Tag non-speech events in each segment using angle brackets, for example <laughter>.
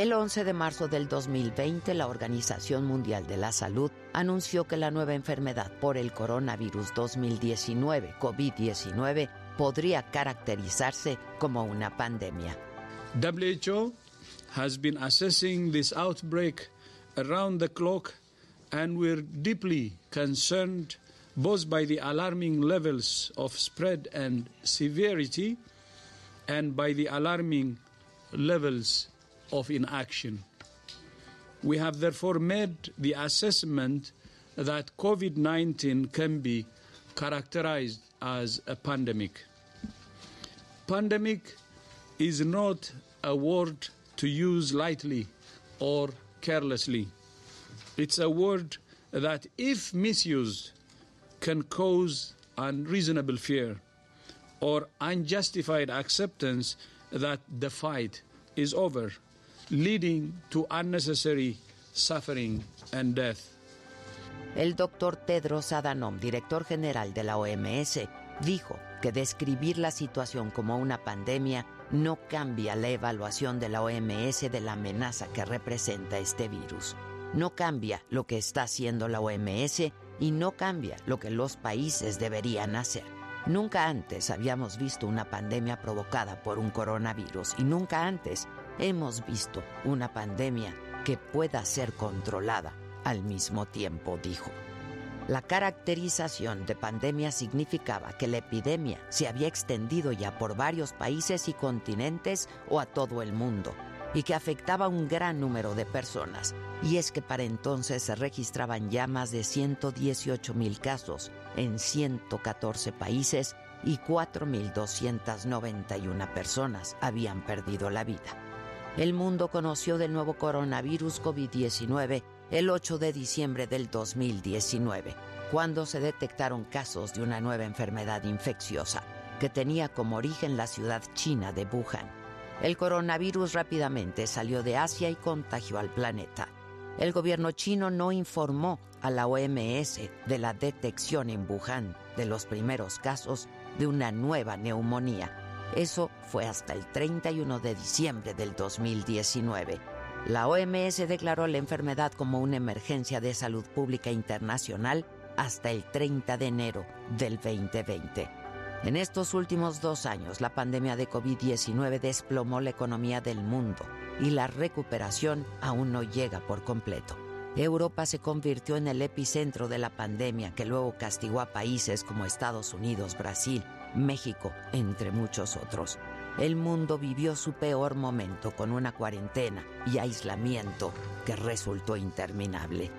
El 11 de marzo del 2020, la Organización Mundial de la Salud anunció que la nueva enfermedad por el coronavirus 2019, COVID-19, podría caracterizarse como una pandemia. WHO has been assessing this outbreak around the clock and we're deeply concerned both by the alarming levels of spread and severity and by the alarming levels of inaction. We have therefore made the assessment that COVID 19 can be characterized as a pandemic. Pandemic is not a word to use lightly or carelessly. It's a word that, if misused, can cause unreasonable fear or unjustified acceptance that the fight is over, leading to unnecessary suffering and death. El doctor Tedros Adhanom, director general de la OMS, dijo que describir la situación como una pandemia no cambia la evaluación de la OMS de la amenaza que representa este virus. No cambia lo que está haciendo la OMS y no cambia lo que los países deberían hacer. Nunca antes habíamos visto una pandemia provocada por un coronavirus y nunca antes hemos visto una pandemia que pueda ser controlada al mismo tiempo, dijo. La caracterización de pandemia significaba que la epidemia se había extendido ya por varios países y continentes o a todo el mundo y que afectaba a un gran número de personas. Y es que para entonces se registraban ya más de 118 mil casos en 114 países y 4.291 personas habían perdido la vida. El mundo conoció del nuevo coronavirus COVID-19 el 8 de diciembre del 2019, cuando se detectaron casos de una nueva enfermedad infecciosa que tenía como origen la ciudad china de Wuhan. El coronavirus rápidamente salió de Asia y contagió al planeta. El gobierno chino no informó a la OMS de la detección en Wuhan de los primeros casos de una nueva neumonía. Eso fue hasta el 31 de diciembre del 2019. La OMS declaró la enfermedad como una emergencia de salud pública internacional hasta el 30 de enero del 2020. En estos últimos dos años, la pandemia de COVID-19 desplomó la economía del mundo y la recuperación aún no llega por completo. Europa se convirtió en el epicentro de la pandemia que luego castigó a países como Estados Unidos, Brasil, México, entre muchos otros. El mundo vivió su peor momento con una cuarentena y aislamiento que resultó interminable.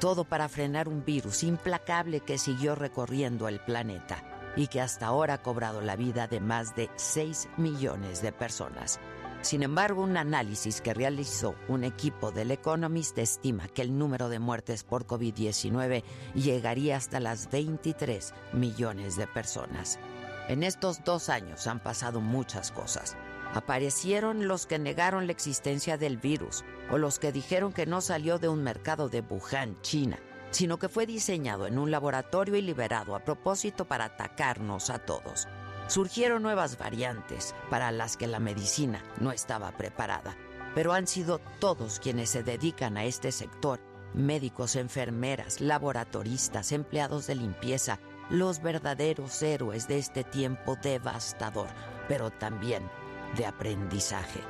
Todo para frenar un virus implacable que siguió recorriendo el planeta y que hasta ahora ha cobrado la vida de más de 6 millones de personas. Sin embargo, un análisis que realizó un equipo del Economist estima que el número de muertes por COVID-19 llegaría hasta las 23 millones de personas. En estos dos años han pasado muchas cosas. Aparecieron los que negaron la existencia del virus o los que dijeron que no salió de un mercado de Wuhan, China, sino que fue diseñado en un laboratorio y liberado a propósito para atacarnos a todos. Surgieron nuevas variantes para las que la medicina no estaba preparada, pero han sido todos quienes se dedican a este sector, médicos, enfermeras, laboratoristas, empleados de limpieza, los verdaderos héroes de este tiempo devastador, pero también de aprendizaje.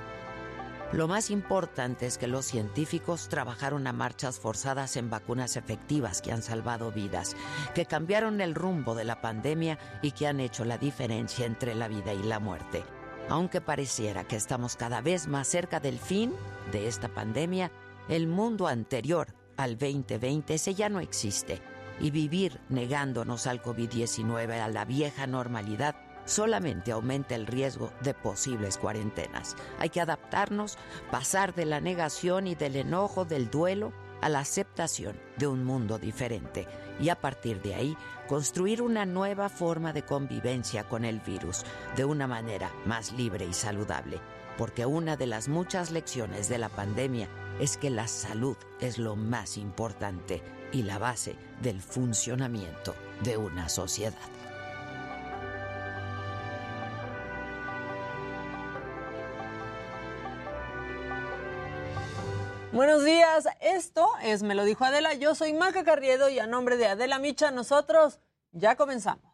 Lo más importante es que los científicos trabajaron a marchas forzadas en vacunas efectivas que han salvado vidas, que cambiaron el rumbo de la pandemia y que han hecho la diferencia entre la vida y la muerte. Aunque pareciera que estamos cada vez más cerca del fin de esta pandemia, el mundo anterior al 2020 ese ya no existe y vivir negándonos al COVID-19, a la vieja normalidad, solamente aumenta el riesgo de posibles cuarentenas. Hay que adaptarnos, pasar de la negación y del enojo, del duelo, a la aceptación de un mundo diferente y a partir de ahí construir una nueva forma de convivencia con el virus de una manera más libre y saludable. Porque una de las muchas lecciones de la pandemia es que la salud es lo más importante y la base del funcionamiento de una sociedad. Buenos días, esto es Me lo dijo Adela, yo soy Maca Carriedo y a nombre de Adela Micha nosotros ya comenzamos.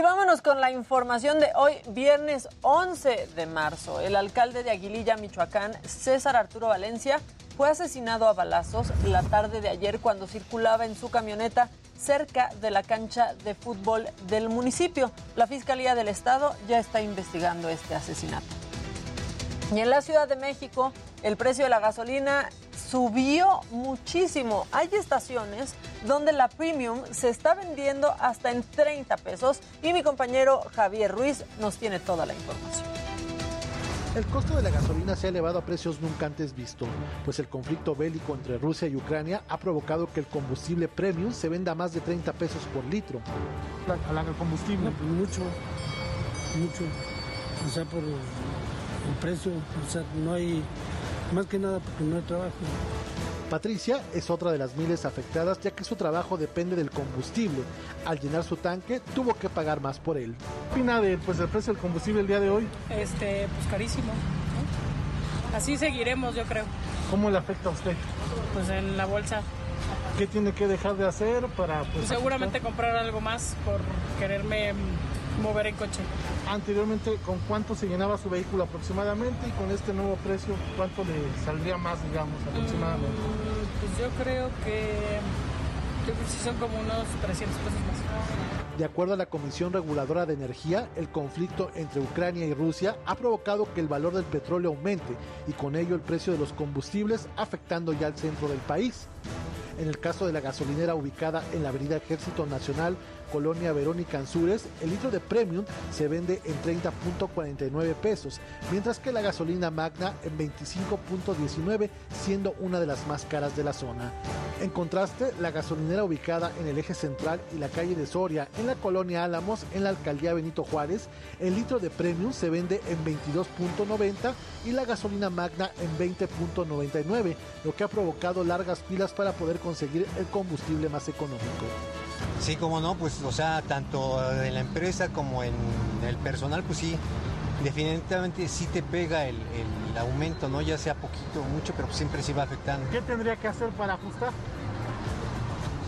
Y vámonos con la información de hoy, viernes 11 de marzo. El alcalde de Aguililla, Michoacán, César Arturo Valencia, fue asesinado a balazos la tarde de ayer cuando circulaba en su camioneta cerca de la cancha de fútbol del municipio. La Fiscalía del Estado ya está investigando este asesinato. Y en la Ciudad de México, el precio de la gasolina subió muchísimo. Hay estaciones donde la premium se está vendiendo hasta en 30 pesos y mi compañero Javier Ruiz nos tiene toda la información. El costo de la gasolina se ha elevado a precios nunca antes visto, pues el conflicto bélico entre Rusia y Ucrania ha provocado que el combustible premium se venda a más de 30 pesos por litro. el combustible? Pues mucho, mucho. O sea, por el precio, o sea, no hay más que nada porque no hay trabajo. Patricia es otra de las miles afectadas ya que su trabajo depende del combustible. Al llenar su tanque tuvo que pagar más por él. ¿Qué opina del pues, el precio del combustible el día de hoy? Este, pues carísimo. Así seguiremos, yo creo. ¿Cómo le afecta a usted? Pues en la bolsa. ¿Qué tiene que dejar de hacer para... Pues, seguramente comprar algo más por quererme mover en coche. Anteriormente, ¿con cuánto se llenaba su vehículo aproximadamente? Y con este nuevo precio, ¿cuánto le saldría más, digamos, aproximadamente? Mm, pues yo creo que, yo creo que son como unos 300 pesos más. De acuerdo a la Comisión Reguladora de Energía, el conflicto entre Ucrania y Rusia ha provocado que el valor del petróleo aumente y con ello el precio de los combustibles afectando ya al centro del país. En el caso de la gasolinera ubicada en la avenida Ejército Nacional, Colonia Verónica Anzures, el litro de Premium se vende en 30.49 pesos, mientras que la gasolina Magna en 25.19, siendo una de las más caras de la zona. En contraste, la gasolinera ubicada en el eje central y la calle de Soria, en la colonia Álamos, en la alcaldía Benito Juárez, el litro de Premium se vende en 22.90 y la gasolina Magna en 20.99, lo que ha provocado largas filas para poder conseguir el combustible más económico. Sí, como no, pues, o sea, tanto en la empresa como en el personal, pues sí, definitivamente sí te pega el, aumento, ¿no? Ya sea poquito o mucho, pero siempre sí va afectando. ¿Qué tendría que hacer para ajustar?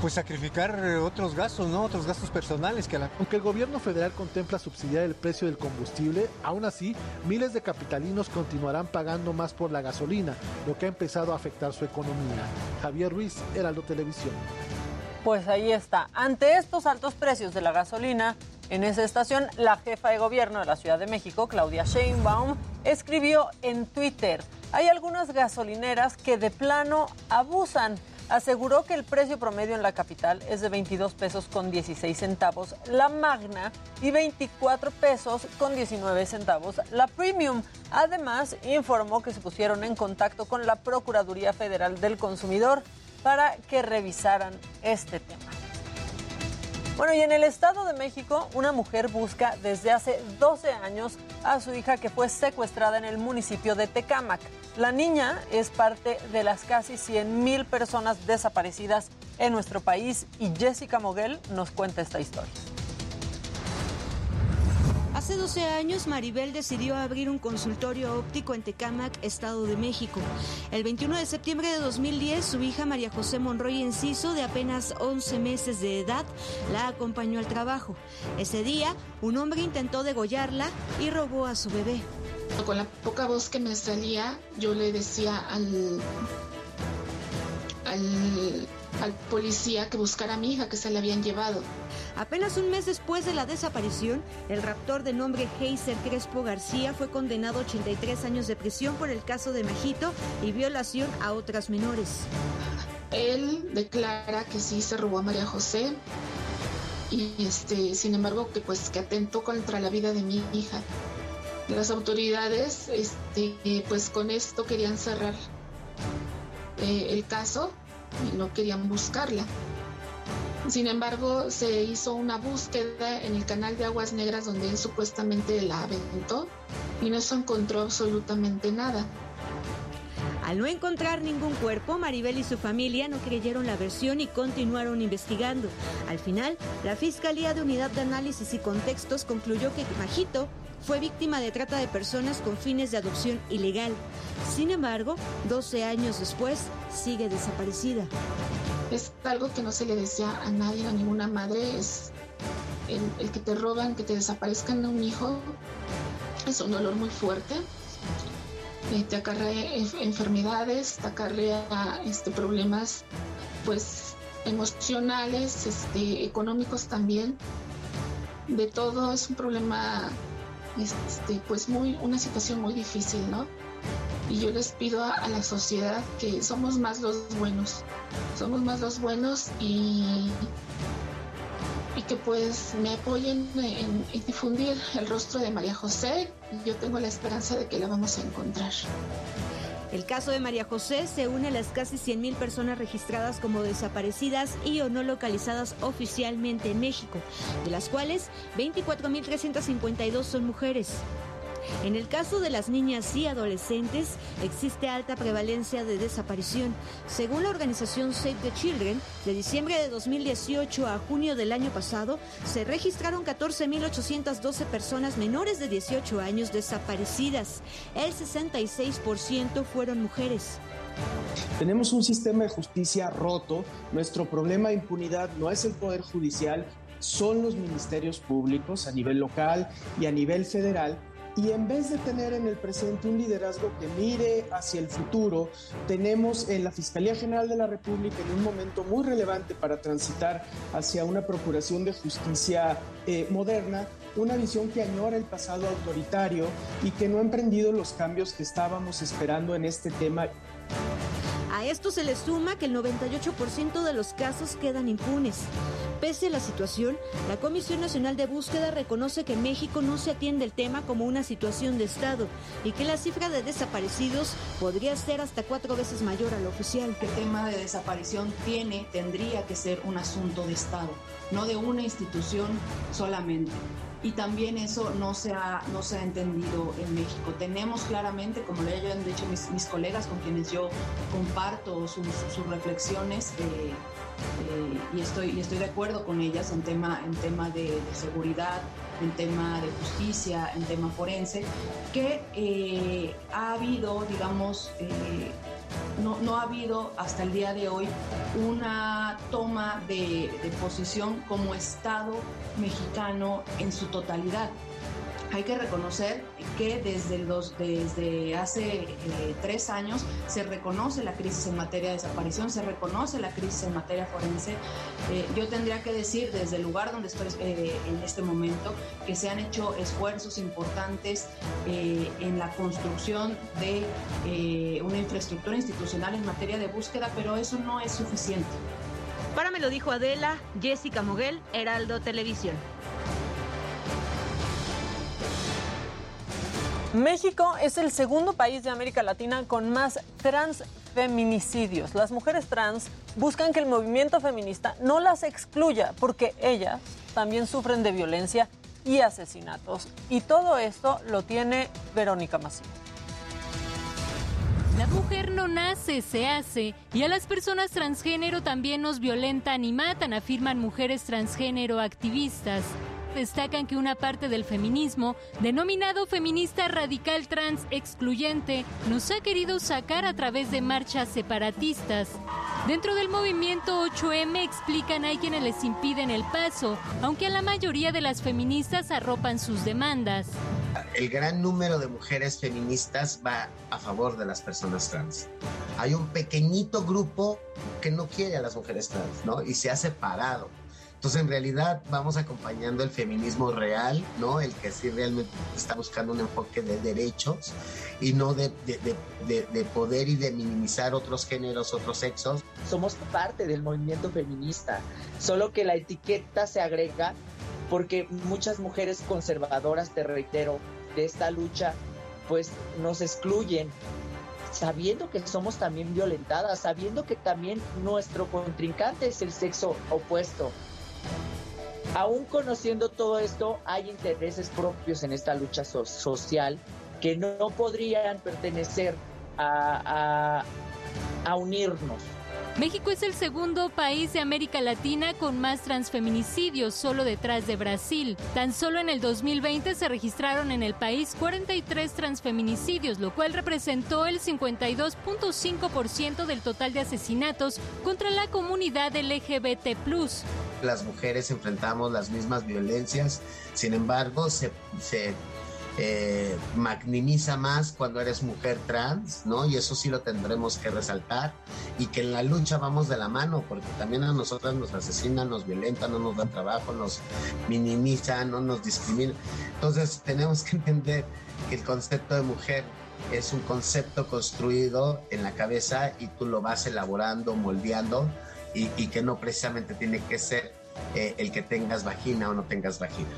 Pues sacrificar otros gastos, ¿no? Otros gastos personales que Aunque el gobierno federal contempla subsidiar el precio del combustible, aún así, miles de capitalinos continuarán pagando más por la gasolina, lo que ha empezado a afectar su economía. Javier Ruiz, Heraldo Televisión. Pues ahí está. Ante estos altos precios de la gasolina, en esa estación, la jefa de gobierno de la Ciudad de México, Claudia Sheinbaum, escribió en Twitter, hay algunas gasolineras que de plano abusan. Aseguró que el precio promedio en la capital es de 22 pesos con 16 centavos la Magna y 24 pesos con 19 centavos la Premium. Además, informó que se pusieron en contacto con la Procuraduría Federal del Consumidor para que revisaran este tema. Bueno, y en el Estado de México, una mujer busca desde hace 12 años a su hija que fue secuestrada en el municipio de Tecámac. La niña es parte de las casi 100 mil personas desaparecidas en nuestro país y Jessica Moguel nos cuenta esta historia. Hace 12 años, Maribel decidió abrir un consultorio óptico en Tecámac, Estado de México. El 21 de septiembre de 2010, su hija María José Monroy Enciso, de apenas 11 meses de edad, la acompañó al trabajo. Ese día, un hombre intentó degollarla y robó a su bebé. Con la poca voz que me salía, yo le decía al, al, al policía que buscara a mi hija, que se la habían llevado. Apenas un mes después de la desaparición, el raptor de nombre Heiser Crespo García fue condenado a 83 años de prisión por el caso de Mejito y violación a otras menores. Él declara que sí se robó a María José y este, sin embargo que pues que atentó contra la vida de mi hija. Las autoridades este, pues con esto querían cerrar eh, el caso y no querían buscarla. Sin embargo, se hizo una búsqueda en el canal de Aguas Negras donde él supuestamente la aventó y no se encontró absolutamente nada. Al no encontrar ningún cuerpo, Maribel y su familia no creyeron la versión y continuaron investigando. Al final, la Fiscalía de Unidad de Análisis y Contextos concluyó que Majito fue víctima de trata de personas con fines de adopción ilegal. Sin embargo, 12 años después, sigue desaparecida. Es algo que no se le desea a nadie, a ninguna madre, es el, que te roban, que te desaparezcan a un hijo, es un dolor muy fuerte. Eh, te acarrea enfermedades, te acarrea este, problemas pues emocionales, este, económicos también. De todo es un problema este, pues muy, una situación muy difícil, ¿no? Y yo les pido a, la sociedad que somos más los buenos, somos más los buenos y, y que pues me apoyen en, en difundir el rostro de María José y yo tengo la esperanza de que la vamos a encontrar. El caso de María José se une a las casi 100.000 personas registradas como desaparecidas y o no localizadas oficialmente en México, de las cuales 24.352 son mujeres. En el caso de las niñas y adolescentes, existe alta prevalencia de desaparición. Según la organización Save the Children, de diciembre de 2018 a junio del año pasado, se registraron 14.812 personas menores de 18 años desaparecidas. El 66% fueron mujeres. Tenemos un sistema de justicia roto. Nuestro problema de impunidad no es el Poder Judicial, son los ministerios públicos a nivel local y a nivel federal y en vez de tener en el presente un liderazgo que mire hacia el futuro, tenemos en la Fiscalía General de la República en un momento muy relevante para transitar hacia una procuración de justicia eh, moderna, una visión que añora el pasado autoritario y que no ha emprendido los cambios que estábamos esperando en este tema. A esto se le suma que el 98% de los casos quedan impunes. Pese a la situación, la Comisión Nacional de Búsqueda reconoce que México no se atiende el tema como una situación de Estado y que la cifra de desaparecidos podría ser hasta cuatro veces mayor a lo oficial. El tema de desaparición tiene, tendría que ser un asunto de Estado, no de una institución solamente y también eso no se ha, no se ha entendido en México. Tenemos claramente, como le han dicho mis, mis colegas con quienes yo comparto sus, sus reflexiones, eh, eh, y, estoy, y estoy de acuerdo con ellas en tema, en tema de, seguridad, en tema de justicia, en tema forense, que eh, ha habido, digamos, no, no, ha habido hasta el día de hoy una toma de, de posición como Estado mexicano en su totalidad hay que reconocer que desde, hace eh, tres años se reconoce la crisis en materia de desaparición, se reconoce la crisis en materia forense. Eh, yo tendría que decir desde el lugar donde estoy eh, en este momento que se han hecho esfuerzos importantes en la construcción de una infraestructura institucional en materia de búsqueda, pero eso no es suficiente. Para me lo dijo Adela, Jessica Moguel, Heraldo Televisión. México es el segundo país de América Latina con más transfeminicidios. Las mujeres trans buscan que el movimiento feminista no las excluya porque ellas también sufren de violencia y asesinatos. Y todo esto lo tiene Verónica Macías. La mujer no nace, se hace, y a las personas transgénero también nos violentan y matan, afirman mujeres transgénero activistas destacan que una parte del feminismo, denominado feminista radical trans excluyente, nos ha querido sacar a través de marchas separatistas. Dentro del movimiento 8M explican hay quienes les impiden el paso, aunque a la mayoría de las feministas arropan sus demandas. El gran número de mujeres feministas va a favor de las personas trans. Hay un pequeñito grupo que no quiere a las mujeres trans, ¿no? Y se ha separado entonces, en realidad, vamos acompañando el feminismo real, ¿no? El que sí realmente está buscando un enfoque de derechos y no de, de, poder y de minimizar otros géneros, otros sexos. Somos parte del movimiento feminista, solo que la etiqueta se agrega porque muchas mujeres conservadoras, te reitero, de esta lucha, pues nos excluyen sabiendo que somos también violentadas, sabiendo que también nuestro contrincante es el sexo opuesto. Aún conociendo todo esto, hay intereses propios en esta lucha social que no, podrían pertenecer a, unirnos. México es el segundo país de América Latina con más transfeminicidios, solo detrás de Brasil. Tan solo en el 2020 se registraron en el país 43 transfeminicidios, lo cual representó el 52.5% del total de asesinatos contra la comunidad LGBT. Las mujeres enfrentamos las mismas violencias, sin embargo, se, se eh, magnimiza más cuando eres mujer trans, ¿no? Y eso sí lo tendremos que resaltar y que en la lucha vamos de la mano, porque también a nosotras nos asesinan, nos violentan, no nos dan trabajo, nos minimizan, no nos discriminan. Entonces tenemos que entender que el concepto de mujer es un concepto construido en la cabeza y tú lo vas elaborando, moldeando y, que no precisamente tiene que ser eh, el que tengas vagina o no tengas vagina.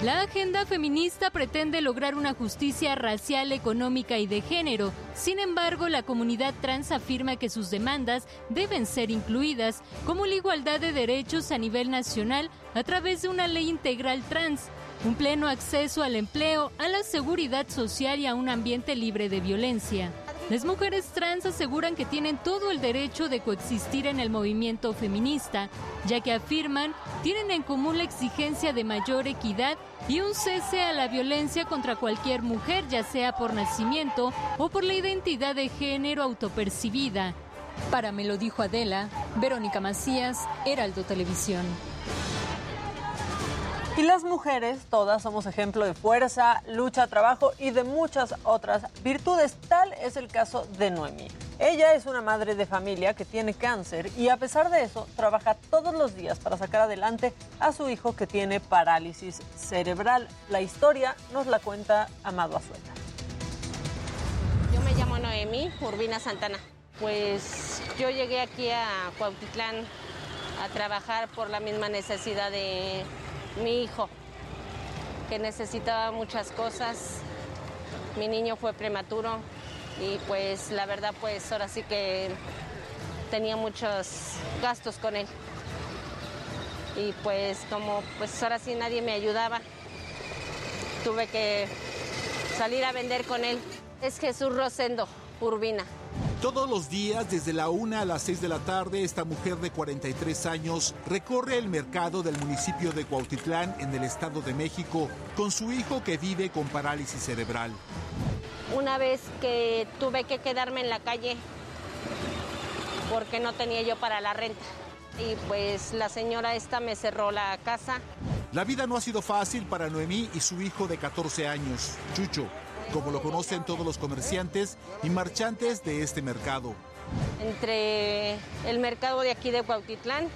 La agenda feminista pretende lograr una justicia racial, económica y de género. Sin embargo, la comunidad trans afirma que sus demandas deben ser incluidas, como la igualdad de derechos a nivel nacional a través de una ley integral trans, un pleno acceso al empleo, a la seguridad social y a un ambiente libre de violencia. Las mujeres trans aseguran que tienen todo el derecho de coexistir en el movimiento feminista, ya que afirman tienen en común la exigencia de mayor equidad y un cese a la violencia contra cualquier mujer, ya sea por nacimiento o por la identidad de género autopercibida. Para me lo dijo Adela, Verónica Macías, Heraldo Televisión. Y las mujeres, todas somos ejemplo de fuerza, lucha, trabajo y de muchas otras virtudes. Tal es el caso de Noemi. Ella es una madre de familia que tiene cáncer y a pesar de eso trabaja todos los días para sacar adelante a su hijo que tiene parálisis cerebral. La historia nos la cuenta Amado Azuela. Yo me llamo Noemi Urbina Santana. Pues yo llegué aquí a Cuautitlán a trabajar por la misma necesidad de mi hijo, que necesitaba muchas cosas. Mi niño fue prematuro y pues la verdad pues ahora sí que tenía muchos gastos con él. Y pues como pues ahora sí nadie me ayudaba, tuve que salir a vender con él. Es Jesús Rosendo, Urbina. Todos los días, desde la 1 a las 6 de la tarde, esta mujer de 43 años recorre el mercado del municipio de Cuautitlán, en el Estado de México, con su hijo que vive con parálisis cerebral. Una vez que tuve que quedarme en la calle porque no tenía yo para la renta. Y pues la señora esta me cerró la casa. La vida no ha sido fácil para Noemí y su hijo de 14 años, Chucho, como lo conocen todos los comerciantes y marchantes de este mercado. Entre el mercado de aquí de Cuautitlán,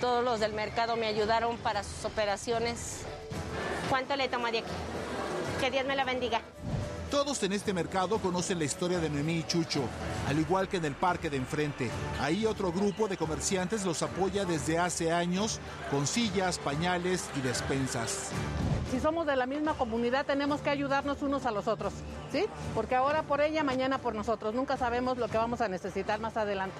todos los del mercado me ayudaron para sus operaciones. ¿Cuánto le toma de aquí? Que Dios me la bendiga. Todos en este mercado conocen la historia de Noemí y Chucho, al igual que en el parque de enfrente. Ahí otro grupo de comerciantes los apoya desde hace años con sillas, pañales y despensas. Si somos de la misma comunidad tenemos que ayudarnos unos a los otros, ¿sí? Porque ahora por ella, mañana por nosotros. Nunca sabemos lo que vamos a necesitar más adelante.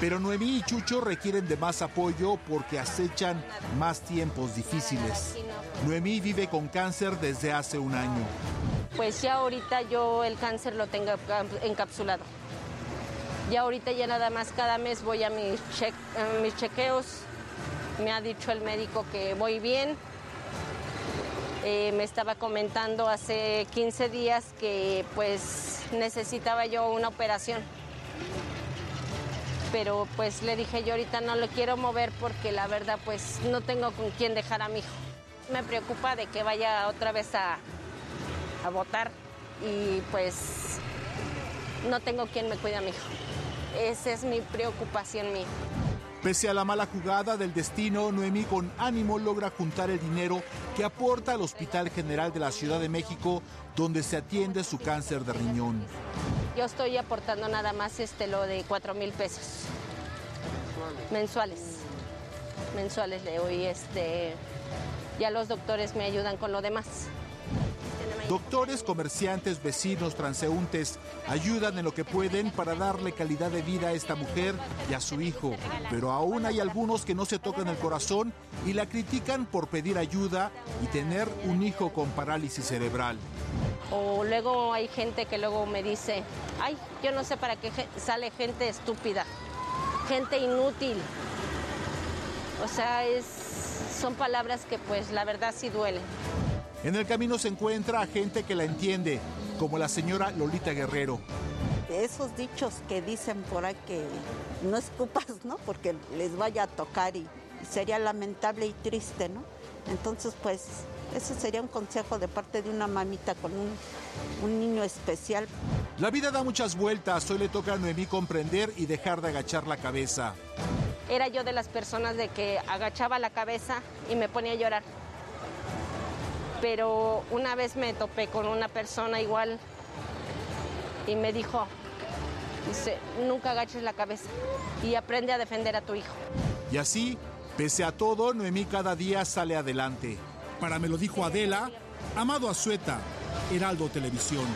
Pero Noemí y Chucho requieren de más apoyo porque acechan más tiempos difíciles. Noemí vive con cáncer desde hace un año pues ya ahorita yo el cáncer lo tengo encapsulado. Ya ahorita ya nada más cada mes voy a mis, chequeos. Me ha dicho el médico que voy bien. Eh, me estaba comentando hace 15 días que pues necesitaba yo una operación. Pero pues le dije yo ahorita no lo quiero mover porque la verdad pues no tengo con quién dejar a mi hijo. Me preocupa de que vaya otra vez a, a votar y pues no tengo quien me cuide a mi hijo. Esa es mi preocupación mía. Pese a la mala jugada del destino, Noemí con ánimo logra juntar el dinero que aporta al Hospital General de la Ciudad de México, donde se atiende su cáncer de riñón. Yo estoy aportando nada más este lo de 4 mil pesos mensuales. Mensuales le doy este. Ya los doctores me ayudan con lo demás. Doctores, comerciantes, vecinos, transeúntes ayudan en lo que pueden para darle calidad de vida a esta mujer y a su hijo. Pero aún hay algunos que no se tocan el corazón y la critican por pedir ayuda y tener un hijo con parálisis cerebral. O luego hay gente que luego me dice, ay, yo no sé para qué sale gente estúpida, gente inútil. O sea, son palabras que pues la verdad sí duelen. En el camino se encuentra a gente que la entiende, como la señora Lolita Guerrero. Esos dichos que dicen por ahí que no escupas, ¿no? Porque les vaya a tocar y, sería lamentable y triste, ¿no? Entonces, pues, ese sería un consejo de parte de una mamita con un, un, niño especial. La vida da muchas vueltas. Hoy le toca a Noemí comprender y dejar de agachar la cabeza. Era yo de las personas de que agachaba la cabeza y me ponía a llorar pero una vez me topé con una persona igual y me dijo, dice, nunca agaches la cabeza y aprende a defender a tu hijo. Y así, pese a todo, Noemí cada día sale adelante. Para me lo dijo Adela, Amado Azueta, Heraldo Televisión.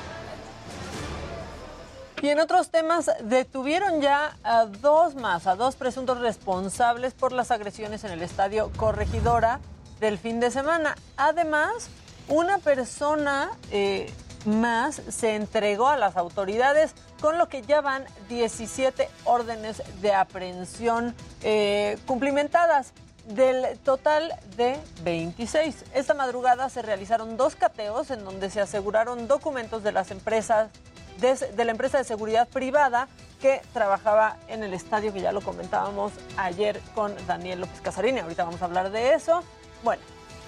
Y en otros temas, detuvieron ya a dos más, a dos presuntos responsables por las agresiones en el estadio Corregidora del fin de semana. Además, una persona eh, más se entregó a las autoridades, con lo que ya van 17 órdenes de aprehensión eh, cumplimentadas del total de 26. Esta madrugada se realizaron dos cateos en donde se aseguraron documentos de las empresas de, de, la empresa de seguridad privada que trabajaba en el estadio que ya lo comentábamos ayer con Daniel López Casarini. Ahorita vamos a hablar de eso. Bueno,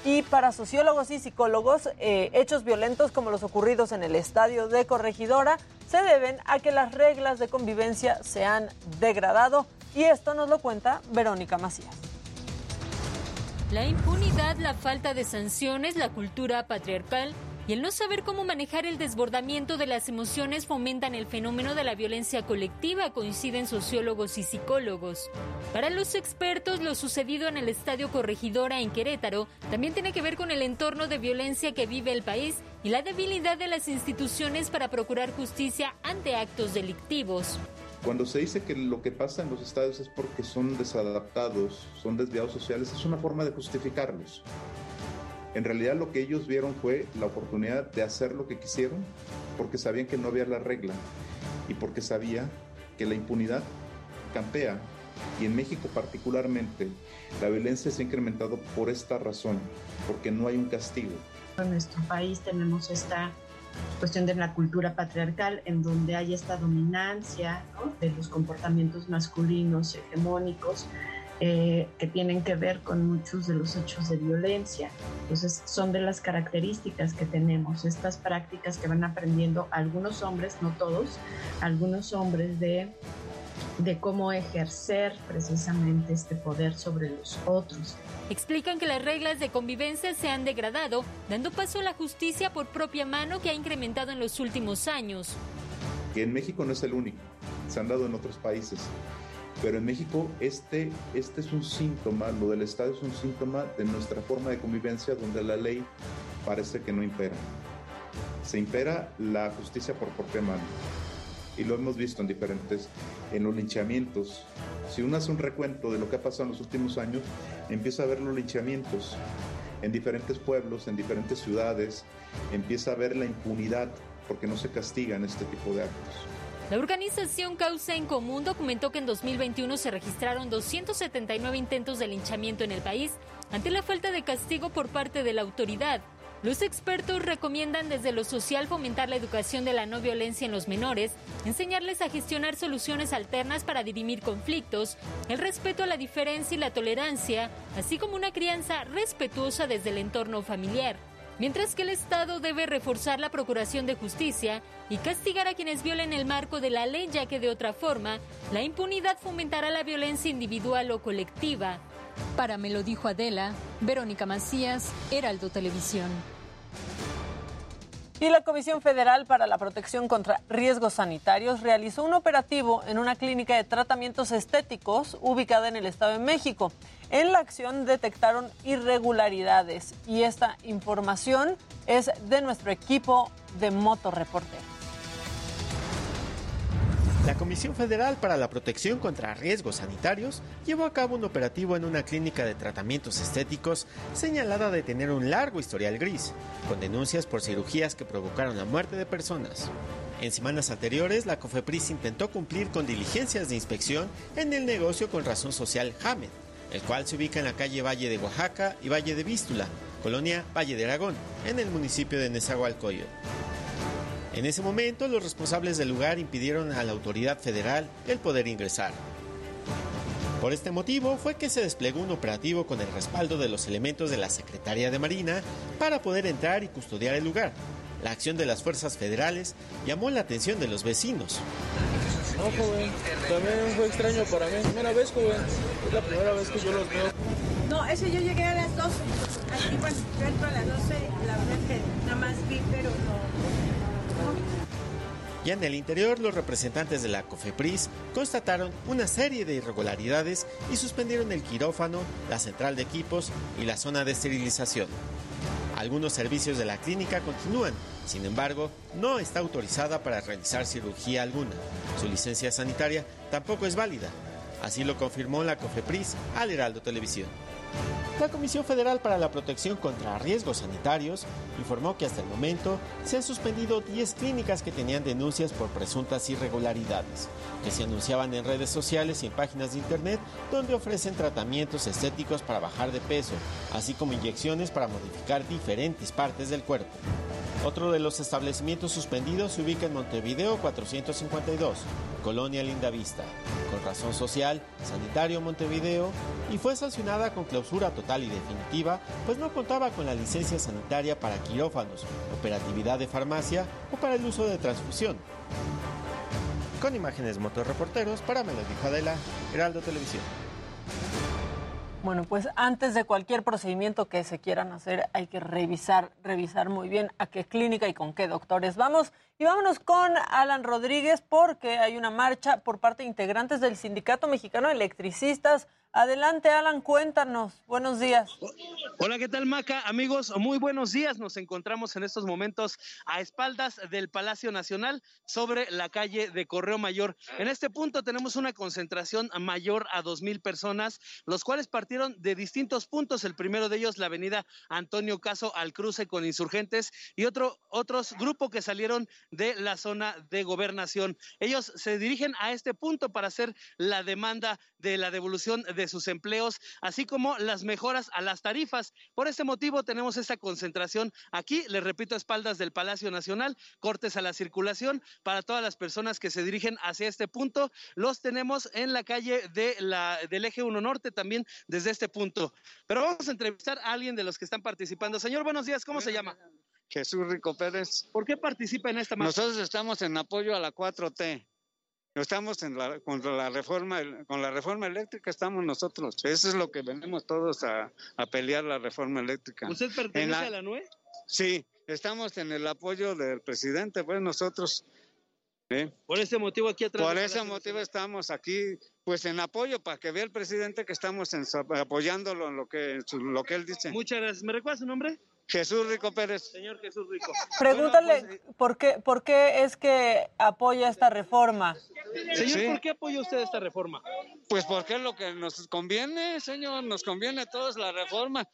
y para sociólogos y psicólogos, eh, hechos violentos como los ocurridos en el estadio de Corregidora se deben a que las reglas de convivencia se han degradado. Y esto nos lo cuenta Verónica Macías. La impunidad, la falta de sanciones, la cultura patriarcal y el no saber cómo manejar el desbordamiento de las emociones fomentan el fenómeno de la violencia colectiva, coinciden sociólogos y psicólogos. Para los expertos, lo sucedido en el Estadio Corregidora en Querétaro también tiene que ver con el entorno de violencia que vive el país y la debilidad de las instituciones para procurar justicia ante actos delictivos. Cuando se dice que lo que pasa en los estadios es porque son desadaptados, son desviados sociales, es una forma de justificarlos. En realidad lo que ellos vieron fue la oportunidad de hacer lo que quisieron porque sabían que no había la regla y porque sabía que la impunidad campea y en México particularmente la violencia se ha incrementado por esta razón, porque no hay un castigo. En nuestro país tenemos esta cuestión de la cultura patriarcal en donde hay esta dominancia de los comportamientos masculinos hegemónicos eh, que tienen que ver con muchos de los hechos de violencia. Entonces son de las características que tenemos, estas prácticas que van aprendiendo algunos hombres, no todos, algunos hombres de de cómo ejercer precisamente este poder sobre los otros. Explican que las reglas de convivencia se han degradado, dando paso a la justicia por propia mano que ha incrementado en los últimos años. Que en México no es el único, se han dado en otros países. Pero en México este, este es un síntoma, lo del Estado es un síntoma de nuestra forma de convivencia donde la ley parece que no impera. Se impera la justicia por propia mano. Y lo hemos visto en diferentes, en los linchamientos. Si uno hace un recuento de lo que ha pasado en los últimos años, empieza a ver los linchamientos en diferentes pueblos, en diferentes ciudades, empieza a ver la impunidad porque no se castigan este tipo de actos. La organización Causa en Común documentó que en 2021 se registraron 279 intentos de linchamiento en el país ante la falta de castigo por parte de la autoridad. Los expertos recomiendan desde lo social fomentar la educación de la no violencia en los menores, enseñarles a gestionar soluciones alternas para dirimir conflictos, el respeto a la diferencia y la tolerancia, así como una crianza respetuosa desde el entorno familiar mientras que el Estado debe reforzar la procuración de justicia y castigar a quienes violen el marco de la ley, ya que de otra forma, la impunidad fomentará la violencia individual o colectiva. Para me lo dijo Adela, Verónica Macías, Heraldo Televisión. Y la Comisión Federal para la Protección contra Riesgos Sanitarios realizó un operativo en una clínica de tratamientos estéticos ubicada en el Estado de México. En la acción detectaron irregularidades y esta información es de nuestro equipo de Motorreporteros. La Comisión Federal para la Protección contra Riesgos Sanitarios llevó a cabo un operativo en una clínica de tratamientos estéticos señalada de tener un largo historial gris, con denuncias por cirugías que provocaron la muerte de personas. En semanas anteriores, la COFEPRIS intentó cumplir con diligencias de inspección en el negocio con razón social Hamed, el cual se ubica en la calle Valle de Oaxaca y Valle de Vístula, colonia Valle de Aragón, en el municipio de Nezahualcóyotl. En ese momento, los responsables del lugar impidieron a la autoridad federal el poder ingresar. Por este motivo fue que se desplegó un operativo con el respaldo de los elementos de la Secretaría de Marina para poder entrar y custodiar el lugar. La acción de las fuerzas federales llamó la atención de los vecinos. No, joven, también fue extraño para mí. Primera vez, joven, es la primera vez que yo los veo. No, ese yo llegué a las 12. Aquí pues, yo entro a las 12, la verdad es que nada más vi, pero no. Ya en el interior, los representantes de la COFEPRIS constataron una serie de irregularidades y suspendieron el quirófano, la central de equipos y la zona de esterilización. Algunos servicios de la clínica continúan, sin embargo, no está autorizada para realizar cirugía alguna. Su licencia sanitaria tampoco es válida. Así lo confirmó la COFEPRIS al Heraldo Televisión. La Comisión Federal para la Protección contra Riesgos Sanitarios informó que hasta el momento se han suspendido 10 clínicas que tenían denuncias por presuntas irregularidades, que se anunciaban en redes sociales y en páginas de internet donde ofrecen tratamientos estéticos para bajar de peso, así como inyecciones para modificar diferentes partes del cuerpo. Otro de los establecimientos suspendidos se ubica en Montevideo 452, Colonia Lindavista, con razón social, Sanitario Montevideo, y fue sancionada con clausura total y definitiva, pues no contaba con la licencia sanitaria para quirófanos, operatividad de farmacia o para el uso de transfusión. Con imágenes motorreporteros para Melody Adela, Heraldo Televisión. Bueno, pues antes de cualquier procedimiento que se quieran hacer, hay que revisar, revisar muy bien a qué clínica y con qué doctores vamos. Y vámonos con Alan Rodríguez porque hay una marcha por parte de integrantes del Sindicato Mexicano de Electricistas Adelante, Alan, cuéntanos. Buenos días. Hola, ¿qué tal, Maca? Amigos, muy buenos días. Nos encontramos en estos momentos a espaldas del Palacio Nacional sobre la calle de Correo Mayor. En este punto tenemos una concentración mayor a dos mil personas, los cuales partieron de distintos puntos. El primero de ellos, la avenida Antonio Caso al cruce con insurgentes y otro, otros grupos que salieron de la zona de gobernación. Ellos se dirigen a este punto para hacer la demanda de la devolución de sus empleos, así como las mejoras a las tarifas. Por este motivo tenemos esta concentración aquí, les repito, a espaldas del Palacio Nacional, cortes a la circulación para todas las personas que se dirigen hacia este punto. Los tenemos en la calle de la, del eje 1 Norte también desde este punto. Pero vamos a entrevistar a alguien de los que están participando. Señor, buenos días, ¿cómo se llama? Jesús Rico Pérez. ¿Por qué participa en esta marcha? Nosotros estamos en apoyo a la 4T. Estamos en la, contra la reforma, con la reforma eléctrica estamos nosotros. Eso es lo que venimos todos a, pelear la reforma eléctrica. ¿Usted pertenece a la NUE? Sí, estamos en el apoyo del presidente, pues nosotros. Por ese motivo aquí atrás. Por ese motivo estamos aquí, pues en apoyo para que vea el presidente que estamos apoyándolo en lo que, lo que él dice. Muchas gracias. ¿Me recuerda su nombre? Jesús Rico Pérez. Señor Jesús Rico. Pregúntale pues, por, qué, por qué es que apoya esta reforma. Señor, ¿por qué apoya usted esta reforma? Pues porque es lo que nos conviene, señor, nos conviene a todos la reforma.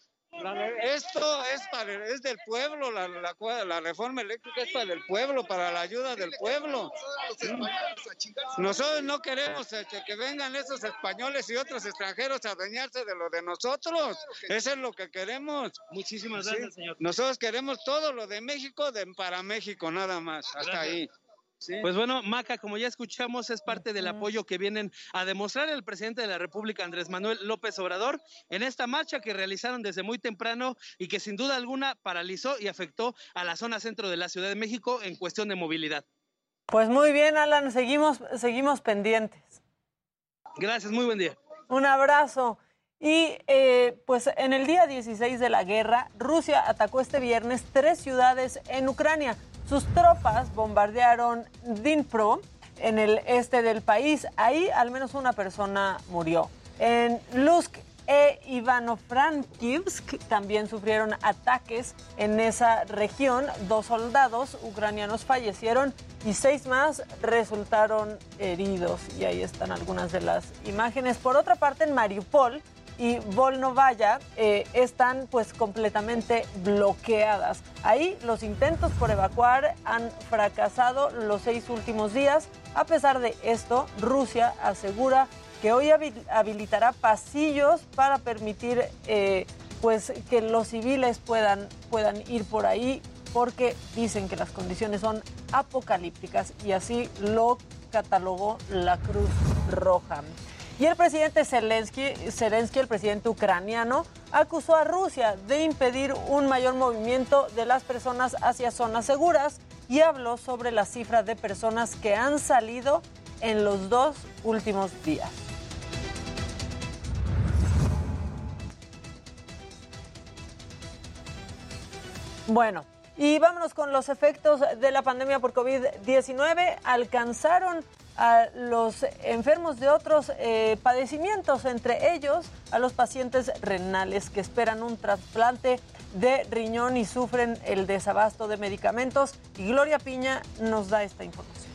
Esto es para es del pueblo, la, la, reforma eléctrica es para el pueblo, para la ayuda del pueblo. Nosotros no queremos este, que vengan esos españoles y otros extranjeros a adueñarse de lo de nosotros. Eso es lo que queremos. Muchísimas gracias, señor. Nosotros queremos todo lo de México de, para México, nada más. Hasta ahí. Pues bueno, Maca, como ya escuchamos, es parte del apoyo que vienen a demostrar el presidente de la República, Andrés Manuel López Obrador, en esta marcha que realizaron desde muy temprano y que sin duda alguna paralizó y afectó a la zona centro de la Ciudad de México en cuestión de movilidad. Pues muy bien, Alan, seguimos, seguimos pendientes. Gracias, muy buen día. Un abrazo. Y eh, pues en el día 16 de la guerra, Rusia atacó este viernes tres ciudades en Ucrania. Sus tropas bombardearon Dnipro, en el este del país. Ahí al menos una persona murió. En Lusk e Ivano-Frankivsk también sufrieron ataques en esa región. Dos soldados ucranianos fallecieron y seis más resultaron heridos. Y ahí están algunas de las imágenes. Por otra parte, en Mariupol y Volnovaya eh, están pues completamente bloqueadas. Ahí los intentos por evacuar han fracasado los seis últimos días. A pesar de esto, Rusia asegura que hoy habilitará pasillos para permitir eh, pues que los civiles puedan, puedan ir por ahí porque dicen que las condiciones son apocalípticas y así lo catalogó la Cruz Roja. Y el presidente Zelensky, Zelensky, el presidente ucraniano, acusó a Rusia de impedir un mayor movimiento de las personas hacia zonas seguras y habló sobre la cifra de personas que han salido en los dos últimos días. Bueno, y vámonos con los efectos de la pandemia por COVID-19. Alcanzaron a los enfermos de otros eh, padecimientos, entre ellos a los pacientes renales que esperan un trasplante de riñón y sufren el desabasto de medicamentos. Y Gloria Piña nos da esta información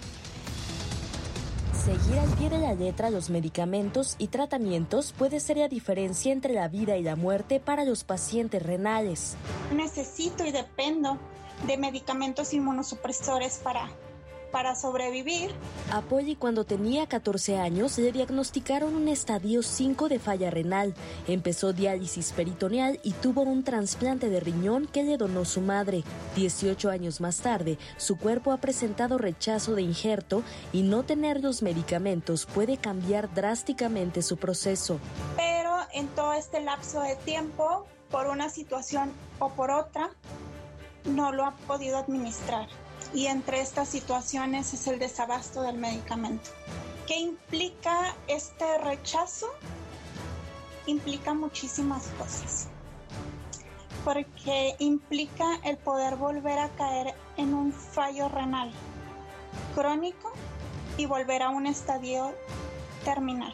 seguir al pie de la letra los medicamentos y tratamientos puede ser la diferencia entre la vida y la muerte para los pacientes renales. Necesito y dependo de medicamentos inmunosupresores para para sobrevivir. A Polly cuando tenía 14 años le diagnosticaron un estadio 5 de falla renal. Empezó diálisis peritoneal y tuvo un trasplante de riñón que le donó su madre. 18 años más tarde, su cuerpo ha presentado rechazo de injerto y no tener los medicamentos puede cambiar drásticamente su proceso. Pero en todo este lapso de tiempo, por una situación o por otra, no lo ha podido administrar y entre estas situaciones es el desabasto del medicamento. ¿Qué implica este rechazo? Implica muchísimas cosas, porque implica el poder volver a caer en un fallo renal crónico y volver a un estadio terminal.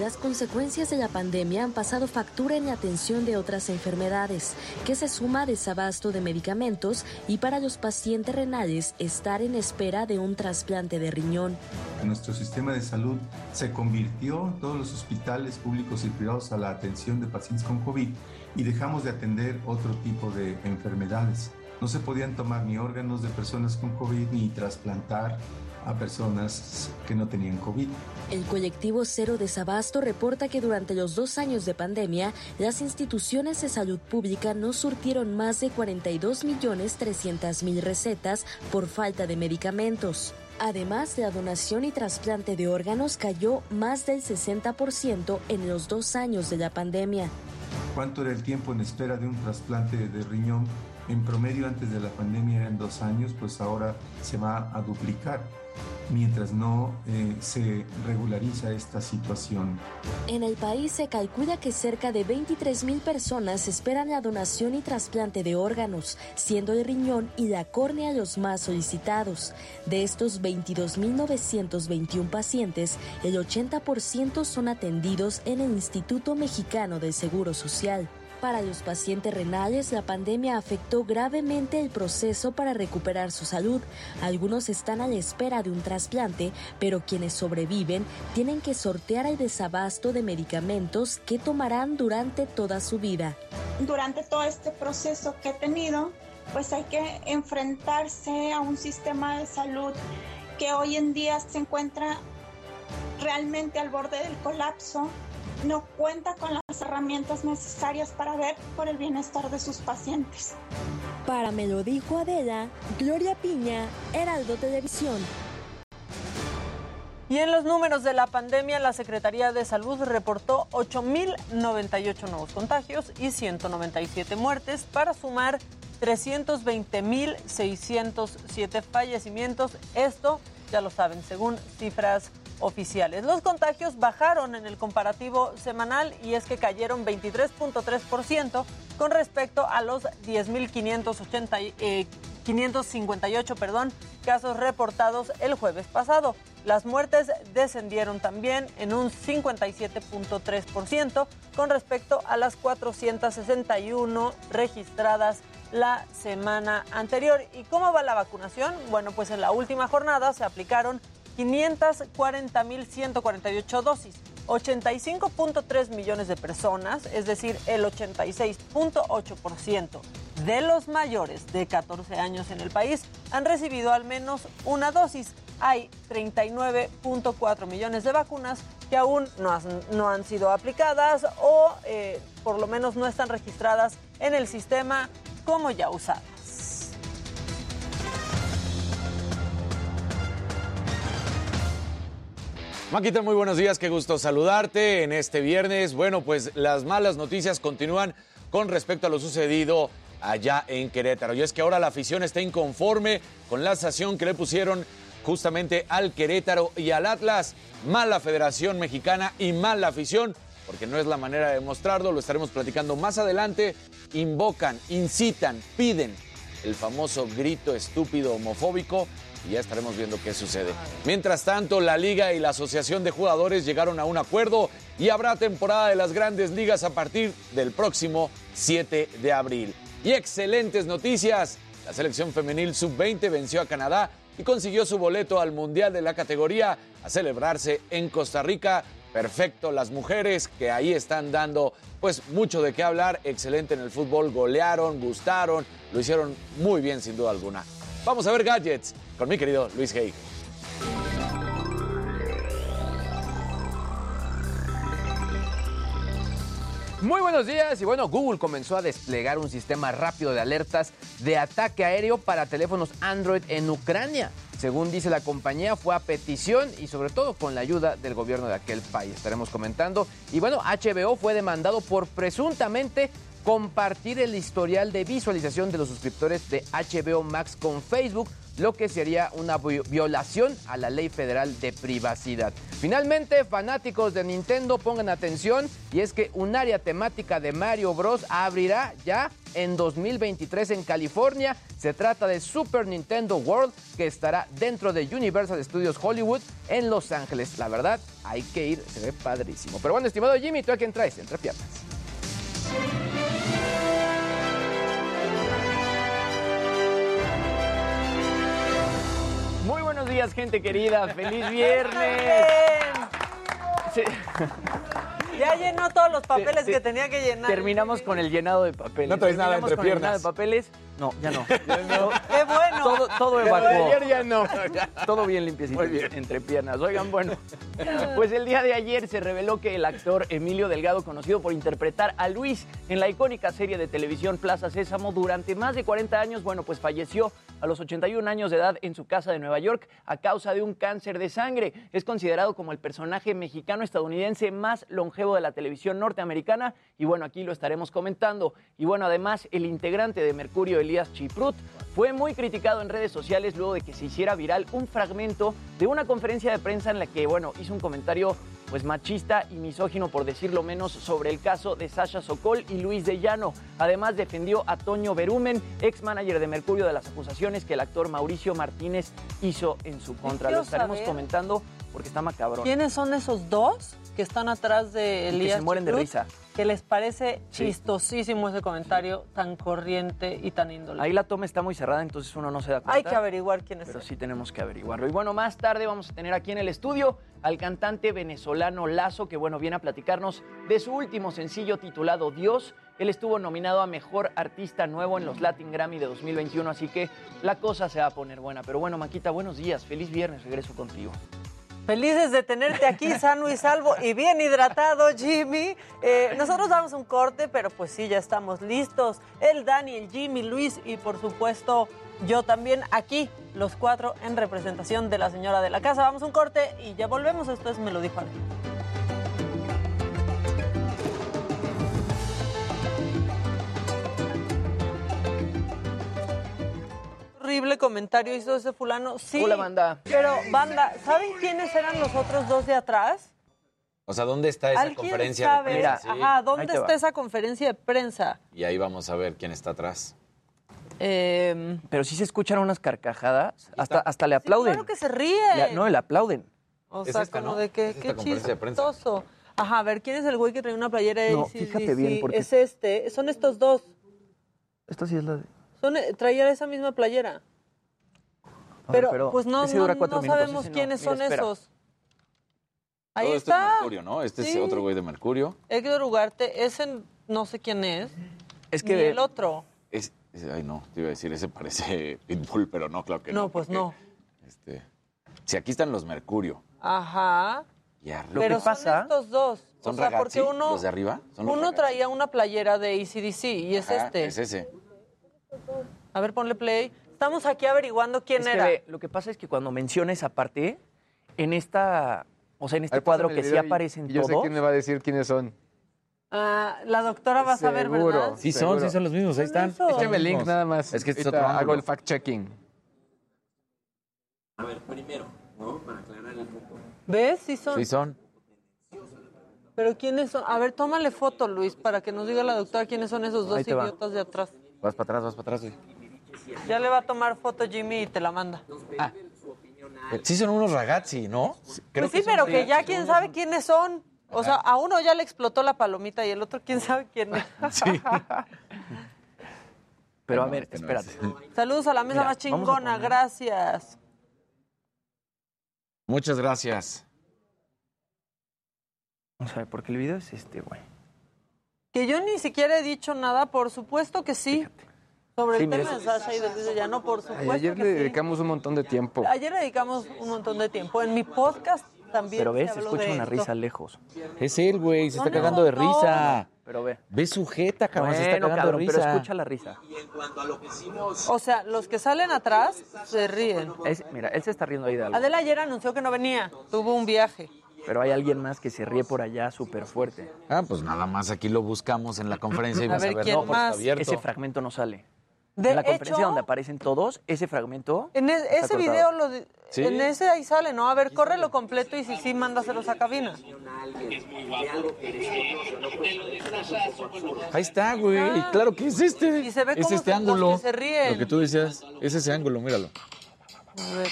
Las consecuencias de la pandemia han pasado factura en la atención de otras enfermedades, que se suma a desabasto de medicamentos y para los pacientes renales estar en espera de un trasplante de riñón. Nuestro sistema de salud se convirtió en todos los hospitales públicos y privados a la atención de pacientes con COVID y dejamos de atender otro tipo de enfermedades. No se podían tomar ni órganos de personas con COVID ni trasplantar a personas que no tenían COVID. El colectivo Cero Desabasto reporta que durante los dos años de pandemia, las instituciones de salud pública no surtieron más de 42 millones 300 mil recetas por falta de medicamentos. Además, la donación y trasplante de órganos cayó más del 60% en los dos años de la pandemia. ¿Cuánto era el tiempo en espera de un trasplante de riñón? En promedio antes de la pandemia eran dos años, pues ahora se va a duplicar mientras no eh, se regulariza esta situación. En el país se calcula que cerca de 23 mil personas esperan la donación y trasplante de órganos, siendo el riñón y la córnea los más solicitados. De estos 22.921 pacientes, el 80% son atendidos en el Instituto Mexicano del Seguro Social. Para los pacientes renales, la pandemia afectó gravemente el proceso para recuperar su salud. Algunos están a la espera de un trasplante, pero quienes sobreviven tienen que sortear el desabasto de medicamentos que tomarán durante toda su vida. Durante todo este proceso que he tenido, pues hay que enfrentarse a un sistema de salud que hoy en día se encuentra realmente al borde del colapso no cuenta con las herramientas necesarias para ver por el bienestar de sus pacientes. Para me lo dijo Adela, Gloria Piña, Heraldo Televisión. Y en los números de la pandemia, la Secretaría de Salud reportó 8.098 nuevos contagios y 197 muertes para sumar 320.607 fallecimientos. Esto, ya lo saben, según cifras oficiales. Los contagios bajaron en el comparativo semanal y es que cayeron 23.3% con respecto a los 10.580 eh, 558 perdón, casos reportados el jueves pasado. Las muertes descendieron también en un 57.3% con respecto a las 461 registradas la semana anterior. ¿Y cómo va la vacunación? Bueno, pues en la última jornada se aplicaron 540.148 dosis. 85.3 millones de personas, es decir, el 86.8% de los mayores de 14 años en el país han recibido al menos una dosis. Hay 39.4 millones de vacunas que aún no, han, sido aplicadas o eh, por lo menos no están registradas en el sistema como ya usadas. Maquita, muy buenos días, qué gusto saludarte en este viernes. Bueno, pues las malas noticias continúan con respecto a lo sucedido allá en Querétaro. Y es que ahora la afición está inconforme con la sanción que le pusieron justamente al Querétaro y al Atlas. Mala Federación Mexicana y mala afición, porque no es la manera de demostrarlo, lo estaremos platicando más adelante. Invocan, incitan, piden el famoso grito estúpido homofóbico y ya estaremos viendo qué sucede. Mientras tanto, la liga y la asociación de jugadores llegaron a un acuerdo y habrá temporada de las grandes ligas a partir del próximo 7 de abril. Y excelentes noticias. La selección femenil sub-20 venció a Canadá y consiguió su boleto al Mundial de la categoría a celebrarse en Costa Rica. Perfecto, las mujeres que ahí están dando pues mucho de qué hablar, excelente en el fútbol, golearon, gustaron, lo hicieron muy bien sin duda alguna. Vamos a ver gadgets con mi querido Luis Hay. Muy buenos días y bueno, Google comenzó a desplegar un sistema rápido de alertas de ataque aéreo para teléfonos Android en Ucrania. Según dice la compañía, fue a petición y sobre todo con la ayuda del gobierno de aquel país. Estaremos comentando. Y bueno, HBO fue demandado por presuntamente compartir el historial de visualización de los suscriptores de HBO Max con Facebook lo que sería una violación a la ley federal de privacidad. Finalmente, fanáticos de Nintendo, pongan atención, y es que un área temática de Mario Bros. abrirá ya en 2023 en California. Se trata de Super Nintendo World, que estará dentro de Universal Studios Hollywood en Los Ángeles. La verdad, hay que ir, se ve padrísimo. Pero bueno, estimado Jimmy, ¿tú a quién traes? Entre piernas. Días, gente querida. ¡Feliz viernes! Sí. Ya llenó todos los papeles que tenía que llenar. Terminamos con el llenado de papeles. No traes nada entre con el llenado piernas. de papeles. No, ya <laughs> no. ¡Qué bueno! Todo, todo evacuó. ayer ya no. <laughs> Todo bien limpiecito Muy bien. entre piernas. Oigan, bueno, <laughs> pues el día de ayer se reveló que el actor Emilio Delgado, conocido por interpretar a Luis en la icónica serie de televisión Plaza Sésamo durante más de 40 años, bueno, pues falleció a los 81 años de edad en su casa de Nueva York a causa de un cáncer de sangre. Es considerado como el personaje mexicano-estadounidense más longevo de la televisión norteamericana y bueno, aquí lo estaremos comentando. Y bueno, además el integrante de Mercurio, Elías Chiprut, fue muy criticado en redes sociales luego de que se hiciera viral un fragmento de una conferencia de prensa en la que, bueno, hizo un comentario pues machista y misógino por decirlo menos sobre el caso de Sasha Sokol y Luis de Llano. Además defendió a Toño Berumen, ex manager de Mercurio de las acusaciones que el actor Mauricio Martínez hizo en su contra. Lo estaremos saber- comentando porque está macabrón. ¿Quiénes son esos dos que están atrás de Y que Elías se mueren de risa. Que les parece Sí. chistosísimo ese comentario tan corriente y tan índole. Ahí la toma está muy cerrada, entonces uno no se da cuenta. Hay que averiguar quién es. Pero él. sí tenemos que averiguarlo. Y bueno, más tarde vamos a tener aquí en el estudio al cantante venezolano Lazo, que bueno, viene a platicarnos de su último sencillo titulado Dios. Él estuvo nominado a Mejor Artista Nuevo en los Latin Grammy de 2021, así que la cosa se va a poner buena. Pero bueno, Maquita, buenos días, feliz viernes, regreso contigo. Felices de tenerte aquí sano y salvo y bien hidratado, Jimmy. Eh, nosotros damos un corte, pero pues sí, ya estamos listos. El Dani, el Jimmy, Luis y por supuesto yo también aquí, los cuatro en representación de la señora de la casa. Vamos un corte y ya volvemos. Esto es Me lo dijo Ale. Horrible comentario hizo ese fulano. Sí. Hola, banda. Pero, banda, ¿saben quiénes eran los otros dos de atrás? O sea, ¿dónde está esa ¿Alguien conferencia sabe? de prensa? Sí. Ajá, ¿dónde va. está esa conferencia de prensa? Y ahí vamos a ver quién está atrás. Eh, Pero sí se escuchan unas carcajadas. Hasta, hasta le aplauden. claro que se ríe. Le- no, le aplauden. O Es sea, esta, como ¿no? de que Es qué chistoso. Ajá, a ver, ¿quién es el güey que trae una playera de No, fíjate bien, porque- Es este, son estos dos. Esta sí es la de... Son, eh, traía esa misma playera. Pero, pues no, no, no minutos, sabemos no. quiénes Mira, son espera. esos. Ahí Todo esto está. es Mercurio, ¿no? Este Sí. es otro güey de Mercurio. Héctor Ugarte, ese no sé quién es. Es Ni el otro. Es, es- ay, no, te iba a decir, ese parece <laughs> Pitbull, pero no, claro que no. No, pues no. Este, si aquí están los Mercurio. Ajá. Y arriba. Pero son estos dos. ¿Son o sea, ragazzi, porque uno, los de arriba? ¿Son los uno ragazzi? traía una playera de ACDC y es Ajá, este. Es ese. A ver, ponle play. Estamos aquí averiguando quién Es era. lo que pasa es que cuando menciona esa parte, en esta, o sea, en este ver, cuadro que sí y- aparecen y Yo sé todos, quién me va a decir quiénes son. Ah, la doctora va a saber, ¿verdad? Sí son, sí son los mismos, ahí están. Échame el link nada más. Es que este es otro hago el fact-checking. A ver, primero, ¿no? Para aclarar el punto. ¿Ves? Sí son. Sí son. Pero ¿quiénes son? A ver, tómale foto, Luis, para que nos diga la doctora quiénes son esos dos va. idiotas de atrás. Vas para atrás, vas para atrás, güey. Ya le va a tomar foto Jimmy y te la manda. Sí son unos ragazzi, ¿no? pues sí, pero que ya quién sabe quiénes son. O sea, a uno ya le explotó la palomita y el otro quién sabe quién es. <laughs> pero a ver, este espérate. Saludos a la mesa Mira, más chingona, poner- gracias. Muchas gracias. Vamos a ver, porque el video es este, güey. Que yo ni siquiera he dicho nada, por supuesto que sí. Sobre Sí, el tema de Sasha y de Luis de Llano, por supuesto ayer que le sí. dedicamos un montón de tiempo. Ayer dedicamos un montón de tiempo. En mi podcast también Pero ves, se se habló escucha de una esto. risa lejos. Es él, güey, se No, está no, cagando de no. risa. Pero ve. Ve su jeta, cabrón, se está Bueno, cagando cabrón, de pero risa. escucha la risa. Y en cuanto a lo que hicimos, O sea, los que salen atrás se ríen. Es- mira, él se está riendo ahí de algo. Adela ayer anunció que no venía, tuvo un viaje. Pero hay alguien más que se ríe por allá súper fuerte. Ah, pues nada más aquí lo buscamos en la conferencia y A vas ver, a ver, ¿quién no, pues está más? abierto. Ese fragmento no sale. De en la conferencia hecho- donde aparecen todos, ese fragmento. En e- ese cortado. video, lo Sí. en ese ahí sale, ¿no? A ver, córrelo completo y si sí, mándaselos a cabina. Ahí está, güey. Claro que es este. Y se ve es cómo este se- ángulo. que se ríen. Lo que tú decías, es ese ángulo, míralo. A ver.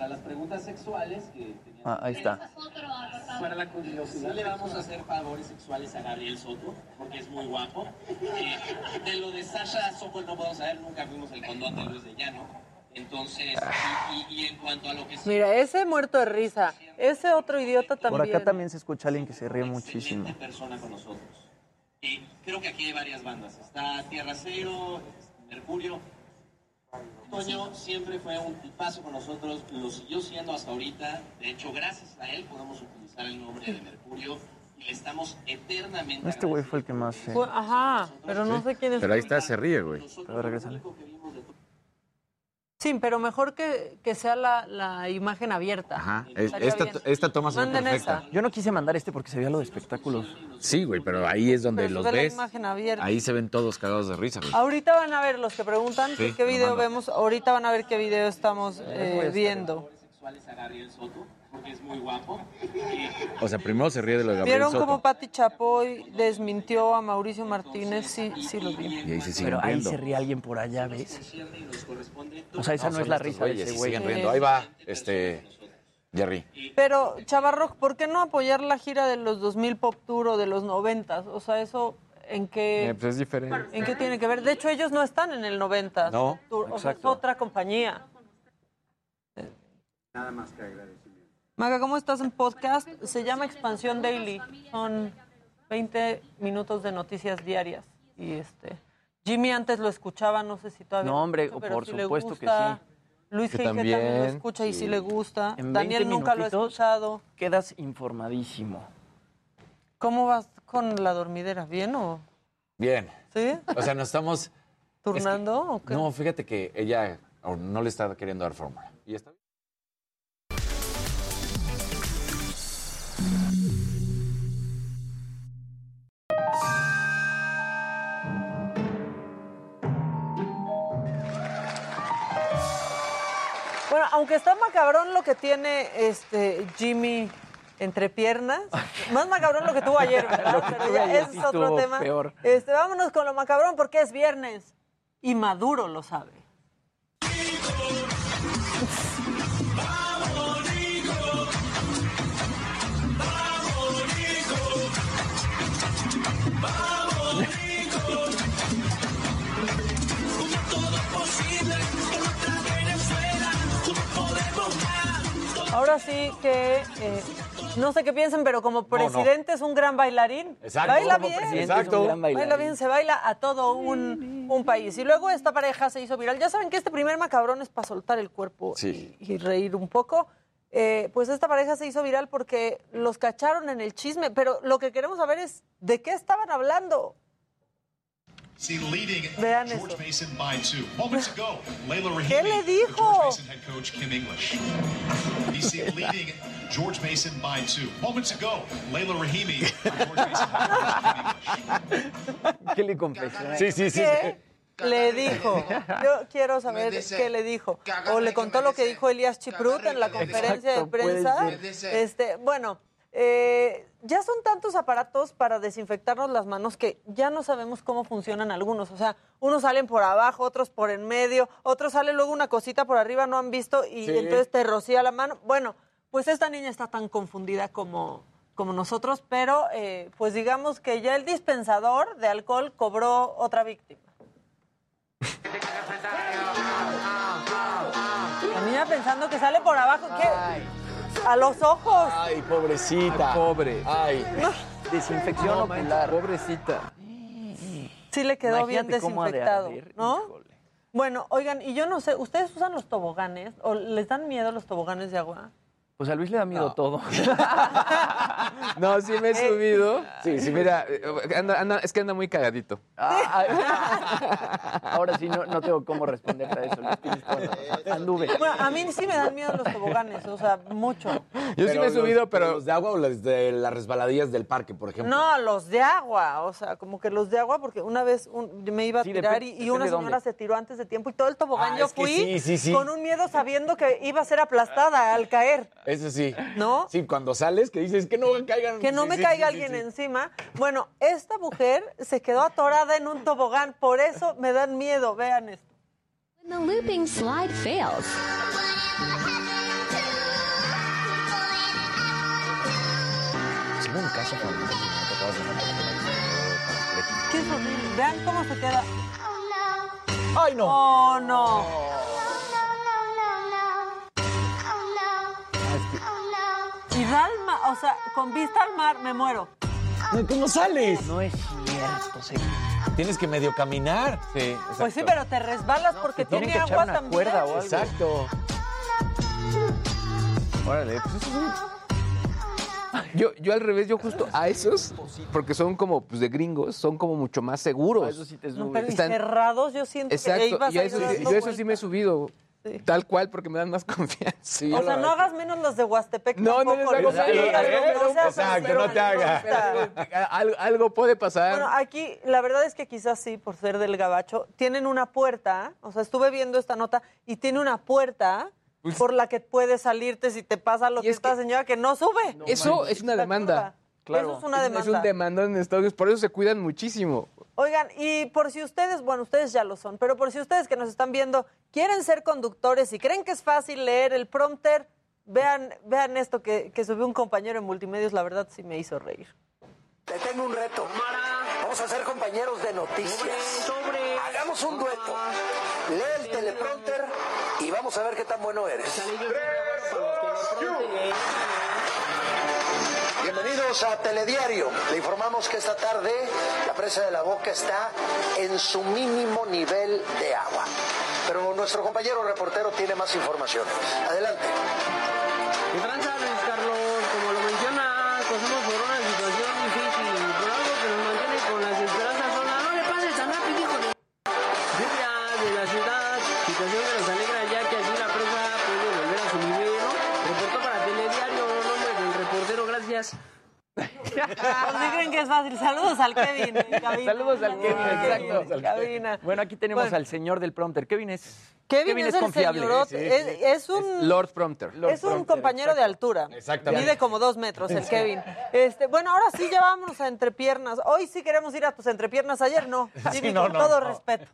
Para las preguntas sexuales que tenían Ah, ahí está. para la curiosidad, le vamos a hacer favores sexuales a Gabriel Soto, porque es muy guapo. Eh, de lo de Sasha Sokol no podemos saber, nunca vimos el condón de Luis de Llano. Entonces, y, y- y en cuanto a lo que Mira, ese muerto de risa. Ese otro idiota también. Por acá también se escucha alguien que se ríe muchísimo. persona con nosotros. Y creo que aquí hay varias bandas. Está Tierra Cero, Mercurio. Toño siempre fue un tipazo con nosotros, lo siguió siendo hasta ahorita. De hecho, gracias a él podemos utilizar el nombre de Mercurio y le estamos eternamente Este güey fue el que más. Fue- Ajá, pero no sé quién es. Pero ahí está, se ríe, güey. A ver, regrésale. Sí, pero mejor que, que sea la, la imagen abierta. Ajá. Es- esta, esta toma se ve perfecta. esa. Yo no quise mandar este porque se veía lo de espectáculos. Sí, güey, pero ahí es donde Pero los ve la ves. imagen abierta. Ahí se ven todos cagados de risa, güey. Ahorita van a ver los que preguntan Sí, qué video vemos. Ahorita van a ver qué video estamos eh, viendo. sexuales a Gabriel Soto, porque es muy guapo. O sea, primero se ríe de lo de Gabriel ¿Vieron Soto. cómo Pati Chapoy desmintió a Mauricio Martínez? Sí, sí lo vi. Y ahí se Pero ahí riendo. se ríe alguien por allá, ¿ves? O sea, esa no, son es la risa de ese y güey. siguen riendo. Ahí va, este, Jerry. Pero, Chavarro, ¿por qué no apoyar la gira de los 2000 Pop Tour o de los 90? O sea, eso, ¿en qué, Eh, pues es diferente. ¿en qué tiene que ver? De hecho, ellos no están en el 90. No, Tour, o sea, es otra compañía. Nada más que agradecimiento. Maga, ¿cómo estás en podcast? Se llama Expansión Daily. Son 20 minutos de noticias diarias. Y este Jimmy antes lo escuchaba, no sé si todavía. No, lo hombre, pero por si le supuesto que sí. Luis Que también, lo escucha y sí. si le gusta. En Daniel 20 nunca lo ha escuchado. Quedas informadísimo. ¿Cómo vas con la dormidera? ¿Bien o Bien. sí? O sea, nos estamos... ¿Turnando o qué? No, fíjate que ella no le está queriendo dar fórmula. Y está bien. Aunque está macabrón lo que tiene este Jimmy entre piernas, más macabrón lo que tuvo ayer, <laughs> ¿verdad? Lo que Pero ya ayer ese sí es otro tema. peor. Este, vámonos con lo macabrón porque es viernes y Maduro lo sabe. Ahora sí que eh, no sé qué piensen, pero como presidente es un gran bailarín. Exacto, Baila como bien. Exacto. Baila bien, se baila a todo un, un país. Y luego esta pareja se hizo viral. Ya saben que este primer macabrón es para soltar el cuerpo Sí. y reír un poco. Eh, pues esta pareja se hizo viral porque los cacharon en el chisme, pero lo que queremos saber es de qué estaban hablando. Vean George eso. Mason by two. Moments ago, Layla Rahimi, ¿Qué le dijo? George Mason head coach Kim English. He's seen leading George Mason by two. Moments ago, Layla Rahimi. ¿Qué le confesó? Sí, sí, sí. ¿Qué le dijo? Yo quiero saber dice qué le dijo. O le contó lo que dijo Elías Chiprut en la conferencia de Exacto, prensa. Este, bueno, eh, ya son tantos aparatos para desinfectarnos las manos que ya no sabemos cómo funcionan algunos. O sea, unos salen por abajo, otros por en medio, otros sale luego una cosita por arriba, no han visto y Sí. entonces te rocía la mano. Bueno, pues esta niña está tan confundida como, como nosotros, pero eh, pues digamos que ya el dispensador de alcohol cobró otra víctima. <laughs> La niña pensando que sale por abajo, ¿qué? A los ojos. Ay, pobrecita. Pobre. Ay. Desinfección No ocular. pobrecita. Sí le quedó bien Imagínate de desinfectado, arder, ¿no? híjole. Bueno, oigan, y yo no sé, ¿ustedes usan los toboganes o les dan miedo los toboganes de agua? Pues a Luis le da miedo No. todo. <laughs> No, sí me he Eh. subido. Sí, sí. Mira, eh, anda- anda- es que anda muy cagadito. <laughs> Ahora sí, no, no tengo cómo responderte a eso. Luis. Anduve. Bueno, a mí sí me dan miedo los toboganes, o sea, mucho. Yo sí me he los- subido, pero ¿Los de agua o los de las resbaladillas del parque, por ejemplo? No, los de agua, o sea, como que los de agua, porque una vez un- me iba a Sí, tirar y, y una señora dónde. se tiró antes de tiempo y todo el tobogán Ah, yo fui sí, sí, sí. con un miedo sabiendo que iba a ser aplastada al caer, Eso sí. ¿no? Sí, cuando sales que dices que no caigan. Que no Sí, me sí, caiga sí, alguien sí. encima. Bueno, esta mujer se quedó atorada en un tobogán, por eso me dan miedo, vean esto. When the looping slide fails, un caso Qué horrible. Vean cómo se queda. ¡Ay, no! Oh, no. O sea, con vista al mar me muero. No, ¿Cómo sales? No es cierto, se... Tienes que medio caminar. sí, Pues sí, pero te resbalas porque tiene que echar agua una también. cuerda o algo. Exacto. Órale, pues eso es un... Yo, yo al revés, yo justo a esos, porque son como pues, de gringos, son como mucho más seguros. Eso sí te No, pero Están- cerrados yo siento que Exacto, ibas y a eso, yo eso sí me he subido, Sí. tal cual, porque me dan más <laughs> confianza. Sí, O sea, no hagas menos los de Huastepec No, no les tampoco, hago Exacto, no te hagas. Algo, algo puede pasar. Bueno, aquí la verdad es que quizás sí, por ser del gabacho, tienen una puerta, o sea, estuve viendo esta nota y tiene una puerta Pues- por la que puedes salirte si te pasa lo Y que es esta que- señora que no sube. eso es una demanda. curva. Claro. Eso es una demanda. Es un demandón en Estados Unidos, por eso se cuidan muchísimo. Oigan, y por si ustedes, bueno, ustedes ya lo son, pero por si ustedes que nos están viendo quieren ser conductores y creen que es fácil leer el prompter, vean, vean esto que, que subió un compañero en multimedios, la verdad sí me hizo reír. Te tengo un reto. Vamos a ser compañeros de noticias. Hagamos un dueto. Lee el teleprompter y vamos a ver qué tan bueno eres. Bienvenidos a Telediario. Le informamos que esta tarde la presa de la boca está en su mínimo nivel de agua. Pero nuestro compañero reportero tiene más información. Adelante. Gracias. sí creen que es fácil. Saludos al Kevin. en cabina. Saludos al Kevin, exacto. cabina. Bueno, aquí tenemos Bueno. al señor del prompter. Kevin es. Kevin, es, el confiable. señorote. es, es un... Lord Prompter. es un compañero de altura. Exactamente. Mide como dos metros el Kevin. Este, bueno, ahora sí ya vámonos a entrepiernas. Hoy sí queremos ir a tus entrepiernas. Ayer no. <laughs> Sí, no, con no, todo no. respeto.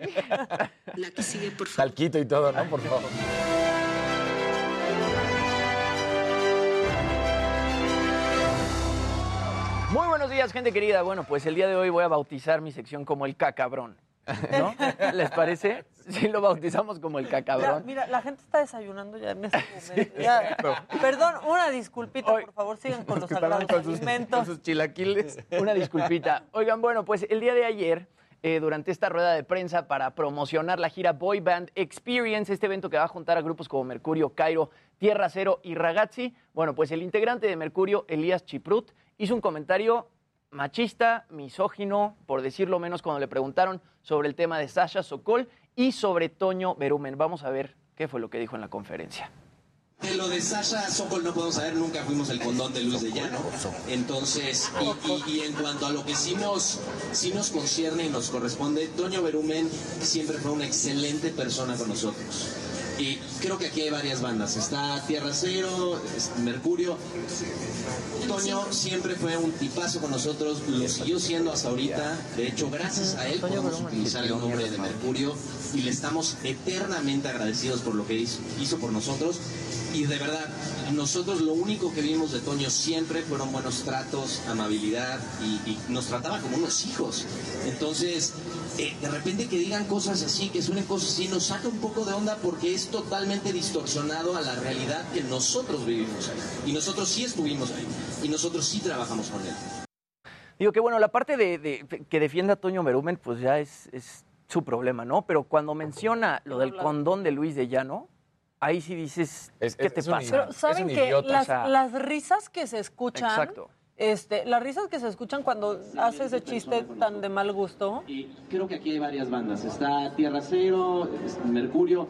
La que sigue, por favor. Talquito y todo, ¿no? Por favor. Días, gente querida. Bueno, pues el día de hoy voy a bautizar mi sección como el cacabrón. ¿No? <laughs> ¿Les parece? Sí, lo bautizamos como el Mira, cacabrón. mira, la gente está desayunando ya en este <laughs> momento. Ya. Perdón, una disculpita, por favor, sigan <laughs> con los sagrados alimentos. chilaquiles. Una disculpita. Oigan, bueno, pues el día de ayer, eh, durante esta rueda de prensa para promocionar la gira Boy Band Experience, este evento que va a juntar a grupos como Mercurio, Cairo, Tierra Cero y Ragazzi, bueno, pues el integrante de Mercurio, Elías Chiprut, hizo un comentario machista, misógino, por decirlo menos, cuando le preguntaron sobre el tema de Sasha Sokol y sobre Toño Berumen. Vamos a ver qué fue lo que dijo en la conferencia. De lo de Sasha Sokol no podemos saber, nunca fuimos el condón de Luis de Llano. Entonces, y, en cuanto a lo que sí nos, sí nos concierne y nos corresponde, Toño Berumen siempre fue una excelente persona con nosotros. Y creo que aquí hay varias bandas. Está Tierra Cero, Mercurio. Toño siempre fue un tipazo con nosotros, lo siguió siendo hasta ahorita. De hecho, gracias a él podemos utilizar el nombre de Mercurio y le estamos eternamente agradecidos por lo que hizo, hizo por nosotros. Y de verdad, nosotros lo único que vimos de Toño siempre fueron buenos tratos, amabilidad y, nos trataba como unos hijos. Entonces, eh, de repente que digan cosas así, que suenen cosas así, nos saca un poco de onda porque es totalmente distorsionado a la realidad que nosotros vivimos ahí. Y nosotros sí estuvimos ahí. Y nosotros sí trabajamos con él. Digo que bueno, la parte de, que defienda a Toño Berumen, pues ya es su problema, ¿no? Pero cuando menciona lo del condón de Luis de Llano, ahí sí dices, ¿qué te pasa? Pero saben que las, O sea, las risas que se escuchan, Exacto. este, las risas que se escuchan cuando hace ese chiste tan de mal gusto, Y creo que aquí hay varias bandas. Está Tierra Cero, es Mercurio.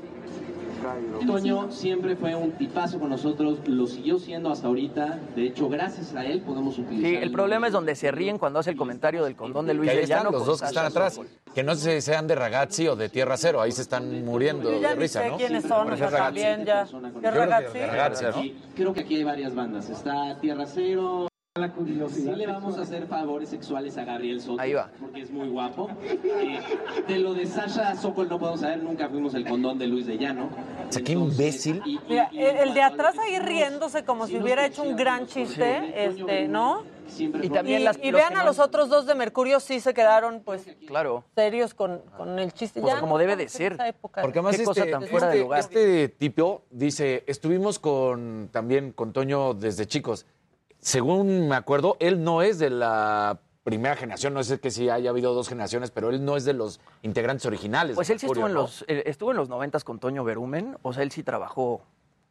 Toño siempre fue un tipazo con nosotros, lo siguió siendo hasta ahorita. De hecho, gracias a él podemos utilizar. Sí, el problema es donde se ríen cuando hace el comentario del condón de Luis Que ahí de están los dos que están atrás. Que no sé si sean de Ragazzi o de Tierra Cero. Ahí se están muriendo yo ya de risa, sé ¿no? quiénes son, Pero también ya. ¿Qué ragazzi? creo que aquí hay varias bandas. Está Tierra Cero. La curiosidad. Sí le vamos a hacer favores sexuales a Gabriel Soto. Ahí va. Porque es muy guapo. Eh, de lo de Sasha Sokol no podemos saber, nunca fuimos el condón de Luis de Llano. O sea, qué imbécil. Mira, el, el de atrás ahí riéndose como si hubiera hecho un gran chiste, este, ¿no? Y también y, las- y vean a los otros dos de Mercurio, sí se quedaron, pues, Claro. serios con, con el chiste. Pues Ya como no debe de ser. época. Porque además Qué cosa este, tan fuera de este- lugar. este tipo dice, estuvimos con también con Toño desde chicos. Según me acuerdo, él no es de la primera generación, no sé que si haya habido dos generaciones, pero él no es de los integrantes originales. Pues él sí estuvo en los, eh, estuvo en los noventas con Toño Berumen, o sea, él sí trabajó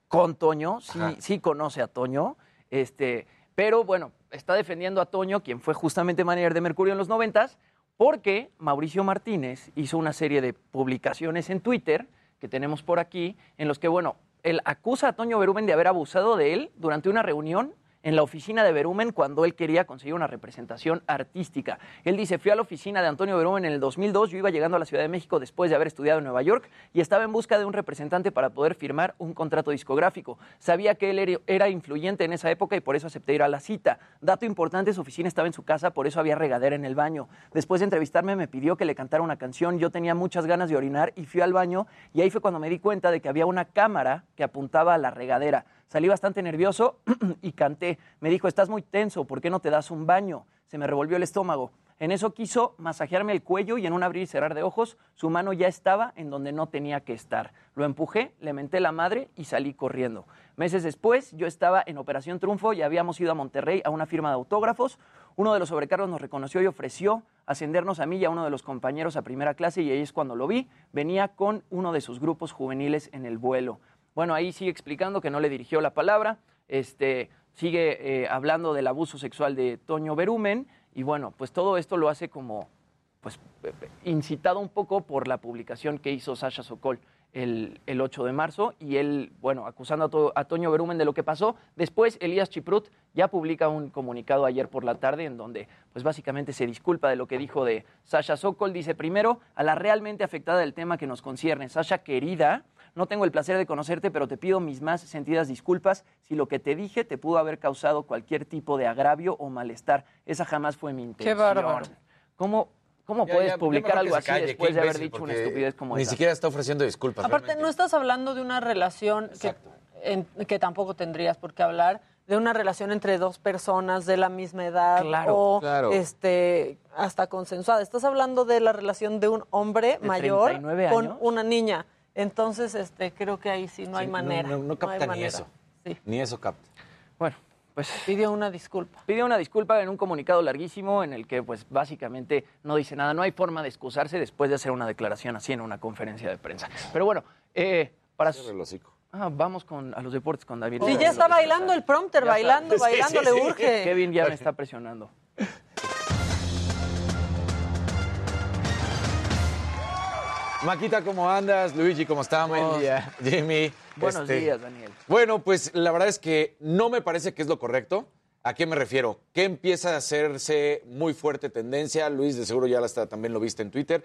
con Toño, sí, sí conoce a Toño, este, pero bueno, está defendiendo a Toño, quien fue justamente manager de Mercurio en los noventas, porque Mauricio Martínez hizo una serie de publicaciones en Twitter que tenemos por aquí, en los que, bueno, él acusa a Toño Berumen de haber abusado de él durante una reunión en la oficina de Berumen cuando él quería conseguir una representación artística. Él dice, fui a la oficina de Antonio Berumen en el 2002, yo iba llegando a la Ciudad de México después de haber estudiado en Nueva York y estaba en busca de un representante para poder firmar un contrato discográfico. Sabía que él era- influyente en esa época y por eso acepté ir a la cita. Dato importante, su oficina estaba en su casa, por eso había regadera en el baño. Después de entrevistarme me pidió que le cantara una canción, yo tenía muchas ganas de orinar y fui al baño y ahí fue cuando me di cuenta de que había una cámara que apuntaba a la regadera. Salí bastante nervioso <clears throat> y canté. Me dijo, estás muy tenso, ¿por qué no te das un baño? Se me revolvió el estómago. En eso quiso masajearme el cuello y en un abrir y cerrar de ojos, su mano ya estaba en donde no tenía que estar. Lo empujé, le menté la madre y salí corriendo. Meses después, yo estaba en Operación Triunfo y habíamos ido a Monterrey a una firma de autógrafos. Uno de los sobrecargos nos reconoció y ofreció ascendernos a mí y a uno de los compañeros a primera clase y ahí es cuando lo vi. Venía con uno de sus grupos juveniles en el vuelo. Bueno, ahí sigue explicando que no le dirigió la palabra, este, sigue eh, hablando del abuso sexual de Toño Berumen y bueno, pues todo esto lo hace como pues incitado un poco por la publicación que hizo Sasha Sokol el, el 8 de marzo y él, bueno, acusando a, a Toño Berumen de lo que pasó. Después, Elías Chiprut ya publica un comunicado ayer por la tarde en donde, pues básicamente se disculpa de lo que dijo de Sasha Sokol. Dice, primero, a la realmente afectada del tema que nos concierne. Sasha, querida, no tengo el placer de conocerte, pero te pido mis más sentidas disculpas si lo que te dije te pudo haber causado cualquier tipo de agravio o malestar. Esa jamás fue mi intención. bárbaro. ¿Cómo, cómo Ya, puedes ya, publicar algo así calle, después qué de haber dicho una estupidez como Ni esa? siquiera está ofreciendo disculpas. Aparte, realmente. no estás hablando de una relación que, en- que tampoco tendrías por qué hablar, de una relación entre dos personas de la misma edad Claro, o claro. este hasta consensuada. Estás hablando de la relación de un hombre ¿De mayor 39 con una niña. Entonces, este, creo que ahí sí no hay manera. No, no, no hay capta ni manera. eso. Sí. Ni eso capta. Bueno, pues Pidió una disculpa. pidió una disculpa en un comunicado larguísimo en el que pues básicamente no dice nada. No hay forma de excusarse después de hacer una declaración así en una conferencia de prensa. Pero bueno, eh, para... Ah, vamos con, a los deportes con David. Sí, ya está bailando el prompter, Ya está. bailando, Sí, bailando, sí, le sí. urge. Kevin ya me está presionando. Maquita, ¿cómo andas? Luigi, ¿cómo estamos? Buen día. Jimmy. Buenos este, días, Daniel. Bueno, pues la verdad es que no me parece que es lo correcto. ¿A qué me refiero? Que empieza a hacerse muy fuerte tendencia. Luis, de seguro ya la está, también lo viste en Twitter.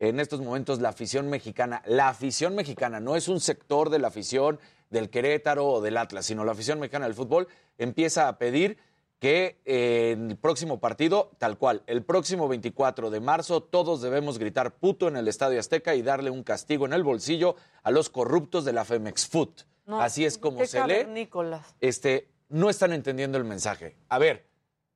En estos momentos, la afición mexicana, la afición mexicana, no es un sector de la afición del Querétaro o del Atlas, sino la afición mexicana del fútbol, empieza a pedir que eh, en el próximo partido, tal cual, el próximo 24 de marzo, todos debemos gritar puto en el Estadio Azteca y darle un castigo en el bolsillo a los corruptos de la Femex Food. No, Así es como se lee cavernícolas. este, no están entendiendo el mensaje. A ver,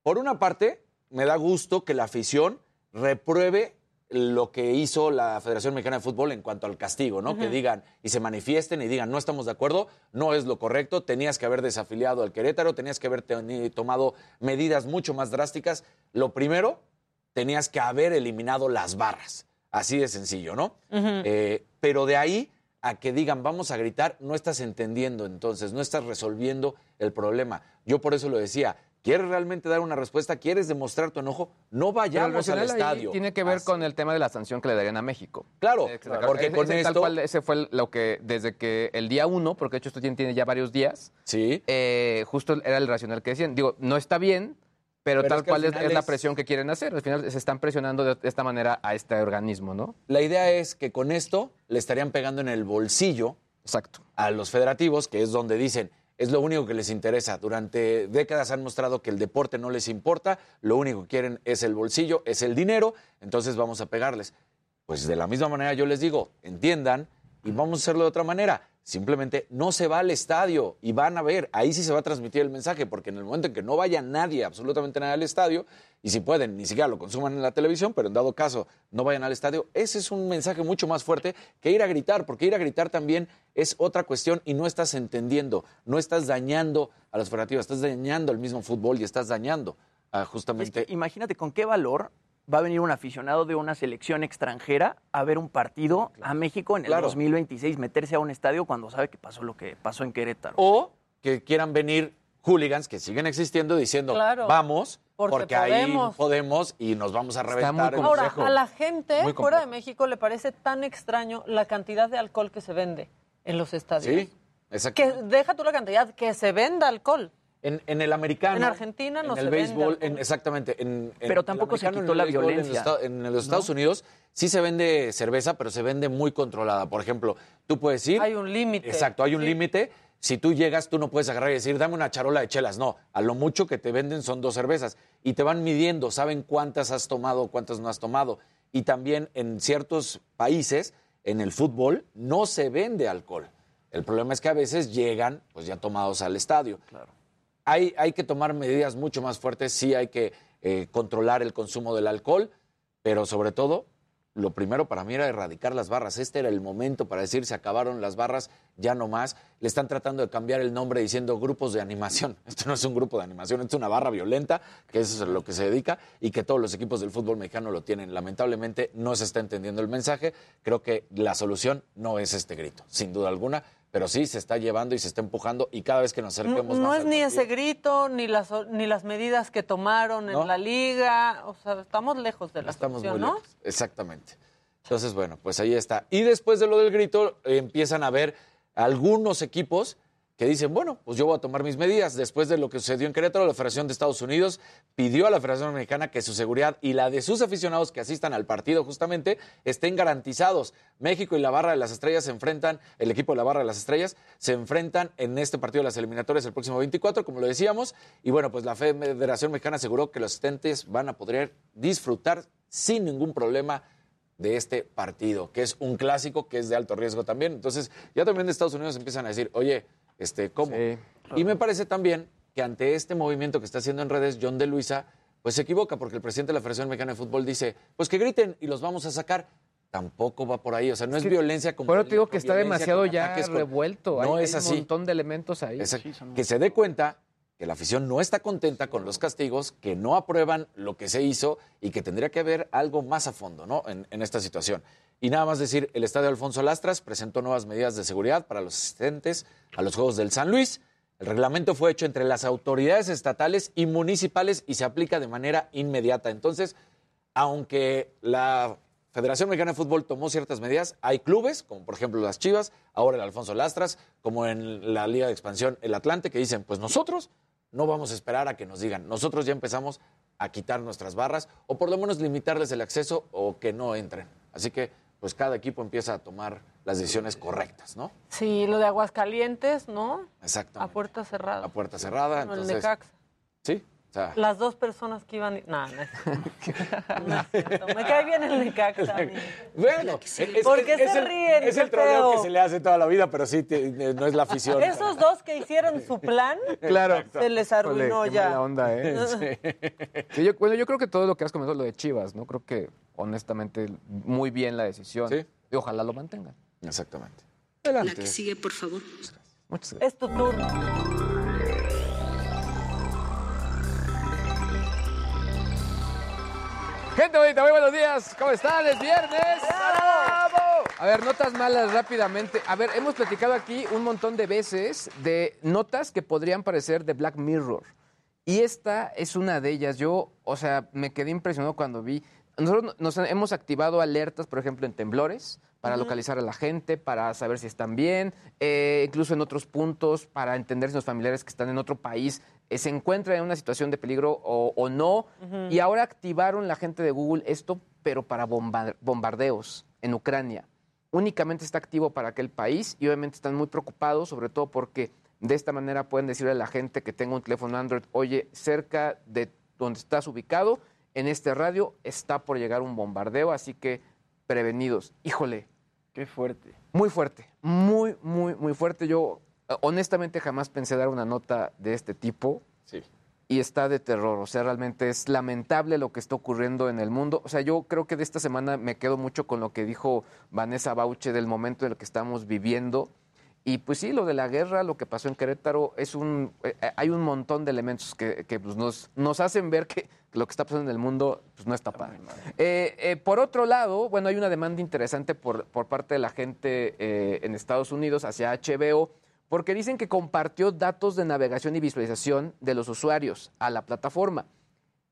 por una parte, me da gusto que la afición repruebe lo que hizo la Federación Mexicana de Fútbol en cuanto al castigo, ¿no? Que digan y se manifiesten y digan, no estamos de acuerdo, no es lo correcto, tenías que haber desafiliado al Querétaro, tenías que haber tomado medidas mucho más drásticas. Lo primero, tenías que haber eliminado las barras. Así de sencillo, ¿no? Eh, pero de ahí a que digan vamos a gritar, no estás entendiendo entonces, no estás resolviendo el problema. Yo por eso lo decía, ¿quieres realmente dar una respuesta? ¿Quieres demostrar tu enojo? No vayamos al estadio. tiene que ver Así. con el tema de la sanción que le darían a México. Claro, Eh, porque con tal cual, ese fue lo que, desde que el día uno, porque de hecho esto tiene, ya varios días, Sí. eh, justo era el racional que decían. Digo, no está bien, pero, Pero tal es que al cual es, es la es- presión que quieren hacer. Al final se están presionando de esta manera a este organismo, ¿no? La idea es que con esto le estarían pegando en el bolsillo Exacto. a los federativos, que es donde dicen, es lo único que les interesa. Durante décadas han mostrado que el deporte no les importa, lo único que quieren es el bolsillo, es el dinero, entonces vamos a pegarles. Pues de la misma manera yo les digo, entiendan y vamos a hacerlo de otra manera. Simplemente no se va al estadio y van a ver, ahí sí se va a transmitir el mensaje, porque en el momento en que no vaya nadie, absolutamente nadie al estadio, y si pueden, ni siquiera lo consuman en la televisión, pero en dado caso no vayan al estadio, ese es un mensaje mucho más fuerte que ir a gritar, porque ir a gritar también es otra cuestión y no estás entendiendo, no estás dañando a las federativas, estás dañando al mismo fútbol y estás dañando a es justamente... que imagínate con qué valor va a venir un aficionado de una selección extranjera a ver un partido a México en el Claro. 2026, meterse a un estadio cuando sabe que pasó lo que pasó en Querétaro. O que quieran venir hooligans que siguen existiendo diciendo, Claro, vamos, porque porque, ahí podemos". podemos y nos vamos a reventar. el Ahora, a la gente fuera de. México le parece tan extraño la cantidad de alcohol que se vende en los estadios. Sí, exacto. Que deja tú la cantidad, que se venda alcohol. En, en el americano. En Argentina no en se el vende béisbol, alcohol. en- exactamente. En, Pero tampoco se quitó la béisbol, en los violencia, En, los Estados Unidos sí se vende cerveza, pero se vende muy controlada. Por ejemplo, tú puedes ir. Hay un límite. Exacto, hay un Sí. límite. Si tú llegas, tú no puedes agarrar y decir, dame una charola de chelas. No, a lo mucho que te venden son dos cervezas. Y te van midiendo, saben cuántas has tomado, cuántas no has tomado. Y también en ciertos países, en el fútbol, no se vende alcohol. El problema es que a veces llegan, pues ya tomados al estadio. Claro. Hay, que tomar medidas mucho más fuertes, sí hay que eh, controlar el consumo del alcohol, pero sobre todo, lo primero para mí era erradicar las barras. Este era el momento para decir, se acabaron las barras, ya no más. Le están tratando de cambiar el nombre diciendo grupos de animación. <laughs> Esto no es un grupo de animación, es una barra violenta, que eso es a lo que se dedica y que todos los equipos del fútbol mexicano lo tienen. Lamentablemente no se está entendiendo el mensaje. Creo que la solución no es este grito, sin duda alguna, pero sí se está llevando y se está empujando y cada vez que nos No, acerquemos no más es al ni partido- ese grito, ni las, ni las medidas que tomaron No. en la liga. O sea, estamos lejos de la Estamos solución, muy ¿no? lejos. Exactamente. Entonces, bueno, pues ahí está. Y después de lo del grito, eh, empiezan a ver algunos equipos que dicen, bueno, pues yo voy a tomar mis medidas. Después de lo que sucedió en Querétaro, la Federación de Estados Unidos pidió a la Federación Mexicana que su seguridad y la de sus aficionados que asistan al partido justamente estén garantizados. México y la Barra de las Estrellas se enfrentan, el equipo de la Barra de las Estrellas se enfrentan en este partido de las eliminatorias el próximo 24, como lo decíamos. Y bueno, pues la Federación Mexicana aseguró que los asistentes van a poder disfrutar sin ningún problema de este partido, que es un clásico que es de alto riesgo también. Entonces, ya también de Estados Unidos empiezan a decir, oye, este, ¿cómo? Y me parece también que ante este movimiento que está haciendo en redes John de Luisa, pues se equivoca porque el presidente de la Federación Mexicana de Fútbol dice, pues que griten y los vamos a sacar. Tampoco va por ahí, o sea, no es, que- violencia como Pero te digo que está demasiado ya ataques revuelto. No hay, es hay así. un montón de elementos ahí. Que se dé cuenta que la afición no está contenta con los castigos, que no aprueban lo que se hizo y que tendría que haber algo más a fondo ¿no? en, en esta situación. Y nada más decir, el estadio Alfonso Lastras presentó nuevas medidas de seguridad para los asistentes a los Juegos del San Luis. El reglamento fue hecho entre las autoridades estatales y municipales y se aplica de manera inmediata. Entonces, aunque la Federación Mexicana de Fútbol tomó ciertas medidas, hay clubes, como por ejemplo las Chivas, ahora el Alfonso Lastras, como en la Liga de Expansión el Atlante, que dicen, pues nosotros no vamos a esperar a que nos digan, nosotros ya empezamos a quitar nuestras barras o por lo menos limitarles el acceso o que no entren. Así que pues cada equipo empieza a tomar las decisiones correctas, ¿no? Sí, lo de Aguascalientes, ¿no? Exacto. A puerta cerrada. A puerta cerrada, Bueno, el entonces... Necaxa. Sí, sea, Las dos personas que iban... No, no es <laughs> no es cierto. Me cae bien el Necaxa. Bueno, es, ¿Por qué es se el, ríen? Es el troleo que se le hace toda la vida, pero sí, te- no es la afición. Esos dos que hicieron su plan, Claro. se les arruinó qué ya. mala onda, ¿eh? <laughs> Sí, yo, bueno, yo creo que todo lo que has comentado, lo de Chivas, ¿no? Creo que, honestamente, muy bien la decisión. Y ojalá lo mantengan. Exactamente. Adelante. La que sigue, por favor. Muchas gracias. Es tu turno. Gente bonita, muy buenos días. ¿Cómo están? Es viernes. ¡Bravo! A ver, notas malas rápidamente. A ver, hemos platicado aquí un montón de veces de notas que podrían parecer de Black Mirror. Y esta es una de ellas. Yo, o sea, me quedé impresionado cuando vi. Nosotros nos hemos activado alertas, por ejemplo, en temblores, para localizar a la gente, para saber si están bien, eh, incluso en otros puntos, para entender si los familiares que están en otro país eh, se encuentran en una situación de peligro o, o no. Y ahora activaron la gente de Google esto, pero para bomba- bombardeos en Ucrania. Únicamente está activo para aquel país y obviamente están muy preocupados, sobre todo porque de esta manera pueden decirle a la gente que tenga un teléfono Android, oye, cerca de donde estás ubicado, en este radio está por llegar un bombardeo, así que prevenidos. Híjole. Qué fuerte. Muy fuerte, muy, muy, muy fuerte. Yo eh, honestamente jamás pensé dar una nota de este tipo. Sí. Y está de terror, o sea, realmente es lamentable lo que está ocurriendo en el mundo. O sea, yo creo que de esta semana me quedo mucho con lo que dijo Vanessa Bauche del momento en el que estamos viviendo. Y pues sí, lo de la guerra, lo que pasó en Querétaro, es un, eh, eh, hay un montón de elementos que, que, pues, nos, nos hacen ver que lo que está pasando en el mundo pues, no está padre. Eh, eh, por otro lado, bueno, hay una demanda interesante por, por parte de la gente eh, en Estados Unidos hacia HBO, porque dicen que compartió datos de navegación y visualización de los usuarios a la plataforma.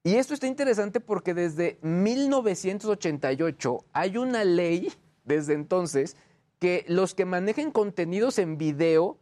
Y esto está interesante porque desde 1988 hay una ley, desde entonces, que los que manejen contenidos en video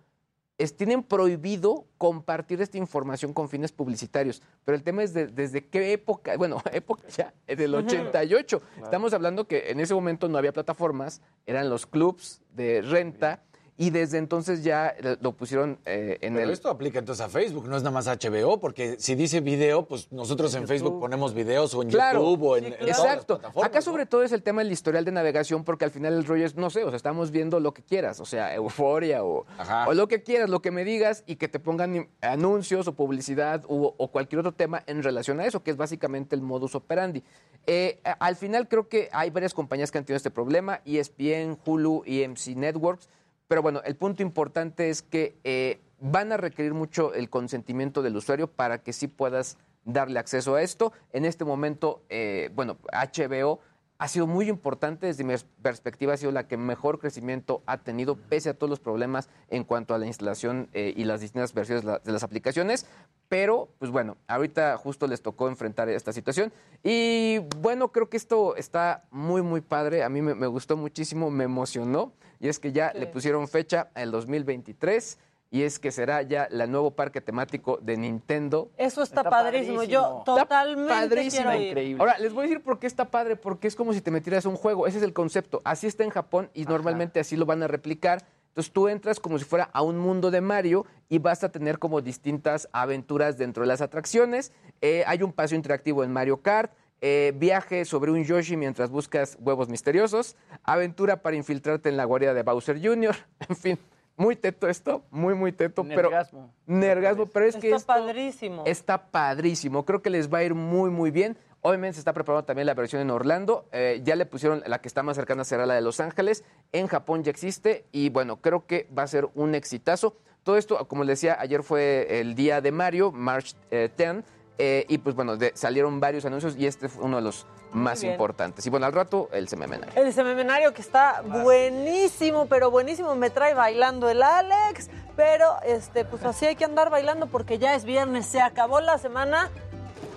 es- tienen prohibido compartir esta información con fines publicitarios. Pero el tema es de- desde qué época, bueno, <laughs> época ya, del Ujú. 88. Claro. Estamos hablando que en ese momento no había plataformas, eran los clubs de renta y desde entonces ya lo- pusieron eh, en Pero el... esto aplica entonces a Facebook, no es nada más HBO, porque si dice video, pues nosotros en Facebook ponemos videos o en Claro, YouTube o en, en todas las exacto. plataformas, Acá ¿no? sobre todo es el tema del historial de navegación, porque al final el rollo es, no sé, o sea, estamos viendo lo que quieras, o sea, euforia o, o lo que quieras, lo que me digas y que te pongan anuncios o publicidad o, o cualquier otro tema en relación a eso, que es básicamente el modus operandi. Eh, al final creo que hay varias compañías que han tenido este problema, ESPN, Hulu, EMC Networks, pero bueno, el punto importante es que eh, van a requerir mucho el consentimiento del usuario para que sí puedas darle acceso a esto. En este momento, eh, bueno, HBO ha sido muy importante desde mi perspectiva, ha sido la que mejor crecimiento ha tenido, pese a todos los problemas en cuanto a la instalación eh, y las distintas versiones de la- de las aplicaciones. Pero, pues bueno, ahorita justo les tocó enfrentar esta situación. Y bueno, creo que esto está muy, muy padre. A mí me gustó muchísimo, me emocionó. Y es que ya le pusieron fecha al 2023. Y es que será ya el nuevo parque temático de Nintendo. Eso está, padrísimo. Yo totalmente Padrísimo. quiero ir. Ahora, les voy a decir por qué está padre, porque es como si te metieras a un juego. Ese es el concepto. Así está en Japón y normalmente así lo van a replicar. Entonces tú entras como si fuera a un mundo de Mario y vas a tener como distintas aventuras dentro de las atracciones. Eh, hay un paseo interactivo en Mario Kart. Eh, viaje sobre un Yoshi mientras buscas huevos misteriosos. Aventura para infiltrarte en la guarida de Bowser Jr. <laughs> En fin, muy teto esto, muy, muy teto. Nergasmo. Pero, nergasmo, pero es que Está padrísimo. Está padrísimo. Creo que les va a ir muy, muy bien. Obviamente se está preparando también la versión en Orlando. Eh, ya le pusieron la que está más cercana será la de Los Ángeles. En Japón ya existe y bueno, creo que va a ser un exitazo. Todo esto, como les decía, ayer fue el día de Mario, March eh, 10. Eh, y pues bueno, de- salieron varios anuncios y este fue uno de los más importantes. Y bueno, al rato el sememenario. El semenario que está buenísimo, pero buenísimo. Me trae bailando el Alex. Pero este, pues así hay que andar bailando porque ya es viernes. Se acabó la semana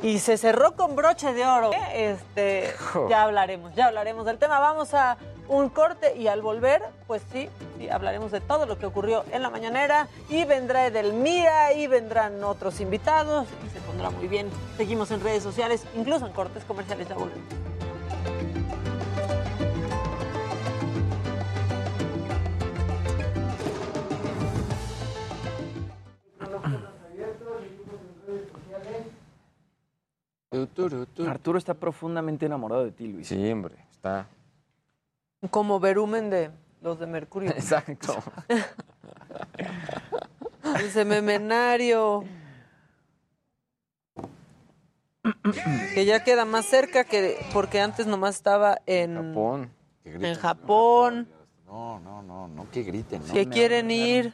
y se cerró con broche de oro. Este, <laughs> ya hablaremos, ya hablaremos del tema. Vamos a un corte y al volver, pues sí, sí, hablaremos de todo lo que ocurrió en la mañanera. Y vendrá Edelmira y vendrán otros invitados y se pondrá muy bien. Seguimos en redes sociales, incluso en cortes comerciales. Ya volvemos. Arturo está profundamente enamorado de ti, Luis. Sí, hombre, está. Como verumen de los de Mercurio. <laughs> Exacto. El sememenario. Que ya queda más cerca que porque antes nomás estaba en Japón. En Japón. No, no, no, no que griten. ¿no? que quieren ir.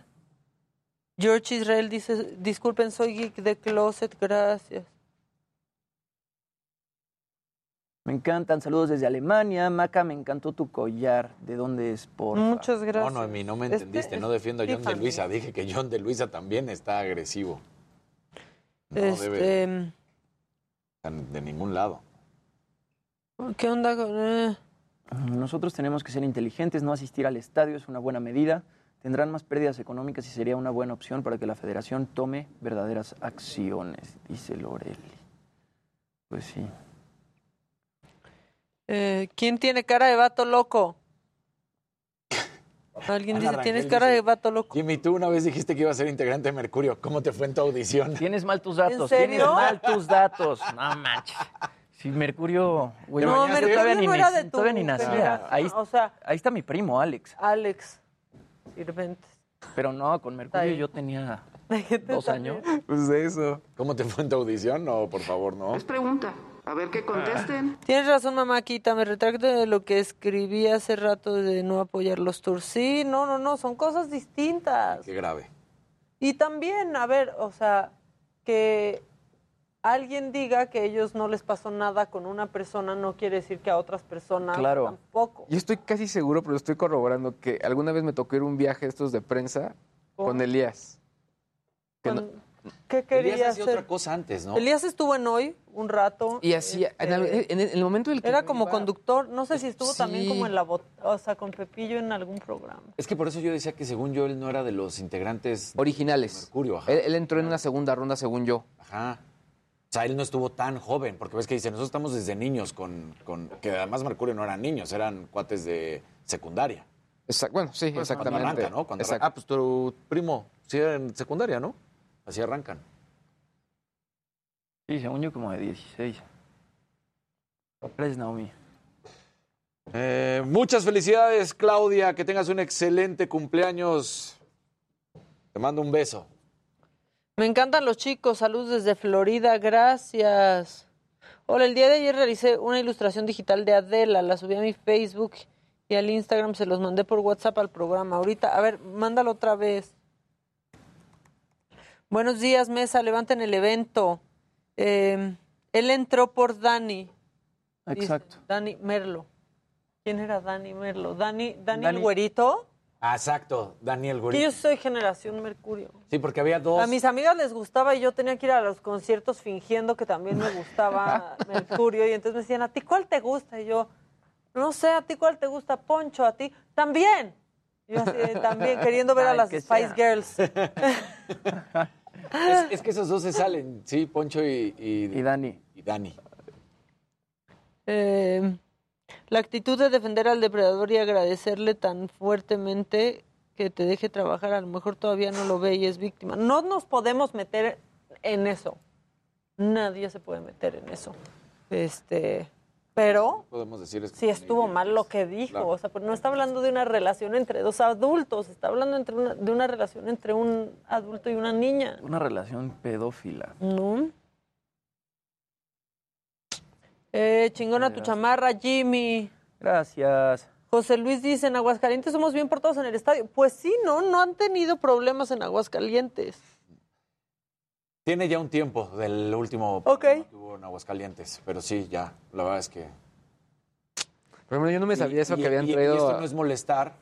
George Israel dice, disculpen, soy geek de closet, gracias. Me encantan, saludos desde Alemania. Maca, me encantó tu collar. ¿De dónde es, por Muchas gracias. No, Noemí, no me Este entendiste. es no defiendo a John de. Luisa. Dije que John de Luisa también está agresivo. No este, debe de ningún lado. ¿Qué onda con...? eh? Nosotros tenemos que ser inteligentes, no asistir al estadio es una buena medida. Tendrán más pérdidas económicas y sería una buena opción para que la federación tome verdaderas acciones, dice Loreli. Pues sí. Eh, ¿Quién tiene cara de vato loco? <laughs> Alguien Ana dice, tienes cara dice, de vato loco. Jimmy, tú una vez dijiste que iba a ser integrante de Mercurio. ¿Cómo te fue en tu audición? Tienes mal tus datos, serio? tienes mal tus datos. <laughs> No manches. Si Mercurio, güey, No, Mercurio todavía ni, no era nac- de tu todavía ni nacía. Ahí, O sea, ahí está mi primo, Alex. Alex Sirventes. Pero no, con Mercurio yo tenía <laughs> dos años. Pues eso. ¿Cómo te fue en tu audición? No, por favor, no. Es pregunta. A ver qué contesten. Tienes razón, mamáquita. Me retracto de lo que escribí hace rato de no apoyar los tours. Sí, no, no, no. Son cosas distintas. Qué grave. Y también, a ver, o sea, que alguien diga que a ellos no les pasó nada con una persona no quiere decir que a otras personas Claro. tampoco. Yo estoy casi seguro, pero estoy corroborando que alguna vez me tocó ir un viaje estos de prensa con Elías. Que no- ¿Qué quería Elías hacía hacer? otra cosa antes, ¿no? Elías estuvo en hoy un rato. y así, en, el, este, en el- en el momento del que Era como iba- conductor, no sé si estuvo también como en la bot, o sea, con Pepillo en algún programa. Es que por eso yo decía que según yo él no era de los integrantes Originales. Mercurio, ajá. Él, él entró en una segunda ronda, según yo. Ajá. O sea, él no estuvo tan joven, porque ves que dice, nosotros estamos desde niños con, con que además Mercurio no eran niños, eran cuates de secundaria. Exact- bueno, sí, Pues exactamente. Cuando arranca, ¿no? Cuando Exacto. arranca. Ah, pues tu primo, sí era en secundaria, ¿no? Así arrancan. Sí, según yo como de 16. Gracias, Naomi. Eh, muchas felicidades, Claudia, que tengas un excelente cumpleaños. Te mando un beso. Me encantan los chicos, salud desde Florida, gracias. Hola, el día de ayer realicé una ilustración digital de Adela, la subí a mi Facebook y al Instagram, se los mandé por WhatsApp al programa. Ahorita, a ver, mándalo otra vez. Buenos días, mesa, levanten el evento. Eh, él entró por Dani. dice, Exacto. Dani Merlo. ¿Quién era Dani Merlo? Dani, Dani, Dani- el güerito. Ah, exacto, Daniel Que Gurito. yo soy generación Mercurio. Sí, porque había dos. A mis amigas les gustaba y yo tenía que ir a los conciertos fingiendo que también me gustaba <laughs> Mercurio. Y entonces me decían, ¿a ti cuál te gusta? Y yo, no sé, ¿a ti cuál te gusta? Poncho, ¿a ti? También. Y yo así, también, queriendo ver <laughs> a las Spice sea. Girls. <laughs> Es, es que esos dos se salen, sí, Poncho y, y, Dani. Y Dani. Eh, la actitud de defender al depredador y agradecerle tan fuertemente que te deje trabajar, a lo mejor todavía no lo ve y es víctima. No nos podemos meter en eso. Nadie se puede meter en eso. Este, pero Podemos decir es sí estuvo mal lo que dijo. Claro. O sea, pero no está hablando de una relación entre dos adultos, está hablando entre una- de una relación entre un adulto y una niña. Una relación pedófila. ¿No? Eh, chingona tu chamarra, Jimmy. Gracias. José Luis dice, en Aguascalientes somos bien portados en el estadio. Pues sí, no, no han tenido problemas en Aguascalientes. Tiene ya un tiempo del último Ok. problema que hubo en Aguascalientes, pero sí, ya, la verdad es que... Pero bueno, yo no me sabía eso Y- que habían y- y traído. esto a- no es molestar,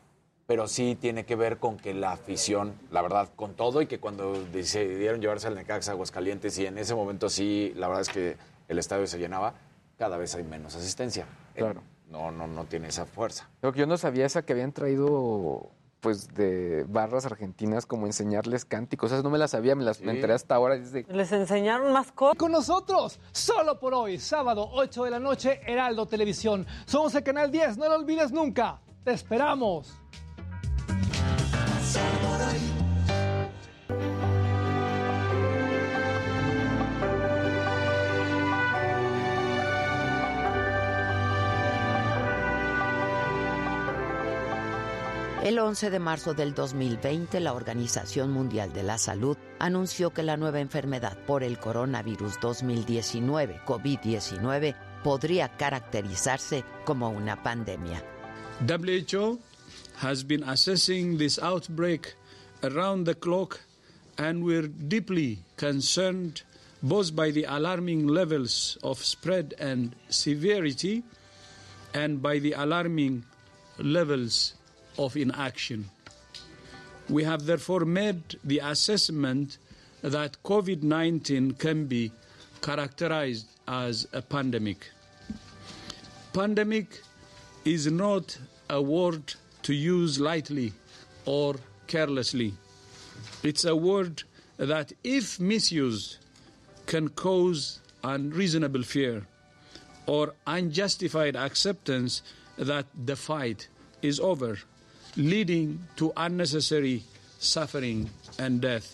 pero sí tiene que ver con que la afición, la verdad, con todo, y que cuando decidieron llevarse al Necaxa a Aguascalientes, y en ese momento sí, la verdad es que el estadio se llenaba, cada vez hay menos asistencia. Claro. No, no, no tiene esa fuerza. Lo que yo no sabía esa que habían traído pues de barras argentinas como enseñarles cánticos. Esas no me las sabía, me las me enteré hasta ahora. es de- Les enseñaron más cosas. Con nosotros, solo por hoy, sábado 8 de la noche, Heraldo Televisión. Somos el canal 10, no lo olvides nunca. Te esperamos. El 11 de marzo del 2020, la Organización Mundial de la Salud anunció que la nueva enfermedad por el coronavirus 2019, COVID-19, podría caracterizarse como una pandemia. WHO has been assessing this outbreak around the clock, and we're deeply concerned both by the alarming levels of spread and severity and by the alarming levels of inaction. We have therefore made the assessment that COVID 19 can be characterized as a pandemic. Pandemic is not a word to use lightly or carelessly. It's a word that, if misused, can cause unreasonable fear or unjustified acceptance that the fight is over, leading to unnecessary suffering and death.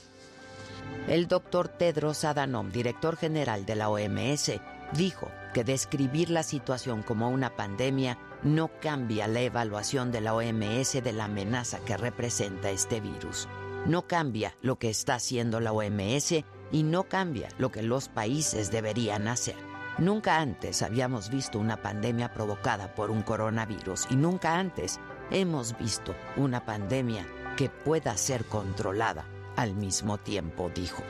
El doctor Tedros Adhanom, director general de la OMS, dijo que describir la situación como una pandemia no cambia la evaluación de la OMS de la amenaza que representa este virus. No cambia lo que está haciendo la OMS y no cambia lo que los países deberían hacer. Nunca antes habíamos visto una pandemia provocada por un coronavirus y nunca antes hemos visto una pandemia que pueda ser controlada al mismo tiempo, dijo.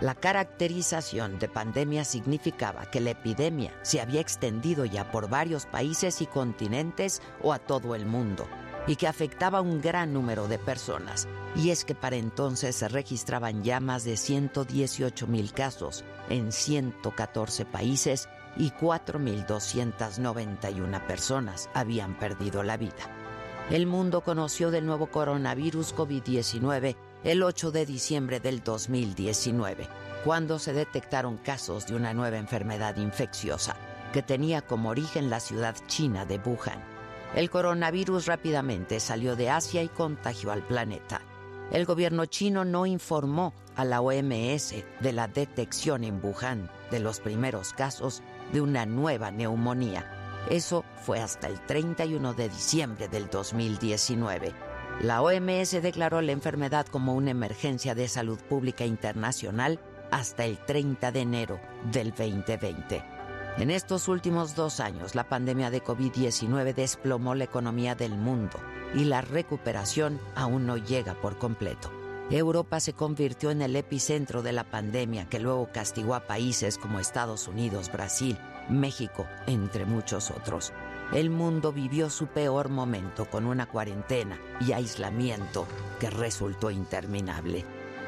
La caracterización de pandemia significaba que la epidemia se había extendido ya por varios países y continentes o a todo el mundo y que afectaba a un gran número de personas. Y es que para entonces se registraban ya más de 118 mil casos en 114 países y 4.291 personas habían perdido la vida. El mundo conoció del nuevo coronavirus COVID-19 el 8 de diciembre del 2019, cuando se detectaron casos de una nueva enfermedad infecciosa que tenía como origen la ciudad china de Wuhan. El coronavirus rápidamente salió de Asia y contagió al planeta. El gobierno chino no informó a la OMS de la detección en Wuhan de los primeros casos de una nueva neumonía. Eso fue hasta el 31 de diciembre del 2019. La OMS declaró la enfermedad como una emergencia de salud pública internacional hasta el 30 de enero del 2020. En estos últimos dos años, la pandemia de COVID-19 desplomó la economía del mundo y la recuperación aún no llega por completo. Europa se convirtió en el epicentro de la pandemia que luego castigó a países como Estados Unidos, Brasil, México, entre muchos otros. el mundo vivió su peor momento con una cuarentena y aislamiento que resultó interminable.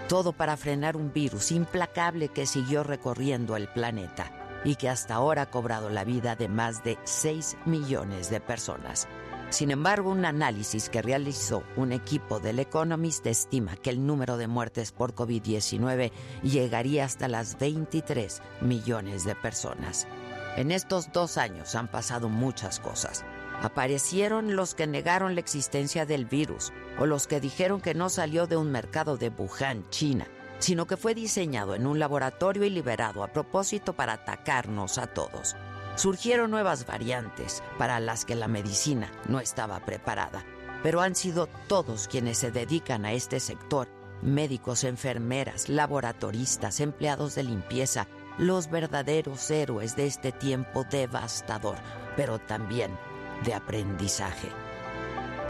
Todo para frenar un virus implacable que siguió recorriendo el planeta y que hasta ahora ha cobrado la vida de más de 6 millones de personas. Sin embargo, un análisis que realizó un equipo del Economist estima que el número de muertes por COVID-19 llegaría hasta las 23 millones de personas. En estos dos años han pasado muchas cosas. Aparecieron los que negaron la existencia del virus o los que dijeron que no salió de un mercado de Wuhan, China, sino que fue diseñado en un laboratorio y liberado a propósito para atacarnos a todos. Surgieron nuevas variantes para las que la medicina no estaba preparada, pero han sido todos quienes se dedican a este sector, médicos, enfermeras, laboratoristas, empleados de limpieza, los verdaderos héroes de este tiempo devastador, pero también de aprendizaje.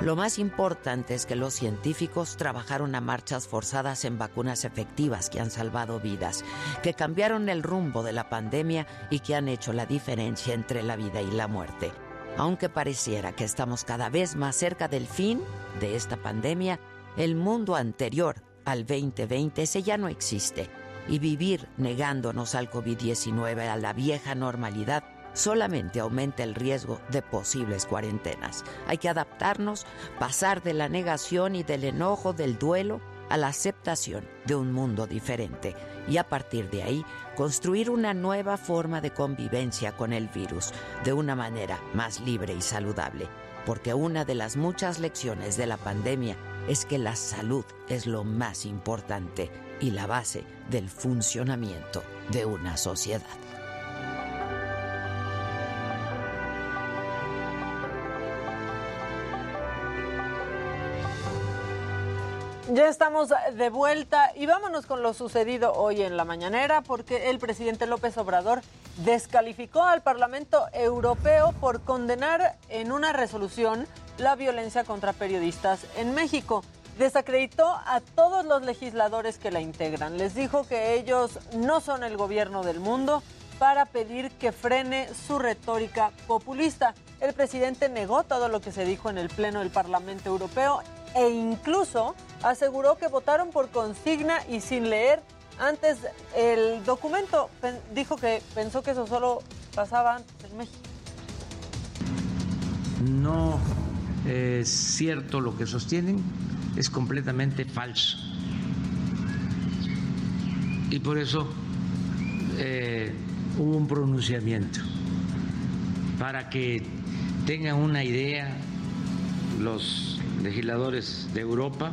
Lo más importante es que los científicos trabajaron a marchas forzadas en vacunas efectivas que han salvado vidas, que cambiaron el rumbo de la pandemia y que han hecho la diferencia entre la vida y la muerte. Aunque pareciera que estamos cada vez más cerca del fin de esta pandemia, el mundo anterior al 2020 ese ya no existe. Y vivir negándonos al COVID-19, a la vieja normalidad, solamente aumenta el riesgo de posibles cuarentenas. Hay que adaptarnos, pasar de la negación y del enojo, del duelo, a la aceptación de un mundo diferente y a partir de ahí construir una nueva forma de convivencia con el virus de una manera más libre y saludable. Porque una de las muchas lecciones de la pandemia es que la salud es lo más importante y la base del funcionamiento de una sociedad. Ya estamos de vuelta y vámonos con lo sucedido hoy en la mañanera porque el presidente López Obrador descalificó al Parlamento Europeo por condenar en una resolución la violencia contra periodistas en México. Desacreditó a todos los legisladores que la integran. Les dijo que ellos no son el gobierno del mundo para pedir que frene su retórica populista. El presidente negó todo lo que se dijo en el Pleno del Parlamento Europeo e incluso aseguró que votaron por consigna y sin leer antes el documento. Dijo que pensó que eso solo pasaba antes en México. No es cierto lo que sostienen, es completamente falso. Y por eso eh, hubo un pronunciamiento para que tengan una idea los legisladores de Europa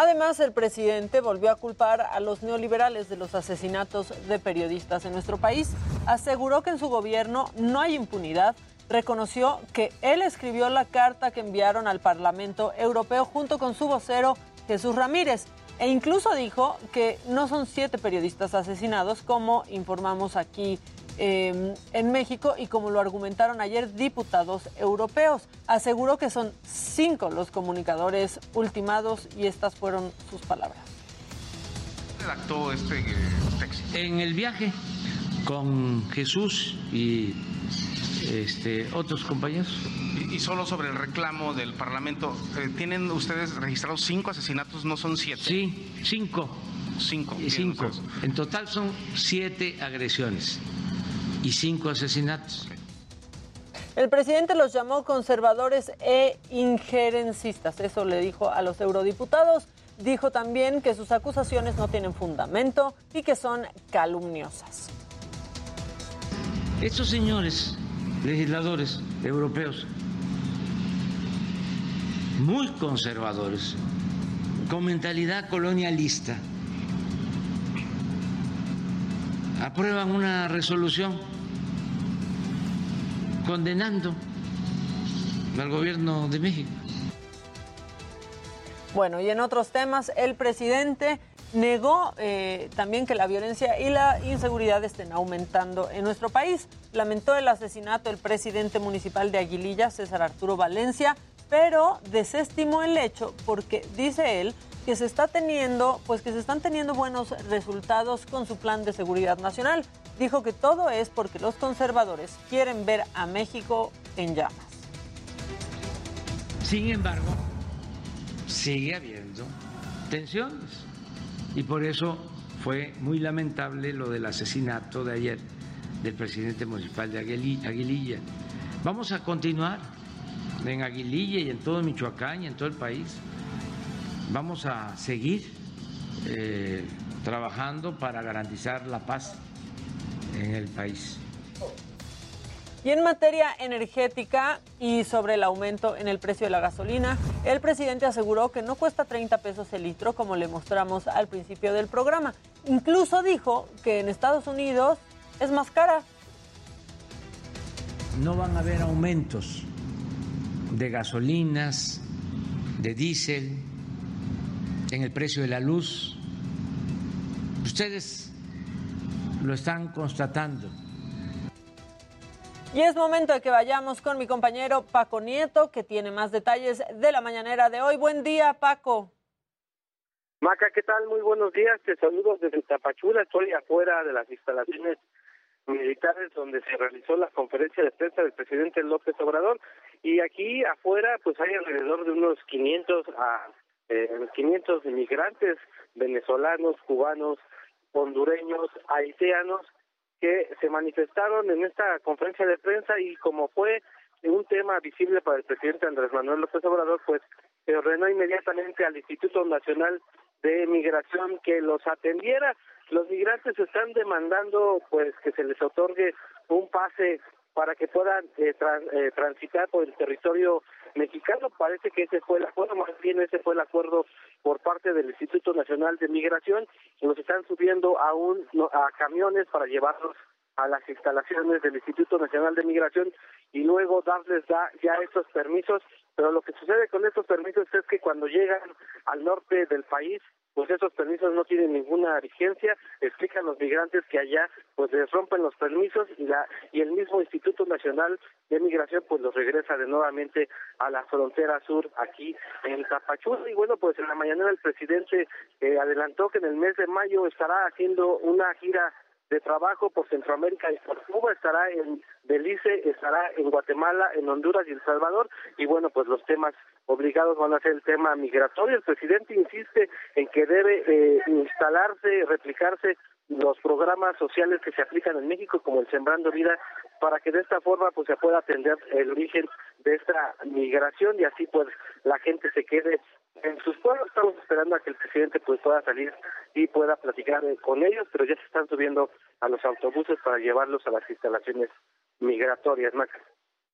Además, el presidente volvió a culpar a los neoliberales de los asesinatos de periodistas en nuestro país. Aseguró que en su gobierno no hay impunidad. Reconoció que él escribió la carta que enviaron al Parlamento Europeo junto con su vocero Jesús Ramírez. E incluso dijo que no son siete periodistas asesinados, como informamos aquí eh, en México y como lo argumentaron ayer diputados europeos. Aseguró que son cinco los comunicadores ultimados y estas fueron sus palabras. redactó este texto? En el viaje con Jesús y este, otros compañeros. Y, y solo sobre el reclamo del Parlamento, eh, ¿tienen ustedes registrados cinco asesinatos, no son siete? Sí, cinco. Cinco. Y tienen cinco. ustedes. En total son siete agresiones y cinco asesinatos. El presidente los llamó conservadores e injerencistas, eso le dijo a los eurodiputados. Dijo también que sus acusaciones no tienen fundamento y que son calumniosas. Estos señores legisladores europeos, muy conservadores, con mentalidad colonialista, aprueban una resolución condenando al gobierno de México. Bueno, y en otros temas, el presidente negó eh, también que la violencia y la inseguridad estén aumentando en nuestro país. Lamentó el asesinato del presidente municipal de Aguililla, César Arturo Valencia, pero desestimó el hecho porque dice él que se está teniendo, pues que se están teniendo buenos resultados con su plan de seguridad nacional. Dijo que todo es porque los conservadores quieren ver a México en llamas. Sin embargo, sigue habiendo tensiones y por eso fue muy lamentable lo del asesinato de ayer del presidente municipal de Aguili- Aguililla. Vamos a continuar en Aguililla y en todo Michoacán y en todo el país. Vamos a seguir eh, trabajando para garantizar la paz en el país. Y en materia energética y sobre el aumento en el precio de la gasolina, el presidente aseguró que no cuesta 30 pesos el litro como le mostramos al principio del programa. Incluso dijo que en Estados Unidos es más cara. No van a haber aumentos de gasolinas, de diésel, en el precio de la luz. Ustedes lo están constatando. Y es momento de que vayamos con mi compañero Paco Nieto, que tiene más detalles de la mañanera de hoy. Buen día, Paco. Maca, ¿qué tal? Muy buenos días. Te saludo desde Tapachula. Estoy afuera de las instalaciones militares donde se realizó la conferencia de prensa del presidente López Obrador. Y aquí afuera, pues hay alrededor de unos 500 a eh, 500 inmigrantes venezolanos, cubanos, hondureños, haitianos que se manifestaron en esta conferencia de prensa y como fue un tema visible para el presidente Andrés Manuel López Obrador, pues ordenó inmediatamente al Instituto Nacional de Migración que los atendiera. Los migrantes están demandando pues que se les otorgue un pase para que puedan eh, eh, transitar por el territorio mexicano. Parece que ese fue el acuerdo, más bien ese fue el acuerdo por parte del Instituto Nacional de Migración. Los están subiendo a, un, a camiones para llevarlos a las instalaciones del Instituto Nacional de Migración y luego darles da- ya estos permisos. Pero lo que sucede con estos permisos es que cuando llegan al norte del país, pues esos permisos no tienen ninguna vigencia. Explican los migrantes que allá pues les rompen los permisos y la y el mismo Instituto Nacional de Migración pues los regresa de nuevamente a la frontera sur aquí en Tapachula y bueno pues en la mañana el presidente eh, adelantó que en el mes de mayo estará haciendo una gira de trabajo por Centroamérica y por Cuba, estará en Belice, estará en Guatemala, en Honduras y El Salvador, y bueno, pues los temas obligados van a ser el tema migratorio. El presidente insiste en que debe eh, instalarse, replicarse los programas sociales que se aplican en México, como el Sembrando Vida, para que de esta forma pues se pueda atender el origen de esta migración y así pues la gente se quede en sus pueblos. Estamos esperando a que el presidente pues pueda salir y pueda platicar eh, con ellos, pero ya se están subiendo a los autobuses para llevarlos a las instalaciones migratorias, Maca.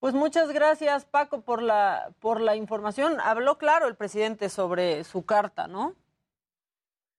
Pues muchas gracias, Paco, por la, por la información. Habló claro el presidente sobre su carta, ¿no?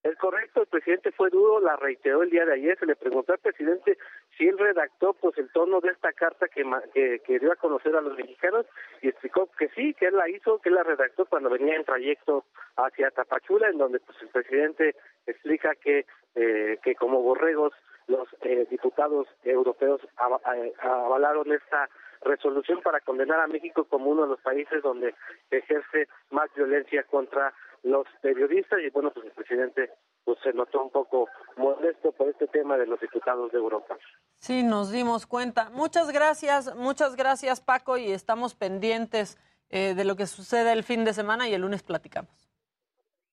Es correcto, el presidente fue duro, la reiteró el día de ayer, se le preguntó al presidente si él redactó pues el tono de esta carta que, que, que dio a conocer a los mexicanos y explicó que sí, que él la hizo, que él la redactó cuando venía en trayecto hacia Tapachula, en donde pues el presidente explica que, eh, que como borregos los eh, diputados europeos eh, avalaron esta resolución para condenar a México como uno de los países donde ejerce más violencia contra los periodistas y bueno pues el presidente pues se notó un poco molesto por este tema de los diputados de Europa. Sí, nos dimos cuenta. Muchas gracias, muchas gracias, Paco, y estamos pendientes eh, de lo que sucede el fin de semana y el lunes platicamos.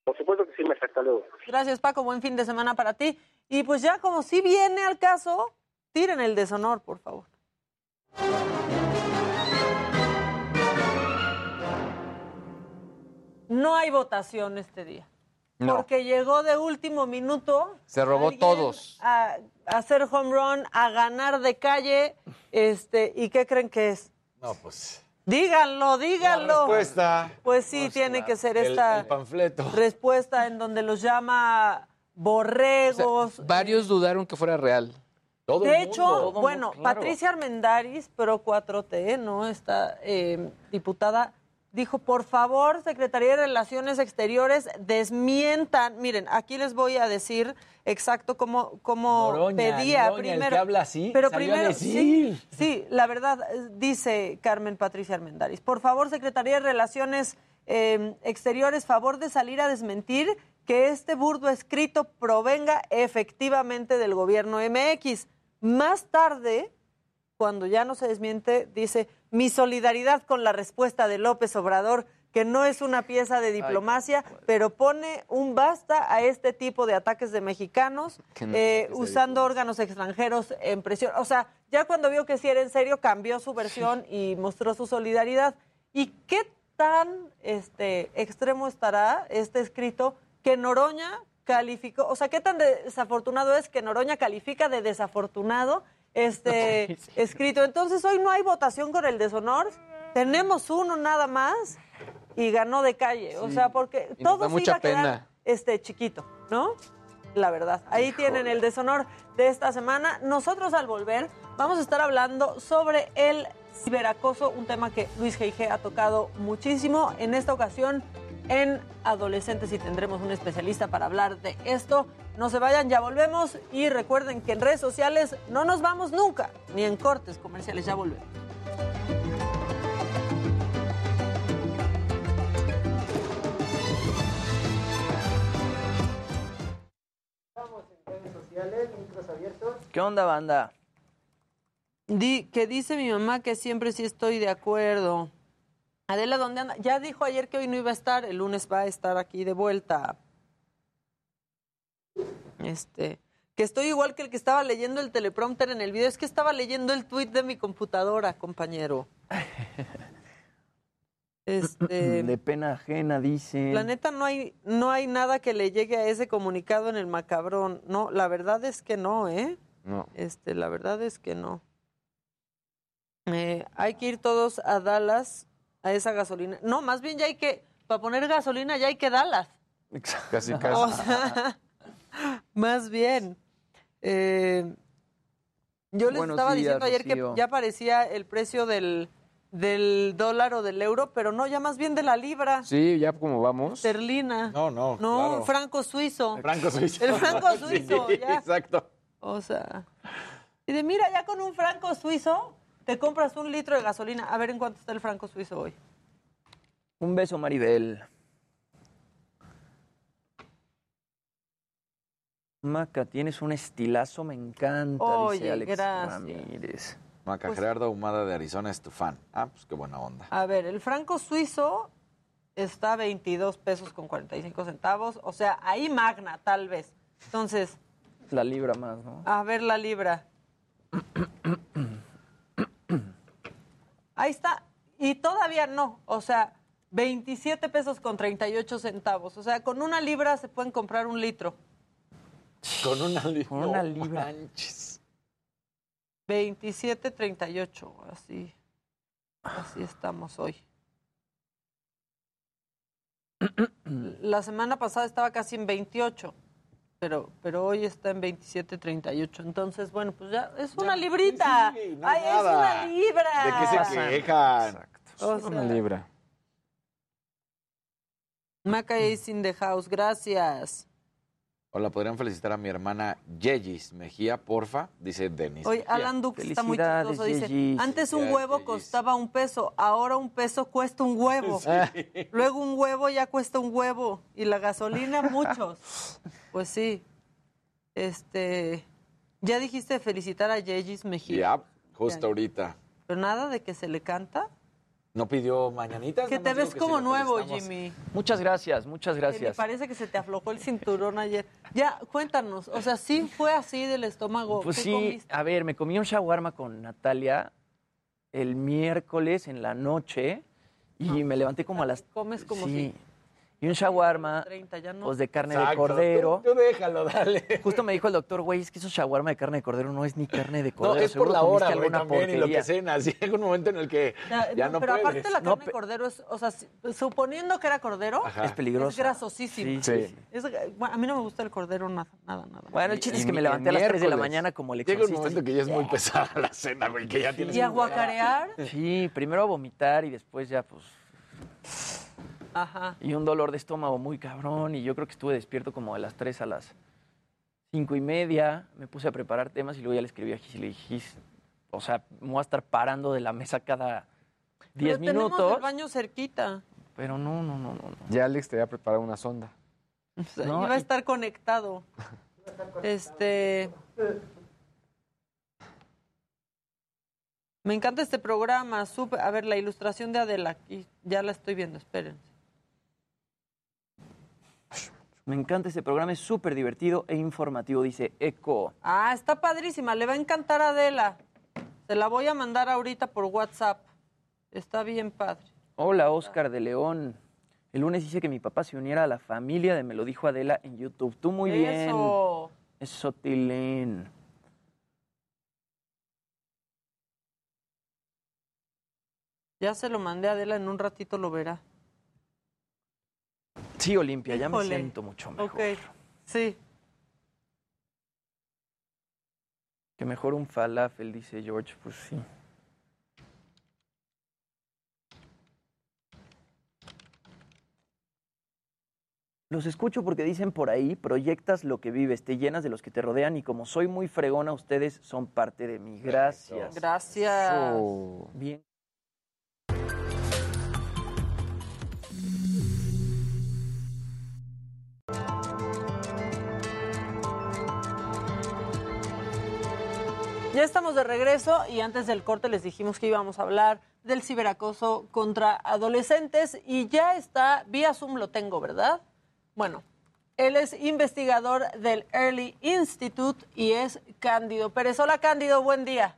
Por supuesto que sí, me hasta luego. Gracias, Paco. Buen fin de semana para ti. Y pues ya como si viene al caso, tiren el deshonor, por favor. No hay votación este día. No. Porque llegó de último minuto Se robó todos. a, a hacer home run, a ganar de calle. Este, ¿Y qué creen que es? No, pues. Díganlo, díganlo. respuesta. Pues sí, tiene que ser esta el panfleto. respuesta en donde los llama borregos. Varios dudaron que fuera real. De hecho, bueno, Patricia Armendaris, pro 4T, ¿no? Esta eh, diputada, dijo, por favor, Secretaría de Relaciones Exteriores, desmientan. Miren, aquí les voy a decir exacto cómo, cómo Noroña, pedía Noroña, el primero. que habla así, pero salió a primero, decir. Sí, sí, la verdad, dice Carmen Patricia Armendáriz. Por favor, Secretaría de Relaciones eh, Exteriores, favor de salir a desmentir que este burdo escrito provenga efectivamente del gobierno MX. Más tarde, cuando ya no se desmiente, dice, mi solidaridad con la respuesta de López Obrador, que no es una pieza de diplomacia, pero pone un basta a este tipo de ataques de mexicanos, no eh, usando órganos extranjeros en presión. O sea, ya cuando vio que sí era en serio, cambió su versión y mostró su solidaridad. ¿Y qué tan este, extremo estará este escrito que Noroña calificó? O sea, ¿qué tan desafortunado es que Noroña califica de desafortunado este <laughs> escrito? Entonces, hoy no hay votación con el deshonor. Tenemos uno nada más y ganó de calle. O sea, porque Y todo se iba a quedar pena. este chiquito, ¿no? La verdad. Ahí tienen el deshonor de esta semana. Nosotros al volver vamos a estar hablando sobre el ciberacoso, un tema que Luis G.I.G. ha tocado muchísimo. En esta ocasión en adolescentes y tendremos un especialista para hablar de esto. No se vayan, ya volvemos y recuerden que en redes sociales no nos vamos nunca, ni en cortes comerciales, ya volvemos. ¿Qué onda, banda? Di, que dice mi mamá que siempre sí estoy de acuerdo. Adela, ¿dónde anda? Ya dijo ayer que hoy no iba a estar, el lunes va a estar aquí de vuelta. Este, que estoy igual que el que estaba leyendo el teleprompter en el video, es que estaba leyendo el tweet de mi computadora, compañero. <laughs> Este, De pena ajena, dice. la neta no hay no hay nada que le llegue a ese comunicado en el macabrón. No, la verdad es que no, ¿eh? No. Este, la verdad es que no. Eh, hay que ir todos a Dallas a esa gasolina. No, más bien ya hay que, para poner gasolina ya hay que Dallas. Casi, O casi. sea, <laughs> más bien. Eh, yo les Buenos estaba días, diciendo ayer Rocío. que ya aparecía el precio del, del dólar o del euro, pero no, ya más bien de la libra Sí, ya como vamos. esterlina. No, no. No, claro. franco suizo. Franco suizo. El franco <laughs> Sí, suizo, ya. Exacto. O sea. Y de mira, ya con un franco suizo te compras un litro de gasolina. A ver en cuánto está el franco suizo hoy. Un beso, Maribel. Maca, tienes un estilazo, me encanta, Oye, dice Alex gracias. Ramírez. Maca Pues- Gerardo Ahumada de Arizona es tu fan. Ah, pues qué buena onda. A ver, el franco suizo está a 22 pesos con 45 centavos. O sea, ahí magna, tal vez. Entonces, La libra más, ¿no? a ver la libra. Ahí está. Y todavía no. O sea, 27 pesos con 38 centavos. O sea, con una libra se pueden comprar un litro. Con una libra. Con una libra. 27.38, así. Así estamos hoy. <clears throat> La semana pasada estaba casi en 28, pero, pero hoy está en 27.38. Entonces, bueno, pues ya es una librita. sí, no Ay, nada. es una libra. ¿De qué se quejan? O sea, Una libra. Maca is in the house, gracias. Hola, ¿podrían felicitar a mi hermana Yeyis Mejía, porfa? Dice Denis. Oye. Alan Dux está muy chistoso. Dice, Yeyis. antes un huevo Yeyis. costaba un peso, ahora un peso cuesta un huevo. <laughs> Luego un huevo ya cuesta un huevo. Y la gasolina, muchos. <laughs> Pues sí. Este. Ya dijiste felicitar a Yeyis Mejía. Ya, justo Ya. ahorita. Pero nada de que se le canta. ¿No pidió mañanitas? Que te ves que como nuevo. Jimmy. Muchas gracias, muchas Que me gracias. parece que se te aflojó el cinturón ayer. Ya, cuéntanos. O sea, sí fue así del estómago. Pues ¿Qué sí, comiste? a ver, me comí un shawarma con Natalia el miércoles en la noche y me levanté como a las... Comes como sí. Y un shawarma, 30, ya no. pues de carne de cordero. Tú, tú déjalo, dale. Justo me dijo el doctor, güey, es que eso shawarma de carne de cordero no es ni carne de No, cordero. es por la hora, güey, alguna también, y lo que porquería". cenas. <laughs> Llega un momento en el que Ya, ya no, no pero puedes. aparte la No, carne de cordero es, o sea, si- suponiendo que era cordero, Ajá. Es peligroso. es grasosísimo. Sí, sí. Es- bueno, a mí no me gusta el cordero nada, nada, nada. Bueno, el chiste es Y- que me y levanté a las 3 de la mañana como el Llega un exorcista. momento que ya es muy <laughs> pesada la cena, güey, que ya tienes y aguacarear, <laughs> Sí, primero a vomitar y después ya, pues, Ajá. y un dolor de estómago muy cabrón. Y yo creo que estuve despierto como de las 3 a las 5 y media. Me puse a preparar temas y luego ya le escribí a Gis y le dije, Gis, o sea, me voy a estar parando de la mesa cada 10 Pero tenemos minutos. el baño cerquita. Pero no, no, no, no. no. Ya Alex te había preparado una sonda. O sea, No, iba a y- estar conectado. Este. Me encanta este programa. súper- A ver, la ilustración de Adela. Aquí ya la estoy viendo, espérense. Me encanta este programa, es súper divertido e informativo, dice Eco. Ah, está padrísima. Le va a encantar a Adela. Se la voy a mandar ahorita por WhatsApp. Está bien padre. Hola, Oscar de León. El lunes hice que mi papá se uniera a la familia de Me lo dijo Adela en YouTube. Tú muy bien. Eso. Eso, Tilén. Ya se lo mandé a Adela, en un ratito lo verá. Sí, Olimpia, ya me siento mucho mejor. Ok, sí. Que mejor un falafel, dice George. Pues sí. Los escucho porque dicen por ahí, proyectas lo que vives, te llenas de los que te rodean y como soy muy fregona, ustedes son parte de mí. Gracias. Gracias. Eso. Bien. Ya estamos de regreso y antes del corte les dijimos que íbamos a hablar del ciberacoso contra adolescentes y ya está, vía Zoom lo tengo, ¿verdad? Bueno, él es investigador del Early Institute y es Cándido Pérez. Hola Cándido, buen día.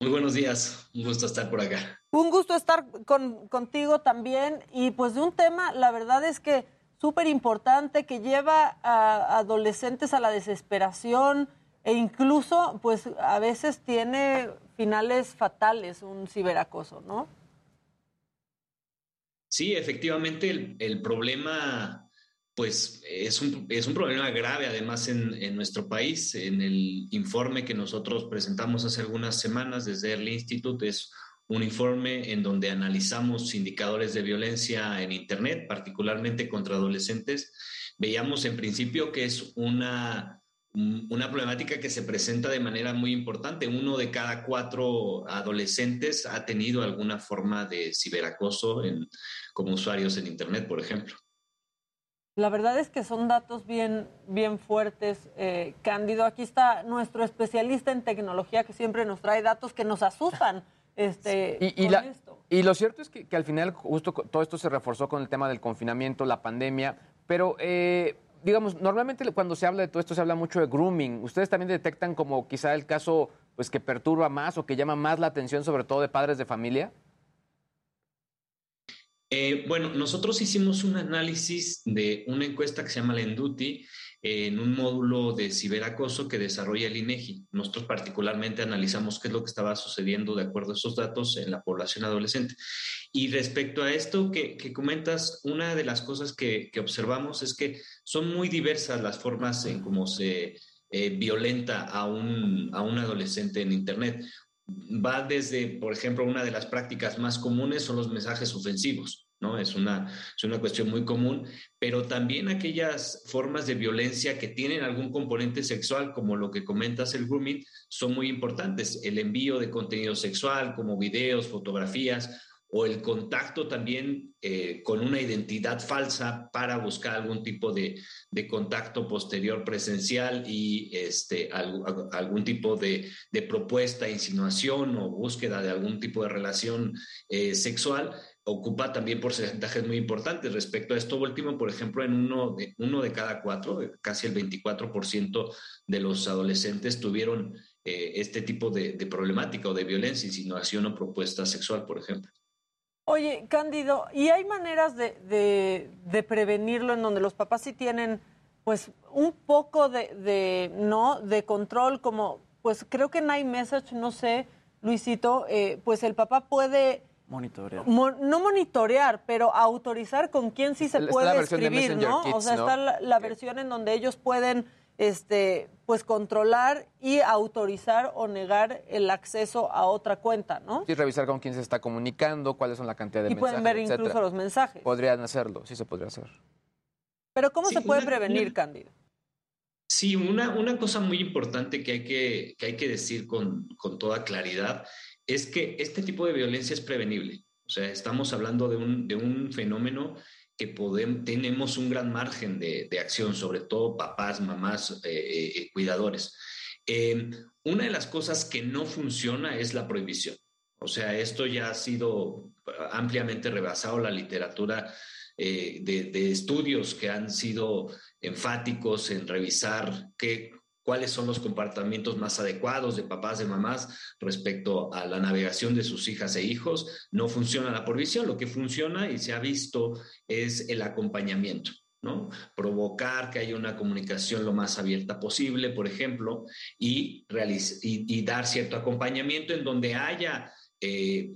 Muy buenos días, un gusto estar por acá. Un gusto estar con- contigo también y pues de un tema, la verdad es que súper importante que lleva a adolescentes a la desesperación e incluso pues a veces tiene finales fatales un ciberacoso, ¿no? Sí, efectivamente el, problema pues es un, es un problema grave además en, en nuestro país. En el informe que nosotros presentamos hace algunas semanas desde el Institute es un informe en donde analizamos indicadores de violencia en Internet, particularmente contra adolescentes. Veíamos en principio que es una, una problemática que se presenta de manera muy importante. Uno de cada cuatro adolescentes ha tenido alguna forma de ciberacoso en, como usuarios en Internet, por ejemplo. La verdad es que son datos bien, bien fuertes, eh, Cándido. Aquí está nuestro especialista en tecnología que siempre nos trae datos que nos asustan. Este, Y, y con la- esto. y lo cierto es que, que al final justo todo esto se reforzó con el tema del confinamiento, la pandemia, pero eh, digamos, normalmente cuando se habla de todo esto se habla mucho de grooming. ¿Ustedes también detectan como quizá el caso pues que perturba más o que llama más la atención sobre todo de padres de familia? Eh, bueno, nosotros hicimos un análisis de una encuesta que se llama Lenduti en un módulo de ciberacoso que desarrolla el INEGI. Nosotros particularmente analizamos qué es lo que estaba sucediendo de acuerdo a esos datos en la población adolescente. Y respecto a esto que, comentas, una de las cosas que, que observamos es que son muy diversas las formas en cómo se eh, violenta a un, a un adolescente en Internet va desde, por ejemplo, una de las prácticas más comunes son los mensajes ofensivos, ¿no? Es una, es una cuestión muy común, pero también aquellas formas de violencia que tienen algún componente sexual, como lo que comentas el grooming, son muy importantes. El envío de contenido sexual, como videos, fotografías, o el contacto también eh, con una identidad falsa para buscar algún tipo de, de contacto posterior presencial y este, algún, tipo de, de, propuesta, insinuación o búsqueda de algún tipo de relación eh, sexual ocupa también porcentajes muy importantes. Respecto a esto último, por ejemplo, en uno de, uno de cada cuatro, casi el 24% de los adolescentes tuvieron eh, este tipo de, de problemática o de violencia, insinuación o propuesta sexual, por ejemplo. Oye, Cándido, ¿y hay maneras de, de, de, prevenirlo en donde los papás sí tienen, pues, un poco de, no, de control, como, pues, creo que en iMessage, no sé, Luisito, eh, pues el papá puede monitorear, mo no monitorear, pero autorizar con quién sí se Está puede escribir, ¿no? Kids, o sea, ¿no? está la, la versión en donde ellos pueden este, pues controlar y autorizar o negar el acceso a otra cuenta, ¿no? Y revisar con quién se está comunicando, cuáles son la cantidad de Y mensajes, pueden ver etcétera. incluso los mensajes. Podrían hacerlo, sí se podría hacer. Pero ¿cómo Sí, se puede una- prevenir, una- Cándido? Sí, una, una cosa muy importante que hay que, que, hay que decir con, con toda claridad es que este tipo de violencia es prevenible. O sea, estamos hablando de un, de un fenómeno que podem- tenemos un gran margen de, de acción, sobre todo papás, mamás, eh, eh, cuidadores. Eh, una de las cosas que no funciona es la prohibición. O sea, esto ya ha sido ampliamente rebasado la literatura de, de estudios que han sido enfáticos en revisar qué, cuáles son los comportamientos más adecuados de papás, de mamás respecto a la navegación de sus hijas e hijos. No funciona la prohibición, lo que funciona y se ha visto es el acompañamiento. ¿no? Provocar que haya una comunicación lo más abierta posible, por ejemplo, y, y dar cierto acompañamiento en donde haya eh,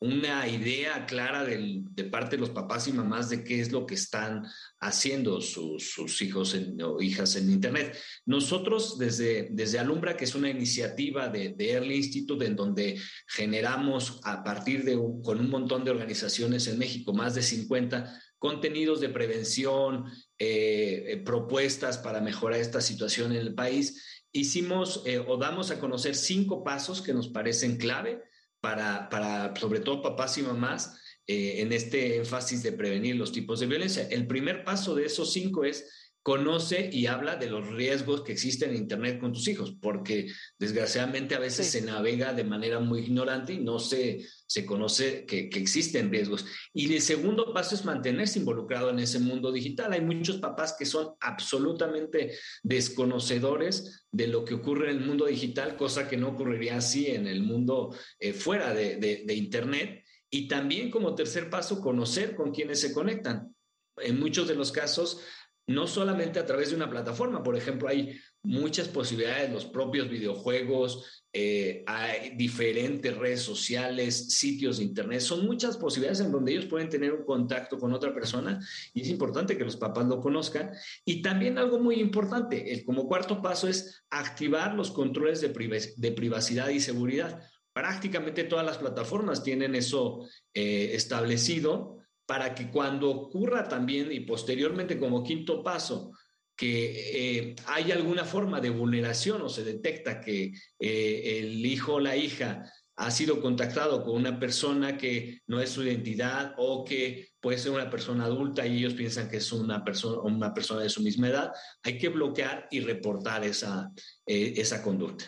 una idea clara de parte de los papás y mamás de qué es lo que están haciendo sus, hijos en- o hijas en Internet. Nosotros desde, desde Alumbra, que es una iniciativa de, de Early Institute, en donde generamos a partir de con un montón de organizaciones en México, más de 50, contenidos de prevención, eh, eh, propuestas para mejorar esta situación en el país. Hicimos o damos a conocer cinco pasos que nos parecen clave para, para sobre todo papás y mamás eh, en este énfasis de prevenir los tipos de violencia. El primer paso de esos cinco es conoce y habla de los riesgos que existen en Internet con tus hijos, porque desgraciadamente a veces se navega de manera muy ignorante y no se, se conoce que, que existen riesgos. Y el segundo paso es mantenerse involucrado en ese mundo digital. Hay muchos papás que son absolutamente desconocedores de lo que ocurre en el mundo digital, cosa que no ocurriría así en el mundo eh, fuera de, de- de Internet. Y también como tercer paso, conocer con quienes se conectan. En muchos de los casos, no solamente a través de una plataforma, por ejemplo, hay muchas posibilidades, los propios videojuegos, eh, hay diferentes redes sociales, sitios de internet, son muchas posibilidades en donde ellos pueden tener un contacto con otra persona y es importante que los papás lo conozcan. Y también algo muy importante, el como cuarto paso es activar los controles de, privac- de privacidad y seguridad. Prácticamente todas las plataformas tienen eso eh, establecido para que cuando ocurra también y posteriormente como quinto paso que eh, hay alguna forma de vulneración o se detecta que eh, el hijo o la hija ha sido contactado con una persona que no es su identidad o que puede ser una persona adulta y ellos piensan que es una persona, una persona de su misma edad, hay que bloquear y reportar esa, eh, esa conducta.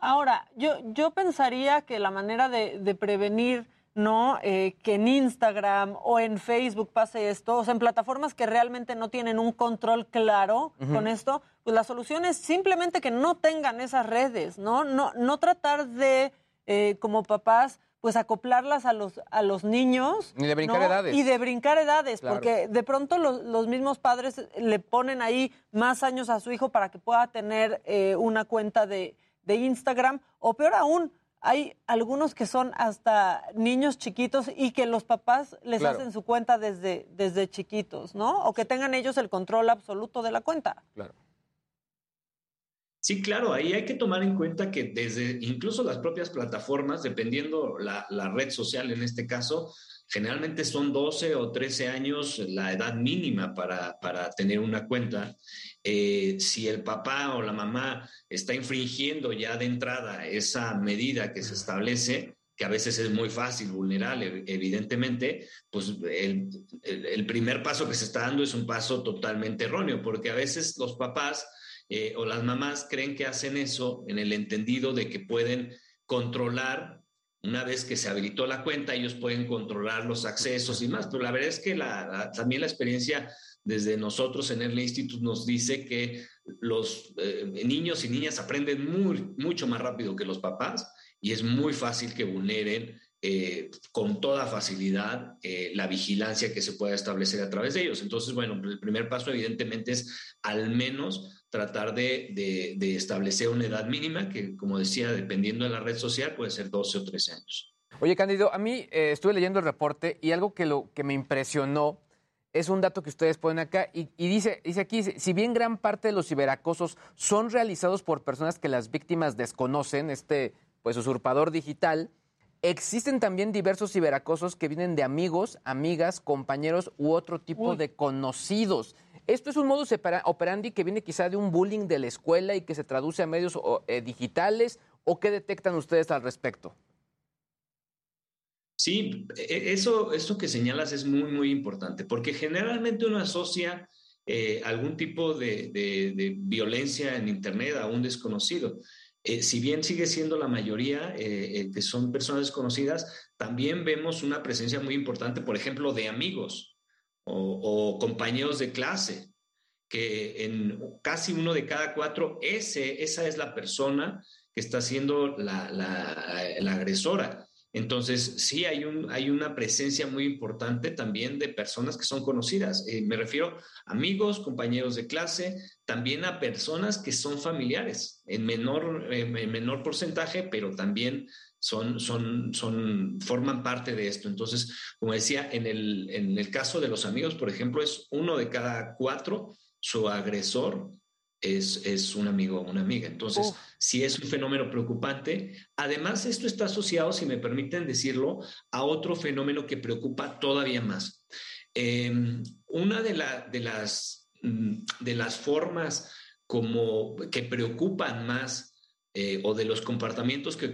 Ahora, yo, yo pensaría que la manera de, de prevenir, ¿no? Eh, que en Instagram o en Facebook pase esto, o sea, en plataformas que realmente no tienen un control claro con esto, pues la solución es simplemente que no tengan esas redes, ¿no? No, no tratar de, eh, como papás, pues acoplarlas a los, a los niños. Ni de brincar ¿no? edades. Y de brincar edades, Claro. porque de pronto los, los mismos padres le ponen ahí más años a su hijo para que pueda tener eh, una cuenta de, de Instagram, o peor aún, hay algunos que son hasta niños chiquitos y que los papás les Claro. hacen su cuenta desde, desde chiquitos, ¿no? O que tengan ellos el control absoluto de la cuenta. Claro. Sí, claro, ahí hay que tomar en cuenta que desde incluso las propias plataformas, dependiendo la, la red social en este caso, generalmente son 12 o 13 años la edad mínima para, para tener una cuenta. Eh, si el papá o la mamá está infringiendo ya de entrada esa medida que se establece, que a veces es muy fácil, vulnerable, evidentemente, pues el, el- el primer paso que se está dando es un paso totalmente erróneo, porque a veces los papás eh, o las mamás creen que hacen eso en el entendido de que pueden controlar, una vez que se habilitó la cuenta, ellos pueden controlar los accesos y más, pero la verdad es que la- también la experiencia desde nosotros en el Institute nos dice que los eh, niños y niñas aprenden muy, mucho más rápido que los papás y es muy fácil que vulneren eh, con toda facilidad eh, la vigilancia que se pueda establecer a través de ellos. Entonces, bueno, el primer paso evidentemente es al menos tratar de, de- de establecer una edad mínima que, como decía, dependiendo de la red social, puede ser 12 o 13 años. Oye, Cándido, a mí eh, estuve leyendo el reporte y algo que, lo, que me impresionó es un dato que ustedes ponen acá y, y dice, dice aquí, dice, si bien gran parte de los ciberacosos son realizados por personas que las víctimas desconocen, este pues usurpador digital, existen también diversos ciberacosos que vienen de amigos, amigas, compañeros u otro tipo de conocidos. Esto es un modus opera- operandi que viene quizá de un bullying de la escuela y que se traduce a medios eh, digitales o qué detectan ustedes al respecto. Sí, e- eso, eso que señalas es muy, muy importante, porque generalmente uno asocia eh, algún tipo de, de- de violencia en Internet a un desconocido. Eh, si bien sigue siendo la mayoría eh, eh, que son personas desconocidas, también vemos una presencia muy importante, por ejemplo, de amigos o, compañeros de clase, que en casi uno de cada cuatro, ese, esa es la persona que está siendo la, la- agresora. Entonces, sí hay, un, hay una presencia muy importante también de personas que son conocidas. Eh, me refiero a amigos, compañeros de clase, también a personas que son familiares, en menor, en menor porcentaje, pero también son, son, son, forman parte de esto. Entonces, como decía, en el, en el caso de los amigos, por ejemplo, es uno de cada cuatro, su agresor es, es un amigo o una amiga. Entonces, sí es un fenómeno preocupante. Además, esto está asociado, si me permiten decirlo, a otro fenómeno que preocupa todavía más. Eh, una de, la- de las, mm, de las formas como que preocupan más eh, o de los comportamientos que,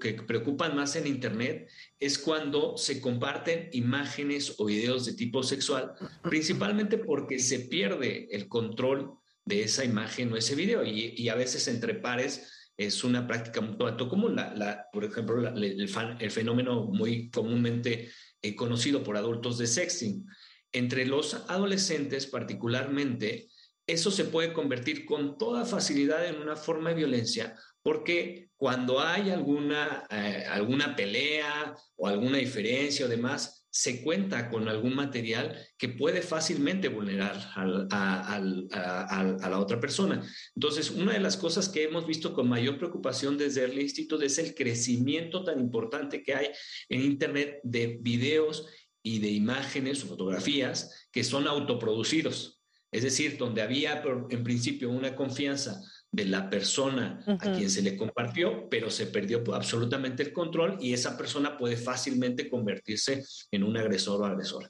que preocupan más en Internet es cuando se comparten imágenes o videos de tipo sexual, principalmente porque se pierde el control de esa imagen o ese video y, y a veces entre pares es una práctica tanto común. La, la- por ejemplo, el, fan- el fenómeno muy comúnmente eh, conocido por adultos de sexting. Entre los adolescentes particularmente, eso se puede convertir con toda facilidad en una forma de violencia porque cuando hay alguna, eh, alguna pelea o alguna diferencia o demás, se cuenta con algún material que puede fácilmente vulnerar a, a- la otra persona. Entonces, una de las cosas que hemos visto con mayor preocupación desde el instituto es el crecimiento tan importante que hay en Internet de videos y de imágenes o fotografías que son autoproducidos. Es decir, donde había en principio una confianza de la persona a quien se le compartió, pero se perdió absolutamente el control y esa persona puede fácilmente convertirse en un agresor o agresora.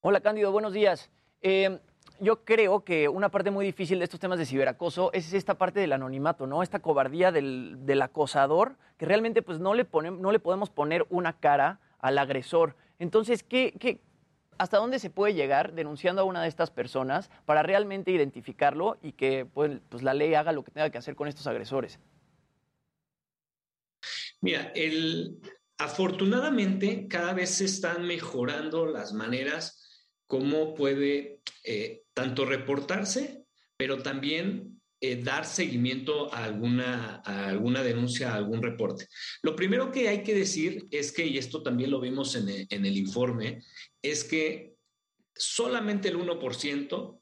Hola Cándido, buenos días. Eh, yo creo que una parte muy difícil de estos temas de ciberacoso es esta parte del anonimato, ¿no? Esta cobardía del, del acosador, que realmente pues no le, ponem- no le podemos poner una cara al agresor. Entonces, ¿qué, qué, ¿hasta dónde se puede llegar denunciando a una de estas personas para realmente identificarlo y que pues, pues, la ley haga lo que tenga que hacer con estos agresores? Mira, el, afortunadamente cada vez se están mejorando las maneras como puede eh, tanto reportarse, pero también eh, dar seguimiento a alguna, a alguna denuncia, a algún reporte. Lo primero que hay que decir es que, y esto también lo vimos en el, en el informe, es que solamente el 1%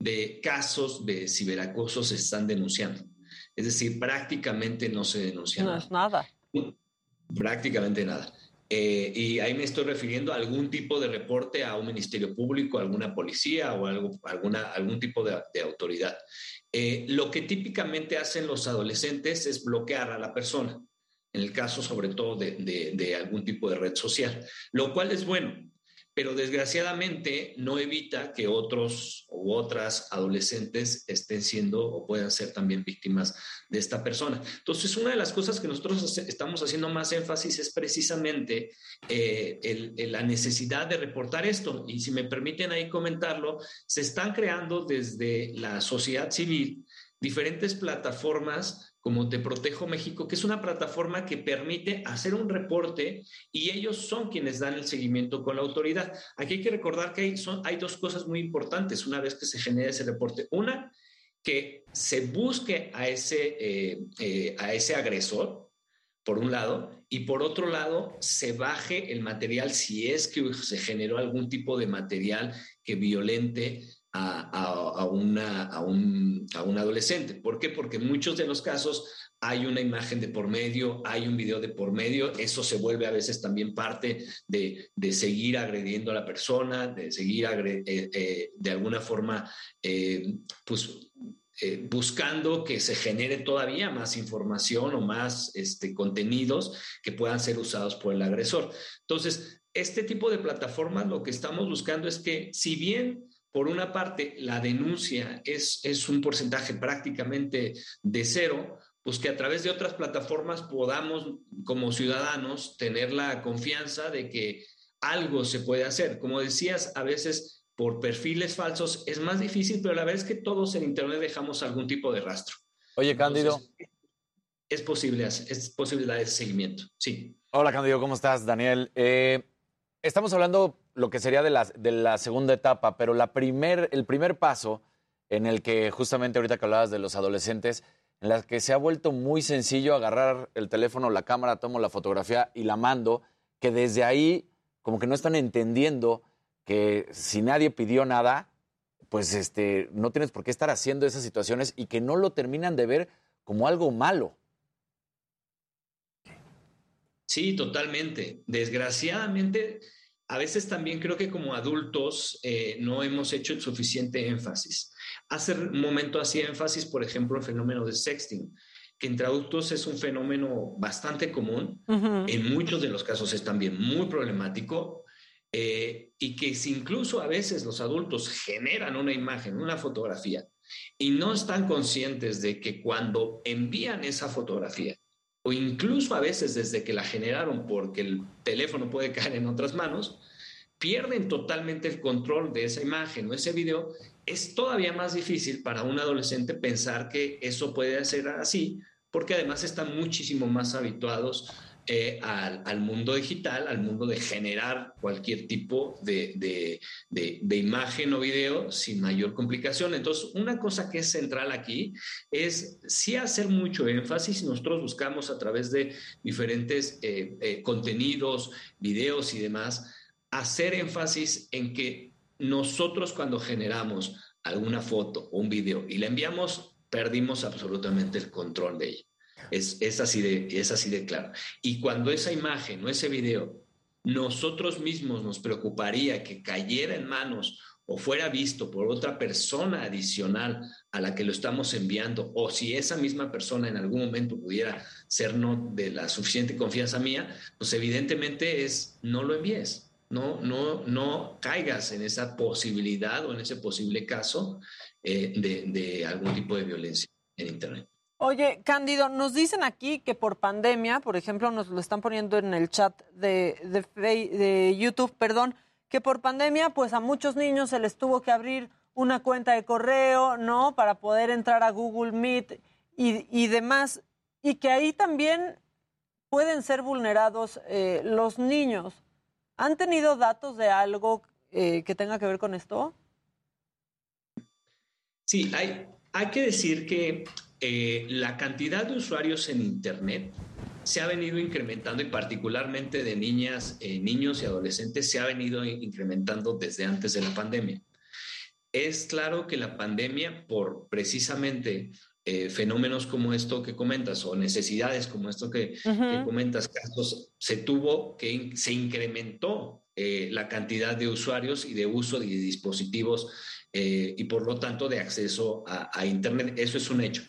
de casos de ciberacoso se están denunciando. Es decir, prácticamente no se denuncia No es nada. Prácticamente nada. Eh, y ahí me estoy refiriendo a algún tipo de reporte a un ministerio público, a alguna policía o algo, algún tipo de, autoridad. Eh, lo que típicamente hacen los adolescentes es bloquear a la persona, en el caso sobre todo de algún tipo de red social, lo cual es bueno, pero desgraciadamente no evita que otros u otras adolescentes estén siendo o puedan ser también víctimas de esta persona. Entonces, una de las cosas que nosotros estamos haciendo más énfasis es precisamente eh, la necesidad de reportar esto. Y si me permiten ahí comentarlo, se están creando desde la sociedad civil diferentes plataformas como Te Protejo México, que es una plataforma que permite hacer un reporte y ellos son quienes dan el seguimiento con la autoridad. Aquí hay que recordar que hay, son, hay dos cosas muy importantes una vez que se genera ese reporte. Una, que se busque a ese, eh, eh, a ese agresor, por un lado, y por otro lado, se baje el material si es que se generó algún tipo de material que violente a, a- a una, a, un, a un adolescente. ¿Por qué? Porque en muchos de los casos hay una imagen de por medio, hay un video de por medio, eso se vuelve a veces también parte de, de seguir agrediendo a la persona, de seguir eh, eh, de alguna forma, eh, pues buscando que se genere todavía más información o más este, contenidos que puedan ser usados por el agresor. Entonces, este tipo de plataformas lo que estamos buscando es que si bien por una parte la denuncia es, es un porcentaje prácticamente de cero, pues que a través de otras plataformas podamos como ciudadanos tener la confianza de que algo se puede hacer. Como decías, a veces por perfiles falsos es más difícil, pero la verdad es que todos en Internet dejamos algún tipo de rastro. Oye, Cándido. Es posible, es posible dar ese seguimiento, sí. Hola, Cándido, ¿cómo estás? Daniel. Eh, estamos hablando lo que sería de la, de la segunda etapa, pero la primer, el primer paso en el que justamente ahorita que hablabas de los adolescentes, en la que se ha vuelto muy sencillo agarrar el teléfono, la cámara, tomo la fotografía y la mando, que desde ahí como que no están entendiendo que si nadie pidió nada, pues este, no tienes por qué estar haciendo esas situaciones y que no lo terminan de ver como algo malo. Sí, totalmente. Desgraciadamente, a veces también creo que como adultos eh, no hemos hecho el suficiente énfasis. Hace un momento hacía énfasis, por ejemplo, el fenómeno de sexting, que entre adultos es un fenómeno bastante común. En muchos de los casos es también muy problemático eh, y que si incluso a veces los adultos generan una imagen, una fotografía, y no están conscientes de que cuando envían esa fotografía, o incluso a veces desde que la generaron porque el teléfono puede caer en otras manos, pierden totalmente el control de esa imagen o ese video, es todavía más difícil para un adolescente pensar que eso puede ser así, porque además están muchísimo más habituados eh, al, al mundo digital, al mundo de generar cualquier tipo de, de- de- imagen o video sin mayor complicación. Entonces, una cosa que es central aquí es sí hacer mucho énfasis. Nosotros buscamos a través de diferentes eh, eh, contenidos, videos y demás, hacer énfasis en que nosotros cuando generamos alguna foto o un video y la enviamos, perdimos absolutamente el control de ella. Es, es, así de, es así de claro. Y cuando esa imagen o ese video nosotros mismos nos preocuparía que cayera en manos o fuera visto por otra persona adicional a la que lo estamos enviando, o si esa misma persona en algún momento pudiera ser no de la suficiente confianza mía, pues evidentemente es no lo envíes, no, no, no caigas en esa posibilidad o en ese posible caso eh, de, de algún tipo de violencia en Internet. Oye, Cándido, nos dicen aquí que por pandemia, por ejemplo, nos lo están poniendo en el chat de, de, YouTube, perdón, que por pandemia, pues a muchos niños se les tuvo que abrir una cuenta de correo, ¿no? Para poder entrar a Google Meet y, y demás. Y que ahí también pueden ser vulnerados eh, los niños. ¿Han tenido datos de algo eh, que tenga que ver con esto? Sí, hay, hay que decir que eh, la cantidad de usuarios en Internet se ha venido incrementando y particularmente de niñas, eh, niños y adolescentes se ha venido incrementando desde antes de la pandemia. Es claro que la pandemia, por precisamente eh, fenómenos como esto que comentas o necesidades como esto que, comentas, casos, se tuvo que in- se incrementó eh, la cantidad de usuarios y de uso de dispositivos eh, y por lo tanto de acceso a, Internet. Eso es un hecho.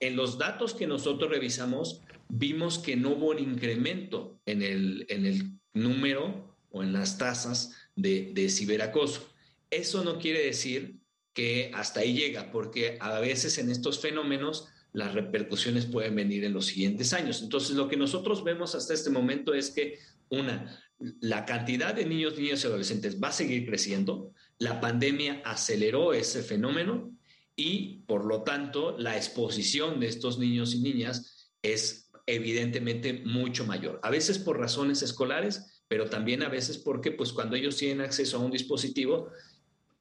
En los datos que nosotros revisamos, vimos que no hubo un incremento en el, en el número o en las tasas de, de ciberacoso. Eso no quiere decir que hasta ahí llega, porque a veces en estos fenómenos las repercusiones pueden venir en los siguientes años. Entonces, lo que nosotros vemos hasta este momento es que, una, la cantidad de niños, niñas y adolescentes va a seguir creciendo, la pandemia aceleró ese fenómeno y, por lo tanto, la exposición de estos niños y niñas es evidentemente mucho mayor. A veces por razones escolares, pero también a veces porque, pues, cuando ellos tienen acceso a un dispositivo,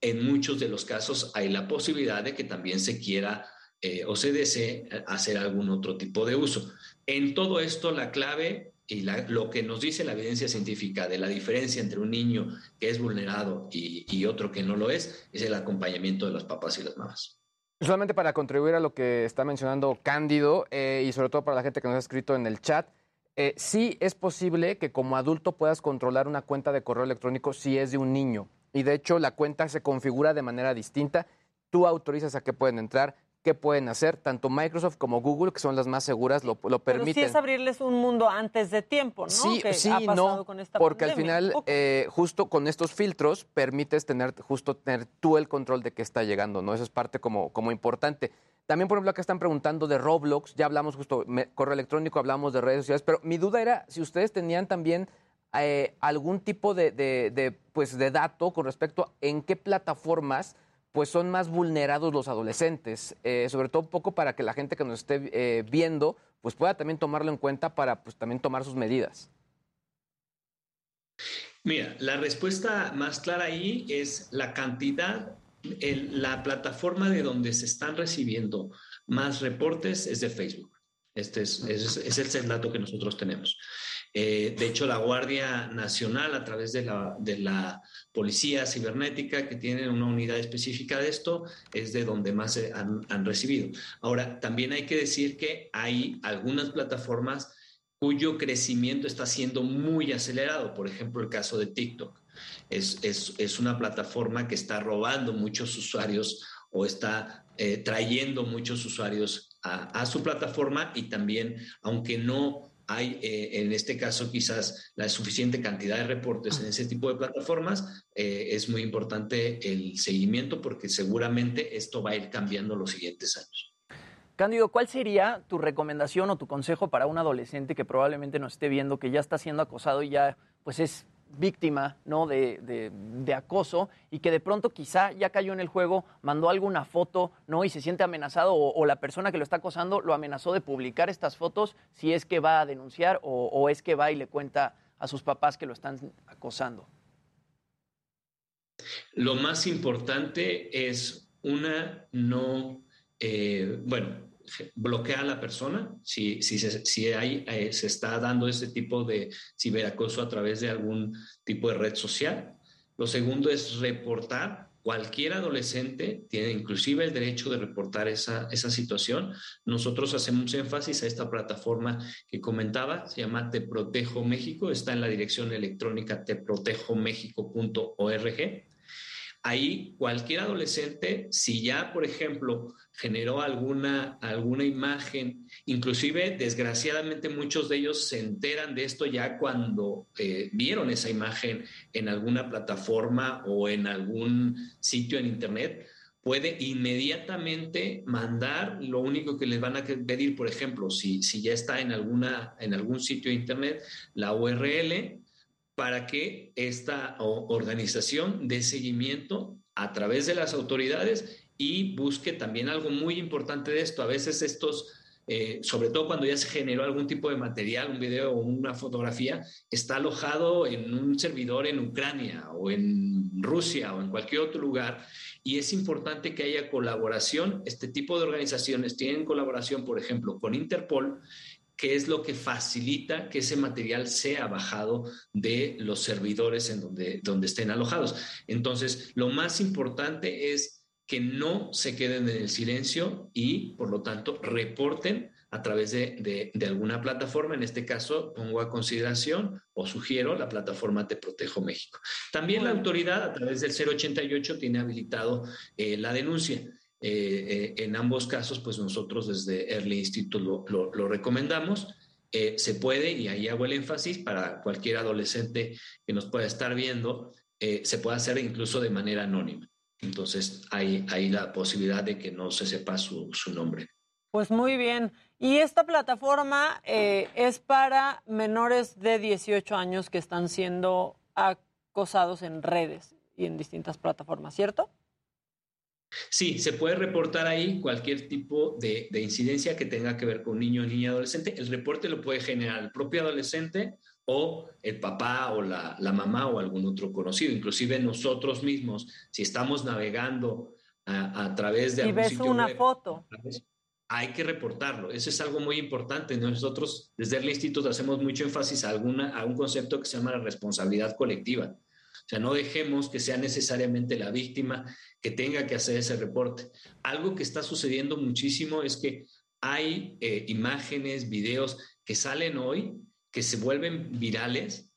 en muchos de los casos hay la posibilidad de que también se quiera eh, o se desee hacer algún otro tipo de uso. En todo esto, la clave y lo que nos dice la evidencia científica de la diferencia entre un niño que es vulnerado y, otro que no lo es, es el acompañamiento de los papás y las mamás. Solamente para contribuir a lo que está mencionando Cándido eh, y sobre todo para la gente que nos ha escrito en el chat, eh, sí es posible que como adulto puedas controlar una cuenta de correo electrónico si es de un niño. Y de hecho la cuenta se configura de manera distinta. Tú autorizas a qué pueden entrar, qué pueden hacer. Tanto Microsoft como Google, que son las más seguras, lo, lo Pero sí permiten. es abrirles un mundo antes de tiempo, ¿no? Sí, que sí, ha pasado no, con esta porque al final, eh, justo con estos filtros, permites tener, justo tener tú el control de qué está llegando, ¿no? Eso es parte como, como importante. También, por ejemplo, acá están preguntando de Roblox, ya hablamos justo, me- correo electrónico, hablamos de redes sociales, pero mi duda era si ustedes tenían también eh, algún tipo de, de- de, pues, de dato con respecto a en qué plataformas pues son más vulnerados los adolescentes, eh, sobre todo un poco para que la gente que nos esté eh, viendo pues pueda también tomarlo en cuenta para pues también tomar sus medidas. Mira, la respuesta más clara ahí es la cantidad, la plataforma de donde se están recibiendo más reportes es de Facebook. Este es, es el dato que nosotros tenemos. Eh, de hecho, la Guardia Nacional, a través de la, de la Policía Cibernética, que tiene una unidad específica de esto, es de donde más han, han recibido. Ahora, también hay que decir que hay algunas plataformas cuyo crecimiento está siendo muy acelerado. Por ejemplo, el caso de TikTok. Es, es- es una plataforma que está robando muchos usuarios o está eh, trayendo muchos usuarios a su plataforma y también, aunque no hay eh, en este caso quizás la suficiente cantidad de reportes en ese tipo de plataformas, eh, es muy importante el seguimiento porque seguramente esto va a ir cambiando los siguientes años. Cándido, ¿cuál sería tu recomendación o tu consejo para un adolescente que probablemente nos esté viendo, que ya está siendo acosado y ya pues es víctima ¿no? de, de- de acoso y que de pronto quizá ya cayó en el juego, mandó alguna foto ¿no? y se siente amenazado o, la persona que lo está acosando lo amenazó de publicar estas fotos si es que va a denunciar o, o es que va y le cuenta a sus papás que lo están acosando? Lo más importante es una no, eh, bueno, bloquea a la persona si, si, se, si hay, eh, se está dando ese tipo de ciberacoso a través de algún tipo de red social. Lo segundo es reportar. Cualquier adolescente tiene inclusive el derecho de reportar esa, esa situación. Nosotros hacemos énfasis a esta plataforma que comentaba, se llama Te Protejo México, está en la dirección electrónica teprotejomexico.org. Ahí cualquier adolescente, si ya, por ejemplo, generó alguna, alguna imagen, inclusive desgraciadamente muchos de ellos se enteran de esto ya cuando eh, vieron esa imagen en alguna plataforma o en algún sitio en internet, puede inmediatamente mandar lo único que les van a pedir, por ejemplo, si, si ya está en, alguna, en algún sitio de internet, la URL para que esta organización dé seguimiento a través de las autoridades y busque también algo muy importante de esto. A veces estos, eh, sobre todo cuando ya se generó algún tipo de material, un video o una fotografía, está alojado en un servidor en Ucrania o en Rusia o en cualquier otro lugar. Y es importante que haya colaboración. Este tipo de organizaciones tienen colaboración, por ejemplo, con Interpol que es lo que facilita que ese material sea bajado de los servidores en donde, donde estén alojados. Entonces, lo más importante es que no se queden en el silencio y, por lo tanto, reporten a través de, de- de alguna plataforma. En este caso, pongo a consideración o sugiero la plataforma Te Protejo México. También la autoridad, a través del 088, tiene habilitado eh, la denuncia. Eh, eh, en ambos casos, pues nosotros desde Early Institute lo, recomendamos. Eh, se puede, y ahí hago el énfasis para cualquier adolescente que nos pueda estar viendo, se puede hacer incluso de manera anónima. Entonces, hay, la posibilidad de que no se sepa su, nombre. Pues muy bien. Y esta plataforma es para menores de 18 años que están siendo acosados en redes y en distintas plataformas, ¿cierto? Sí, se puede reportar ahí cualquier tipo de, de incidencia que tenga que ver con niño, niña, adolescente. El reporte lo puede generar el propio adolescente o el papá o la, la mamá o algún otro conocido. Inclusive nosotros mismos, si estamos navegando a, a través de Y algún ves sitio una web, foto. hay que reportarlo. Eso es algo muy importante. Nosotros desde el instituto hacemos mucho énfasis a, alguna, a un concepto que se llama la responsabilidad colectiva. O sea, no dejemos que sea necesariamente la víctima que tenga que hacer ese reporte. Algo que está sucediendo muchísimo es que hay eh, imágenes, videos que salen hoy, que se vuelven virales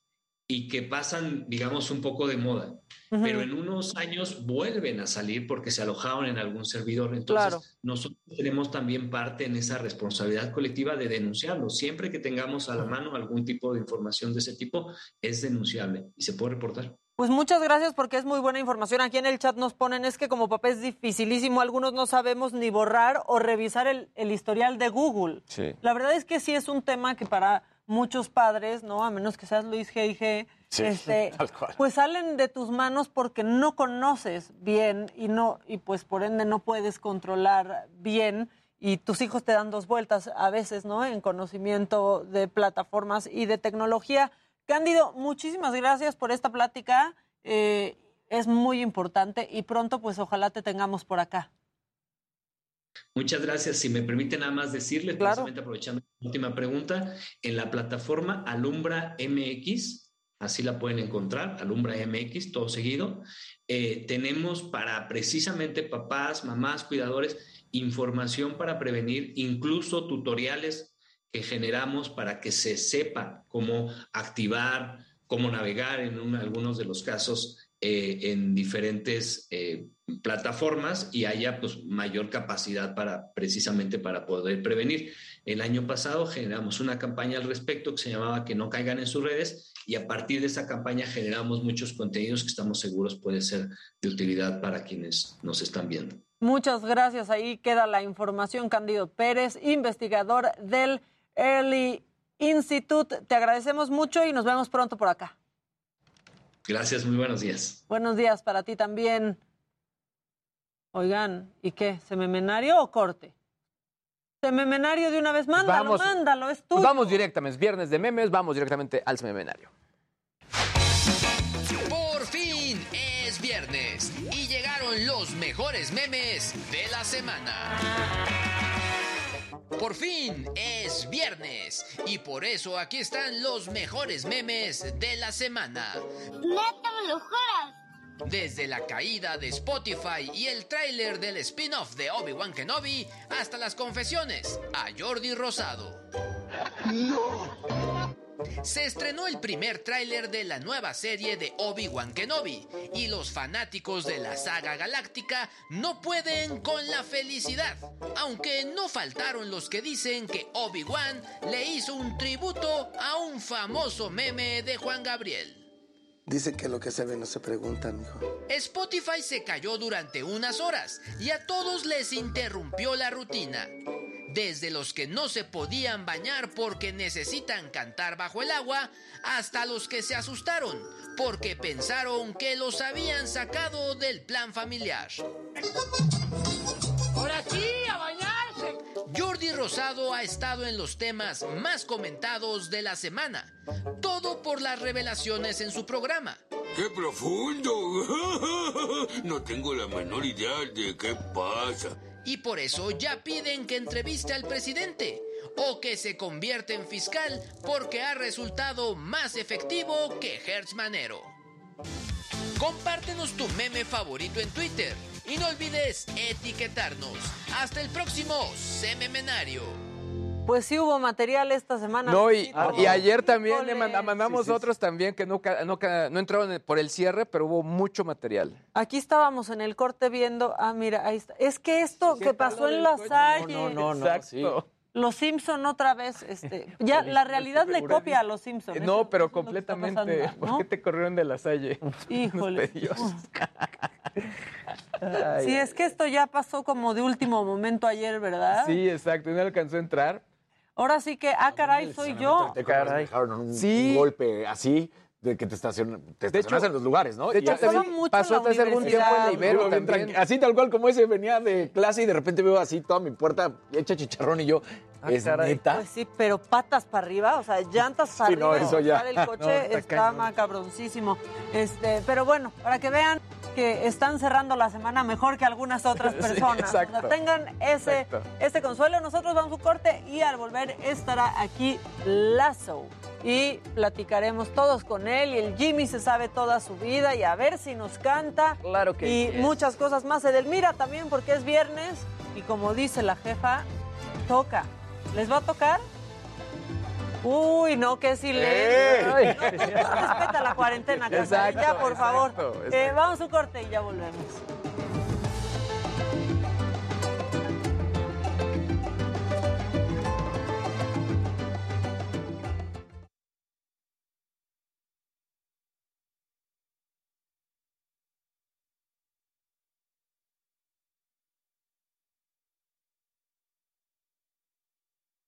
y que pasan, digamos, un poco de moda. Pero en unos años vuelven a salir porque se alojaron en algún servidor. Entonces, Claro. nosotros tenemos también parte en esa responsabilidad colectiva de denunciarlo. Siempre que tengamos a la mano algún tipo de información de ese tipo, es denunciable y se puede reportar. Pues muchas gracias porque es muy buena información. Aquí en el chat nos ponen, es que como papá es dificilísimo, algunos no sabemos ni borrar o revisar el, el historial de Google. Sí. La verdad es que sí es un tema que para muchos padres, ¿no? A menos que seas Luis G.I.G., Sí, este, <laughs> pues salen de tus manos porque no conoces bien y no y pues por ende no puedes controlar bien y tus hijos te dan dos vueltas a veces, ¿no? En conocimiento de plataformas y de tecnología. Cándido, muchísimas gracias por esta plática. eh, es muy importante y pronto pues ojalá te tengamos por acá. Muchas gracias. Si me permite nada más decirles, precisamente aprovechando la última pregunta, en la plataforma Alumbra MX, así la pueden encontrar, Alumbra MX, todo seguido, eh, tenemos para precisamente papás, mamás, cuidadores, información para prevenir, incluso tutoriales que generamos para que se sepa cómo activar, cómo navegar en un- algunos de los casos eh, en diferentes eh, plataformas y haya pues mayor capacidad para precisamente para poder prevenir. El año pasado generamos una campaña al respecto que se llamaba Que no caigan en sus redes y a partir de esa campaña generamos muchos contenidos que estamos seguros puede ser de utilidad para quienes nos están viendo. Muchas gracias. Ahí queda la información. Cándido Pérez, investigador del Early Institute. Te agradecemos mucho y nos vemos pronto por acá. Gracias, muy buenos días. Buenos días para ti también. Oigan, ¿y qué? ¿Sememenario o corte? Sememenario de una vez, mándalo, Vamos. mándalo, es Pues tuyo. vamos directamente, es viernes de memes, vamos directamente al semenario. Por fin es viernes y llegaron los mejores memes de la semana. Por fin es viernes y por eso aquí están los mejores memes de la semana. ¿Neta me lo juras? Desde la caída de Spotify y el tráiler del spin-off de Obi-Wan Kenobi hasta las confesiones a Jordi Rosado. Se estrenó el primer tráiler de la nueva serie de Obi-Wan Kenobi y los fanáticos de la saga galáctica no pueden con la felicidad, aunque no faltaron los que dicen que Obi-Wan le hizo un tributo a un famoso meme de Juan Gabriel. Dice que lo que se ve no se pregunta, mijo. Spotify se cayó durante unas horas y a todos les interrumpió la rutina. Desde los que no se podían bañar porque necesitan cantar bajo el agua, hasta los que se asustaron porque pensaron que los habían sacado del plan familiar. ¡Ahora sí, a bañarse! Jordi Rosado ha estado en los temas más comentados de la semana. Todo por las revelaciones en su programa. ¡Qué profundo! <laughs> No tengo la menor idea de qué pasa. Y por eso ya piden que entreviste al presidente o que se convierta en fiscal porque ha resultado más efectivo que Hertz Manero. Compártenos tu meme favorito en Twitter y no olvides etiquetarnos. Hasta el próximo Sememenario. Pues sí hubo material esta semana. No, y, ayer también le manda- mandamos Sí, sí, sí. otros también que no, no, entraron por el cierre, pero hubo mucho material. Aquí estábamos en el corte viendo, ah, mira, ahí está. Es que esto ¿Qué que pasó en coche? Salle. No, no, no. Los Simpson otra vez, este, <laughs> ya la realidad le copia a los Simpson. Eh, eso- No, pero eso completamente. pasando, ¿Por ¿no? qué te corrieron de la salle? <laughs> Híjole. <laughs> Sí, es que esto ya pasó como de último momento ayer, ¿verdad? Sí, exacto. y No alcanzó a entrar. Ahora sí que, ah, caray, soy yo. Te caray. un, Sí. un golpe así de que te, estacion, te De estacionas hecho- en los lugares, ¿no? de hecho, también pasó en la hace algún tiempo en la. Ibero también. tranqui- Así tal cual como ese venía de clase y de repente veo así toda mi puerta hecha chicharrón y yo, Ah, ¿es caray. neta? Pues sí, pero patas para arriba, o sea, llantas para Sí, no, arriba. eso ya. el <laughs> coche No, está está macabroncísimo. Este, pero bueno, para que vean que están cerrando la semana mejor que algunas otras <laughs> Sí, personas. O sea, tengan ese, Exacto. este consuelo. Nosotros vamos a un corte y al volver estará aquí Lazo. Y platicaremos todos con él. Y el Jimmy se sabe toda su vida y a ver si nos canta. Claro que Y yes. muchas cosas más. Edelmira también porque es viernes. Y como dice la jefa, toca. ¿Les va a tocar? Uy, no, qué silencio. No, respeta la cuarentena, Exacto, por favor. exacto, Eh, vamos a un corte y ya volvemos.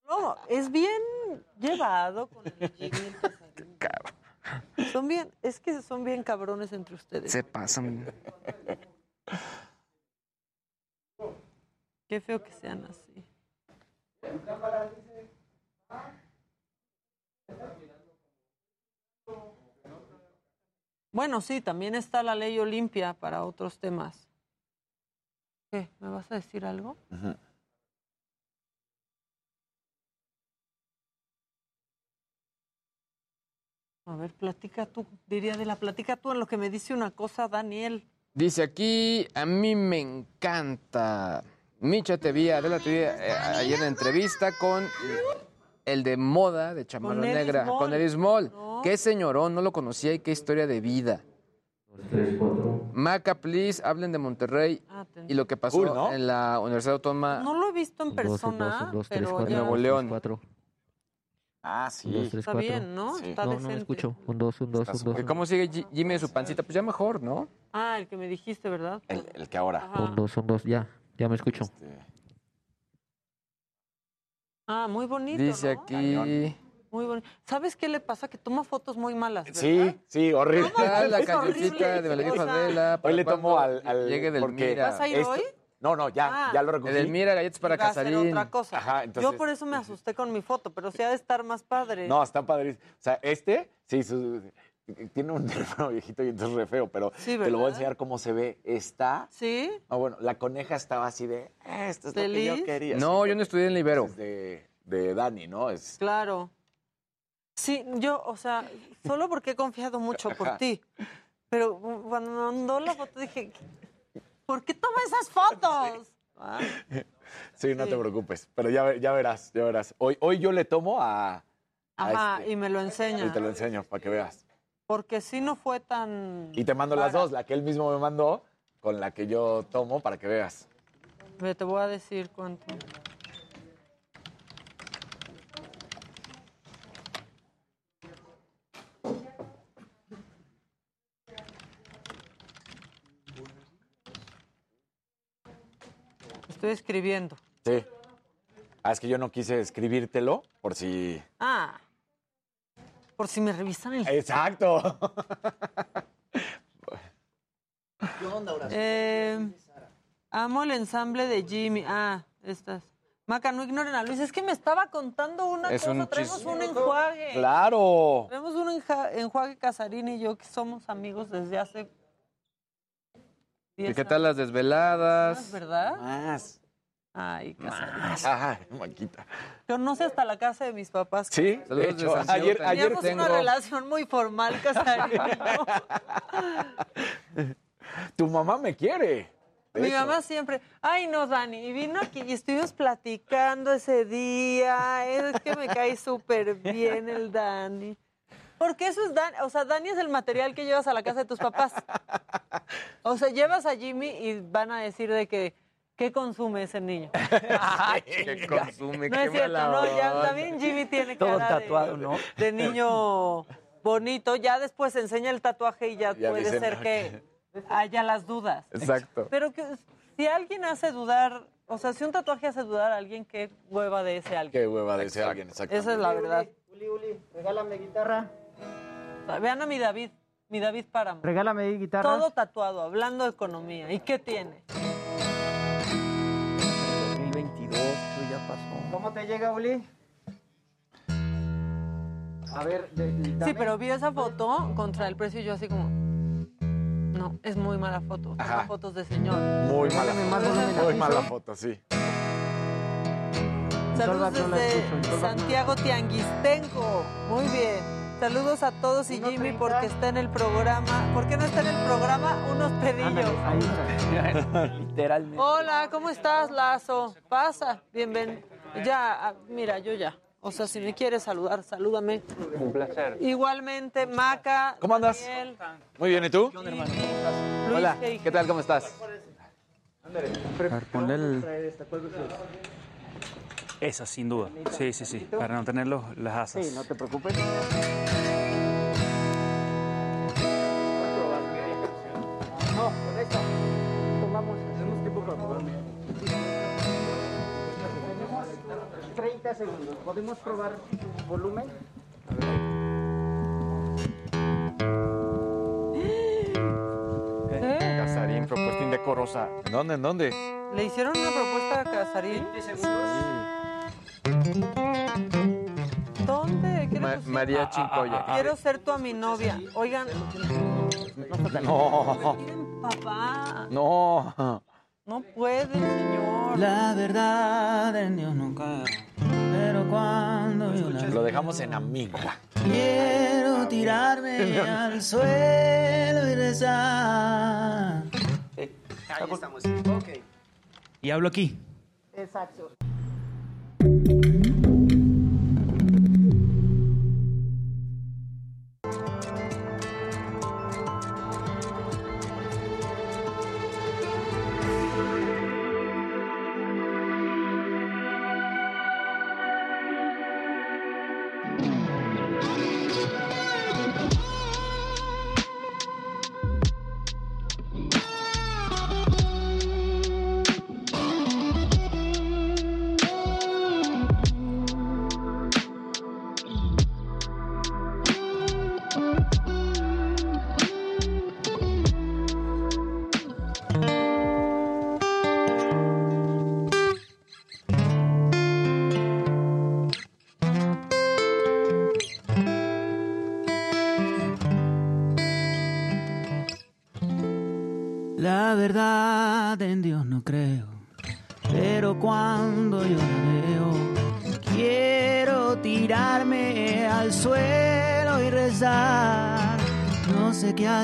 No, es bien llevado con el <laughs> Casarín. Son bien, es que son bien cabrones entre ustedes. Se pasan. Qué feo que sean así. Bueno, sí, también está la ley Olimpia para otros temas. ¿Qué? ¿Me vas a decir algo? A ver, platica tú, diría de la platica tú en lo que me dice una cosa, Daniel. Dice aquí, a mí me encanta. Micha te vi, Adela te vi eh, ayer en entrevista con el de moda de Chamarra Con Negra, Small. con Eddie Small. Qué señorón, no lo conocía y qué historia de vida. Maca, please, hablen de Monterrey Ah, te- y lo que pasó Cool, ¿no? en la Universidad Autónoma No lo he visto en persona, pero ya Nuevo León. Ah, sí. está bien, ¿no? Está no, no decente. me escucho. Un dos, un dos, Está un dos. ¿Cómo sigue Ji- Jimmy de su pancita? Pues ya mejor, ¿no? Ah, el que me dijiste, ¿verdad? El, el que ahora. Ajá. Un dos, un dos, ya. Ya me escucho. Ah, muy bonito, Dice ¿no? aquí... Muy bonito. ¿Sabes qué le pasa? Que toma fotos muy malas, ¿verdad? Sí, sí, horrible. Ah, la cancioncita de Valeria Favela. Hoy le ¿para tomo al, al Llegue del porque Mira. ¿Vas a ir esto- hoy? No, no, ya, Ah. ya lo recogí. Edelmira, galletas para Iba a hacer Casarín. otra cosa. Ajá, entonces- Yo por eso me asusté con mi foto, pero sí ha de estar más padre. No, está padrísimo. O sea, este, sí, su- tiene un <laughs> teléfono viejito y entonces re feo, pero Sí, te lo voy a enseñar cómo se ve. Está. ¿Sí? Ah, bueno, la coneja estaba así de. "Eh, Esto es lo que yo ¿Feliz? quería. No, Sí, yo no estudié en Libero. es de, de Dani, ¿no? Es, Claro. Sí, yo, o sea, solo porque he confiado mucho por ti. Pero cuando me mandó la foto dije, ¿por qué toma esas <laughs> fotos? Ah, sí, no Sí. te preocupes. Pero ya, ya verás, ya verás. Hoy, hoy yo le tomo a. a Ajá, este, y me lo enseña. y te lo enseño para que veas. Porque sí no fue tan... Y te mando las dos, la que él mismo me mandó con la que yo tomo para que veas. Ve, Te voy a decir cuánto. Estoy escribiendo. Sí. Ah, es que yo no quise escribírtelo por si. Ah, por si me revisan el... Exacto. <laughs> ¿Qué onda, Horacio? Eh, amo el ensamble de Jimmy. Ah, estas. Maca, no ignoren a Luis. Es que me estaba contando una Es cosa. un Traemos chis- un enjuague. Claro. Traemos un enja- enjuague Casarín y yo que somos amigos desde hace. ¿Y 10 qué tal las desveladas? ¿Verdad? Más. Ay, Casarín. <laughs> Ajá, Maquita. Yo no sé hasta la casa de mis papás. Sí, de hecho, ayer, ayer Teníamos tengo- una relación muy formal, yo. <laughs> tu mamá me quiere. de Mi hecho. mamá siempre, ay no, Dani, y vino aquí y estuvimos platicando ese día, es que me cae súper bien el Dani. Porque eso es Dani, o sea, Dani es el material que llevas a la casa de tus papás. O sea, llevas a Jimmy y van a decir de que, ¿qué consume ese niño? <laughs> ¿Qué consume? No Qué es cierto, mala no, ya también Jimmy tiene Todo cara de- tatuado, ¿no? de niño bonito, ya después enseña el tatuaje y ya, Ya puede dicen, ser que haya las dudas. Exacto. Pero que si alguien hace dudar, o sea, si un tatuaje hace dudar a alguien, qué hueva de ese alguien. Qué hueva de ese alguien, exacto. Esa es la verdad. Uli, Uli, regálame guitarra. Vean a mi David, mi David Páramo. Regálame guitarra. Todo tatuado, hablando de economía. ¿Y qué tiene? 2022, eso ya pasó. ¿Cómo te llega, Uli? A ver, de- de- Sí, pero vi esa foto contra el precio y yo así como... No, es muy mala foto. Ajá. Toma fotos de señor. Muy mala foto. Muy mala ¿sí? foto, sí. Saludos desde. Santiago Tianguistenco. Muy bien. Saludos a todos y Jimmy porque está en el programa. ¿Por qué no está en el programa? Unos pedillos. <laughs> Literalmente. Hola, ¿cómo estás, Lazo? Pasa, bienvenido. Ya, ah, mira, yo ya. O sea, si me quieres saludar, salúdame. Un placer. Igualmente, Maca. ¿Cómo andas? Daniel, Muy bien, ¿y tú? Hola, ¿qué tal? ¿Cómo estás? Ponle el... Esa, sin duda. Sí, sí, sí. Para no tener los, las asas. Sí, no te preocupes. No, con esto. Tomamos, hacemos tiempo para probar. 30 segundos. ¿Podemos probar volumen? Casarín, propuesta indecorosa. ¿En dónde? ¿En dónde? ¿Le hicieron una propuesta a Casarín? ¿Dónde? ¿Qué le Ma-? María Chincoya. Quiero ser tu a mi novia. Oigan, No. papá, No. no puede, señor. La verdad en Dios cae, pero cuando yo la Lo dejamos en amigo. quiero tirarme <laughs> al suelo y rezar. Ahí estamos. Ok. Y hablo aquí. Exacto.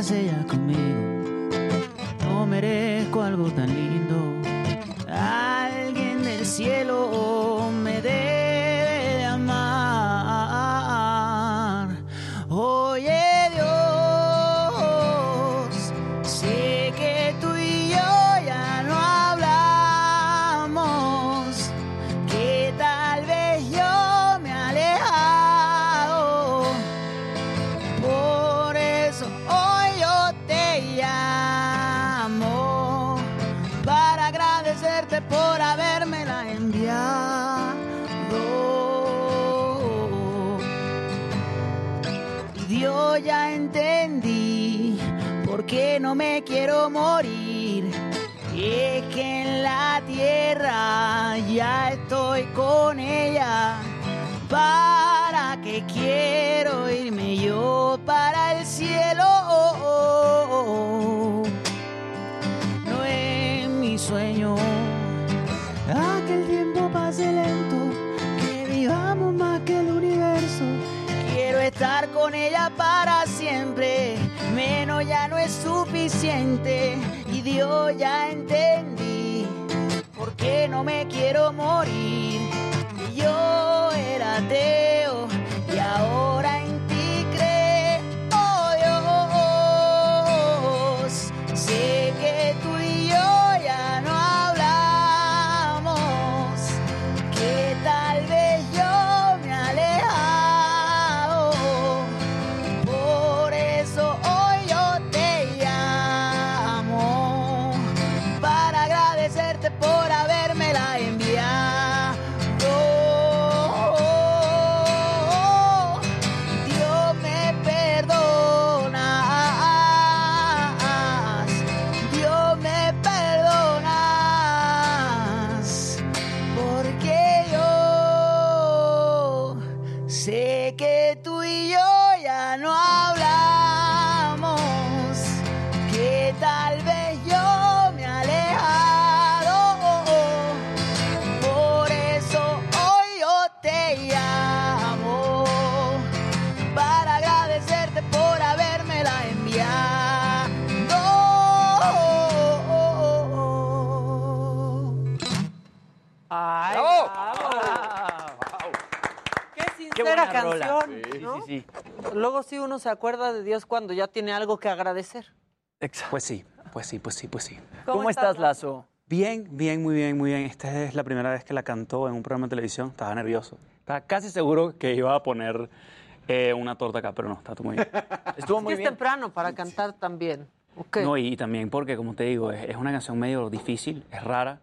Sé qué hace ella suficiente. Y Dios ya entendí, por qué no me quiero morir. Yo era ateo Luego sí uno se acuerda de Dios cuando ya tiene algo que agradecer. Pues sí, pues sí, pues sí, pues sí. ¿Cómo ¿Cómo estás, Lazo? Bien, bien, muy bien, muy bien. Esta es la primera vez que la cantó en un programa de televisión. Estaba nervioso. Estaba casi seguro que iba a poner eh, una torta acá, pero no, está todo muy bien. <laughs> Estuvo Es que es temprano para cantar también. Ok. No, y, y también porque, como te digo, es, es una canción medio difícil, es rara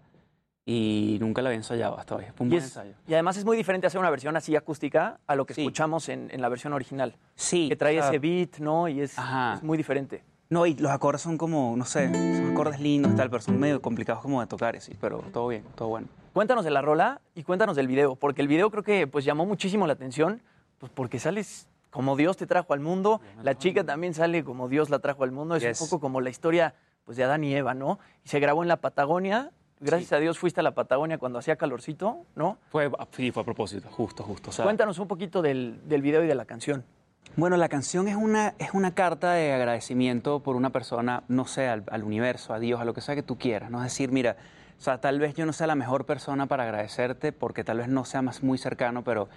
y nunca la había ensayado hasta hoy. Fue un Y, buen es- ensayo. y además es muy diferente hacer una versión así acústica a lo que escuchamos en, en la versión original. Sí. Que trae o sea, ese beat, ¿no? Y es, Ajá. es muy diferente. No, y los acordes son como, no sé, son acordes lindos tal, pero son medio complicados como de tocar, sí, pero todo bien, todo bueno. Cuéntanos de la rola y cuéntanos del video, porque el video creo que pues llamó muchísimo la atención, pues porque sales como Dios te trajo al mundo, la chica también sale como Dios la trajo al mundo, es Yes. un poco como la historia pues de Adán y Eva, ¿no? Y se grabó en la Patagonia, gracias a Dios fuiste a la Patagonia cuando hacía calorcito, ¿no? Fue, sí, fue a propósito, justo, justo. o sea, Cuéntanos un poquito del, del video y de la canción. Bueno, la canción es una, es una carta de agradecimiento por una persona, no sé, al, al universo, a Dios, a lo que sea que tú quieras. No es decir, mira, o sea, tal vez yo no sea la mejor persona para agradecerte porque tal vez no sea más muy cercano, pero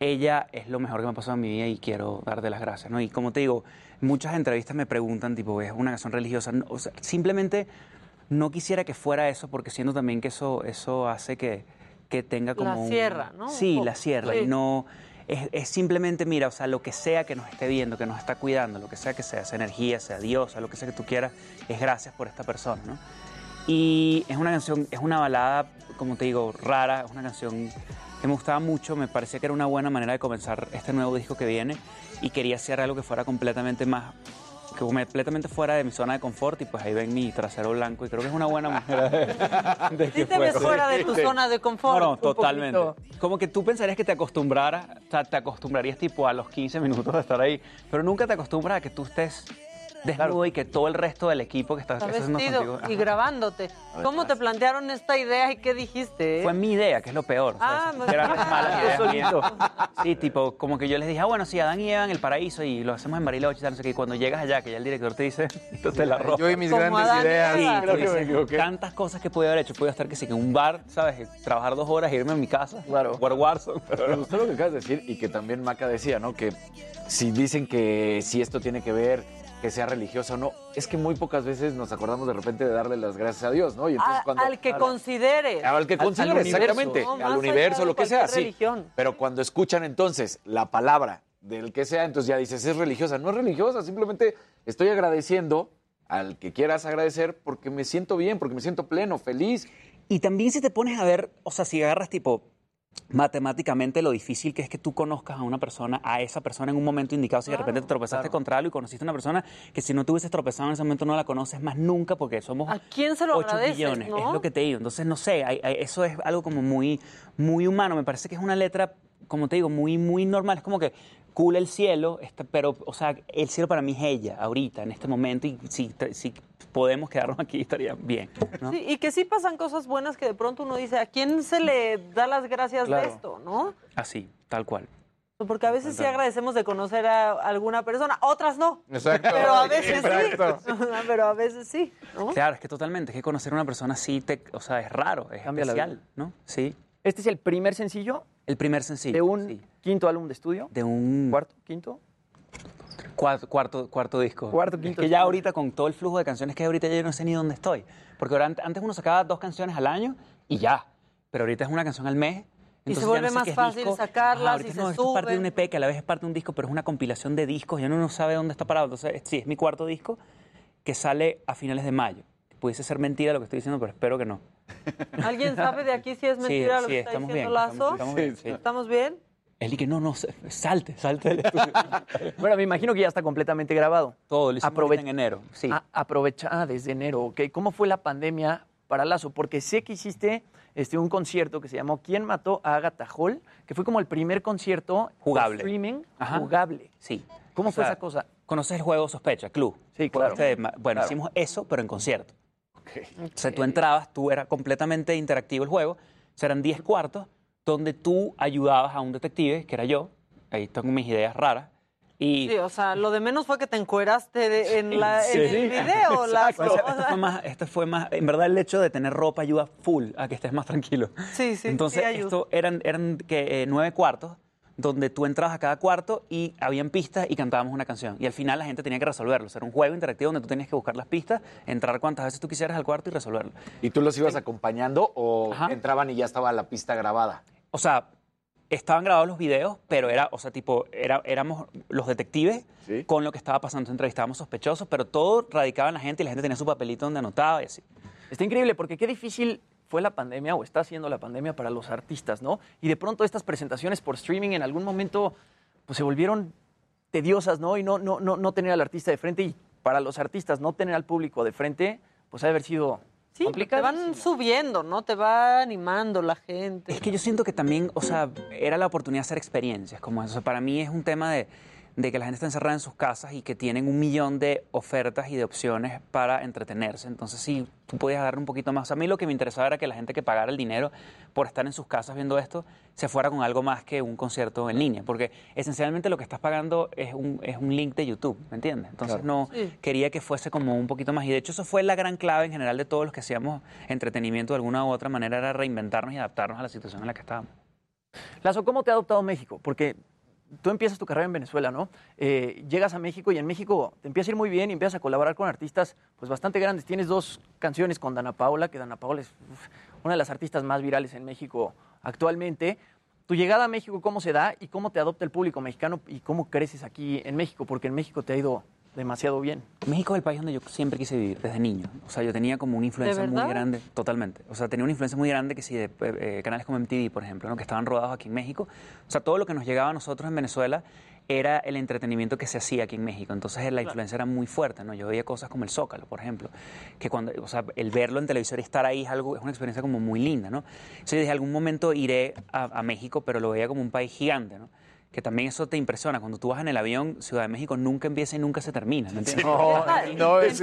ella es lo mejor que me ha pasado en mi vida y quiero darte las gracias, ¿no? Y como te digo, muchas entrevistas me preguntan, tipo, ¿es una canción religiosa? No, o sea, simplemente no quisiera que fuera eso porque siento también que eso, eso hace que, que tenga como... La un- cierra, ¿no? Sí, la cierra. Sí. Y no... Es, es simplemente, mira, o sea, lo que sea que nos esté viendo, que nos está cuidando, lo que sea que sea, sea energía, sea Dios, sea lo que sea que tú quieras, es gracias por esta persona, ¿no? Y es una canción, es una balada, como te digo, rara, es una canción que me gustaba mucho, me parecía que era una buena manera de comenzar este nuevo disco que viene y quería hacer algo que fuera completamente más, completamente fuera de mi zona de confort y pues ahí ven mi trasero blanco y creo que es una buena manera de, <laughs> de Sí que te ves fuera. de tu zona de confort. No, totalmente. poquito. Como que tú pensarías que te acostumbraras, o sea, te acostumbrarías tipo a los 15 minutos de estar ahí, pero nunca te acostumbras a que tú estés desnudo y que todo el resto del equipo que está, Está vestido contigo- y Ajá. grabándote. ¿Cómo te plantearon esta idea y qué dijiste? eh? Fue mi idea, que es lo peor. Ah, ¿sabes? Eran las malas ideas. Sí, tipo, como que yo les dije, ah, bueno, sí, Adán y Eva en el paraíso y lo hacemos en Bariloche tal, no sé qué. Y cuando llegas allá, que ya el director te dice, <laughs> tú te la ropas. Yo y mis Como grandes ideas. Sí, Creo que me equivoqué. tantas cosas que podía haber hecho. Podía estar que sí, que en un bar, ¿sabes? Trabajar dos horas, irme a mi casa, claro. jugar Warzone. Pero Me gustó lo que acabas de decir y que también Maca decía, ¿no? Que si dicen que si esto tiene que ver, que sea religiosa o no, es que muy pocas veces nos acordamos de repente de darle las gracias a Dios, ¿no? Y entonces A- cuando, al que considere. al que considere, exactamente, No, al universo, lo que sea, sí. Pero cuando escuchan entonces la palabra del que sea, entonces ya dices, es religiosa. No es religiosa, simplemente estoy agradeciendo al que quieras agradecer porque me siento bien, porque me siento pleno, feliz. Y también si te pones a ver, o sea, si agarras tipo matemáticamente lo difícil que es que tú conozcas a una persona, a esa persona en un momento indicado, si de repente te tropezaste contra algo y conociste a una persona que si no te hubieses tropezado en ese momento no la conoces más nunca porque somos ¿A quién se lo 8 agradeces, millones, no? es lo que te digo. Entonces, no sé, hay- hay- eso es algo como muy, muy humano, me parece que es una letra, como te digo, muy, muy normal, es como que cool el cielo, este, pero, o sea, el cielo para mí es ella, ahorita, en este momento, y si, si podemos quedarnos aquí estaría bien, ¿no? Sí, y que sí pasan cosas buenas que de pronto uno dice, ¿a quién se le da las gracias Claro. de esto, no? Así, tal cual. Porque a veces sí agradecemos de conocer a alguna persona, otras no. Exacto. Pero a veces Exacto. <laughs> sí. Pero a veces sí, ¿no? Claro, es que totalmente, es que conocer a una persona así, te, o sea, es raro, es Cambia la especial. ¿no? Sí. Este es el primer sencillo El primer sencillo. de un sí. quinto álbum de estudio. De un... ¿Cuarto? ¿Quinto? Cuarto, cuarto, cuarto disco. Cuarto, quinto que ya ahorita con todo el flujo de canciones que hay ahorita yo no sé ni dónde estoy. Porque antes uno sacaba dos canciones al año y ya. Pero ahorita es una canción al mes. Y se vuelve no sé más fácil disco. sacarlas Ajá, y no, se esto es parte de un. EP que a la vez es parte de un disco, pero es una compilación de discos. Ya uno no sabe dónde está parado. Entonces, sí, es mi cuarto disco que sale a finales de mayo. Pudiese ser mentira lo que estoy diciendo, pero espero que no. <laughs> ¿Alguien sabe de aquí si es Sí, mentira lo sí, que está estamos diciendo bien, Lazo? estamos- estamos bien, sí. ¿Estamos bien? Él y que no, no, salte, salte del <laughs> estudio. Bueno, me imagino que ya está completamente grabado. Todo, lo hicimos Aprove- ahorita en enero, sí. Ah, aprovecha, ah, desde enero, ¿ok? ¿Cómo fue la pandemia para Lazo? Porque sé que hiciste este, un concierto que se llamó ¿Quién mató a Agatha Hall? Que fue como el primer concierto Jugable. streaming Ajá. jugable. Sí. ¿Cómo O fue sea, esa cosa? ¿Conoces el juego Sospecha, Club? Sí, claro. Este, ma- bueno, Claro. hicimos eso, pero en concierto. O sea, tú entrabas, tú era completamente interactivo el juego. O sea, eran 10 cuartos donde tú ayudabas a un detective, que era yo. Ahí tengo mis ideas raras. Y Sí, o sea, lo de menos fue que te encueraste de- en, la, en el video. O Esto fue más, esto fue más, en verdad el hecho de tener ropa ayuda full a que estés más tranquilo. Sí, sí, Entonces, sí esto eran, eran que, eh, nueve cuartos donde tú entrabas a cada cuarto y habían pistas y cantábamos una canción. Y al final la gente tenía que resolverlo. O sea, era un juego interactivo donde tú tenías que buscar las pistas, entrar cuantas veces tú quisieras al cuarto y resolverlo. ¿Y tú los ibas acompañando o entraban y ya estaba la pista grabada? O sea, estaban grabados los videos, pero era, o sea, tipo, era, éramos los detectives con lo que estaba pasando. Entrevistábamos sospechosos, pero todo radicaba en la gente y la gente tenía su papelito donde anotaba y así. Está increíble porque qué difícil fue la pandemia o está siendo la pandemia para los artistas, ¿no? Y de pronto estas presentaciones por streaming en algún momento pues se volvieron tediosas, ¿no? Y no, no, no, no tener al artista de frente y para los artistas no tener al público de frente, pues ha de haber sido Sí, te van subiendo, ¿no? Te va animando la gente. Es que yo siento que también, o sea, era la oportunidad de hacer experiencias como eso. O sea, para mí es un tema de, de que la gente está encerrada en sus casas y que tienen un millón de ofertas y de opciones para entretenerse. Entonces, sí, tú podías dar un poquito más. A mí lo que me interesaba era que la gente que pagara el dinero por estar en sus casas viendo esto se fuera con algo más que un concierto en línea. Porque esencialmente lo que estás pagando es un, es un link de YouTube, ¿me entiendes? Entonces, no Sí. quería que fuese como un poquito más. Y de hecho, eso fue la gran clave en general de todos los que hacíamos entretenimiento de alguna u otra manera, era reinventarnos y adaptarnos a la situación en la que estábamos. Lazo, ¿cómo te ha adoptado México? Porque tú empiezas tu carrera en Venezuela, ¿no? Eh, llegas a México y en México te empieza a ir muy bien y empiezas a colaborar con artistas pues bastante grandes. Tienes dos canciones con Dana Paola, que Dana Paola es una de las artistas más virales en México actualmente. Tu llegada a México, ¿cómo se da y cómo te adopta el público mexicano y cómo creces aquí en México? Porque en México te ha ido demasiado bien. México es el país donde yo siempre quise vivir, desde niño. O sea, yo tenía como una influencia muy grande, totalmente. O sea, tenía una influencia muy grande que sí, de eh, canales como MTV, por ejemplo, ¿no? que estaban rodados aquí en México. O sea, todo lo que nos llegaba a nosotros en Venezuela era el entretenimiento que se hacía aquí en México. Entonces la influencia era muy fuerte, ¿no? Yo veía cosas como el Zócalo, por ejemplo, que cuando, o sea, el verlo en televisor y estar ahí es algo, es una experiencia como muy linda, ¿no? Entonces yo dije, algún momento iré a, a México, pero lo veía como un país gigante, ¿no? Que también eso te impresiona. Cuando tú vas en el avión, Ciudad de México nunca empieza y nunca se termina, ¿me entiendes?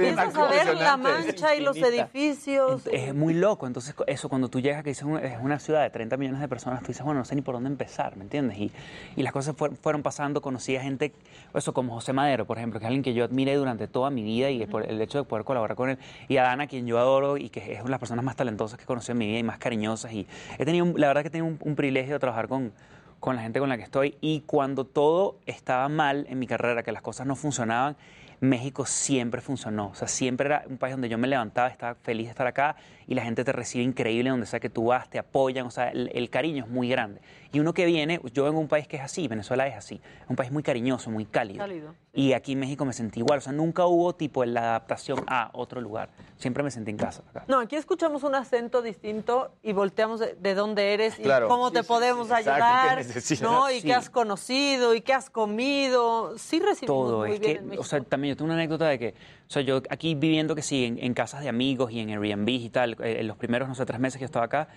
Empiezas a ver la mancha y los edificios. Es muy loco. Entonces, eso cuando tú llegas, que es una ciudad de 30 millones de personas, tú dices, bueno, no sé ni por dónde empezar, ¿me entiendes? Y, y las cosas fuer- fueron pasando, conocí a gente, eso como José Madero, por ejemplo, que es alguien que yo admiré durante toda mi vida y por el hecho de poder colaborar con él. Y a Dana, quien yo adoro y que es una de las personas más talentosas que he conocido en mi vida y más cariñosas. Y he tenido, la verdad que he tenido un, un privilegio de trabajar con, con la gente con la que estoy. Y cuando todo estaba mal en mi carrera, que las cosas no funcionaban, México siempre funcionó. O sea, siempre era un país donde yo me levantaba, estaba feliz de estar acá y la gente te recibe increíble donde sea que tú vas, te apoyan. O sea, el, el cariño es muy grande. Y uno que viene, yo vengo de un país que es así, Venezuela es así. Es un país muy cariñoso, muy cálido. Cálido. Y aquí en México me sentí igual. O sea, nunca hubo tipo la adaptación a otro lugar. Siempre me sentí en casa. acá. No, aquí escuchamos un acento distinto y volteamos de, de dónde eres y Claro. cómo Sí, te sí, podemos sí, ayudar. ¿no? Y Sí. qué has conocido y qué has comido. Sí recibimos todo. muy Es bien que, en o sea, también yo tengo una anécdota de que, o sea, yo aquí viviendo que sí, en, en casas de amigos y en Airbnb y tal, eh, en los primeros, no sé, tres meses que yo estaba acá,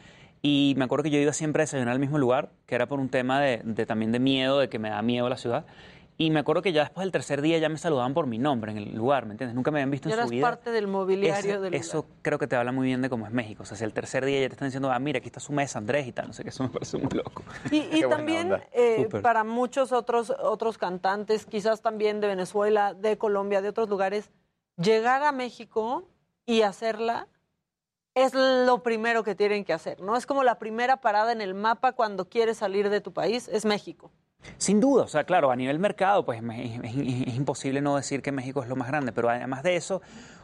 y me acuerdo que yo iba siempre a desayunar al mismo lugar, que era por un tema de, de también de miedo, de que me da miedo la ciudad. Y me acuerdo que ya después del tercer día ya me saludaban por mi nombre en el lugar, ¿me entiendes? Nunca me habían visto Ya en eras su vida. parte del mobiliario Eso- del eso lugar. creo que te habla muy bien de cómo es México. O sea, si el tercer día ya te están diciendo, ah, mira, aquí está su mesa, Andrés y tal, no sé qué, eso me parece muy loco. Y, <laughs> y también eh, para muchos otros, otros cantantes, quizás también de Venezuela, de Colombia, de otros lugares, llegar a México y hacerla es lo primero que tienen que hacer, ¿no? Es como la primera parada en el mapa cuando quieres salir de tu país, es México. Sin duda, o sea, claro, a nivel mercado, pues es, imposible no decir que México es lo más grande, pero además de eso,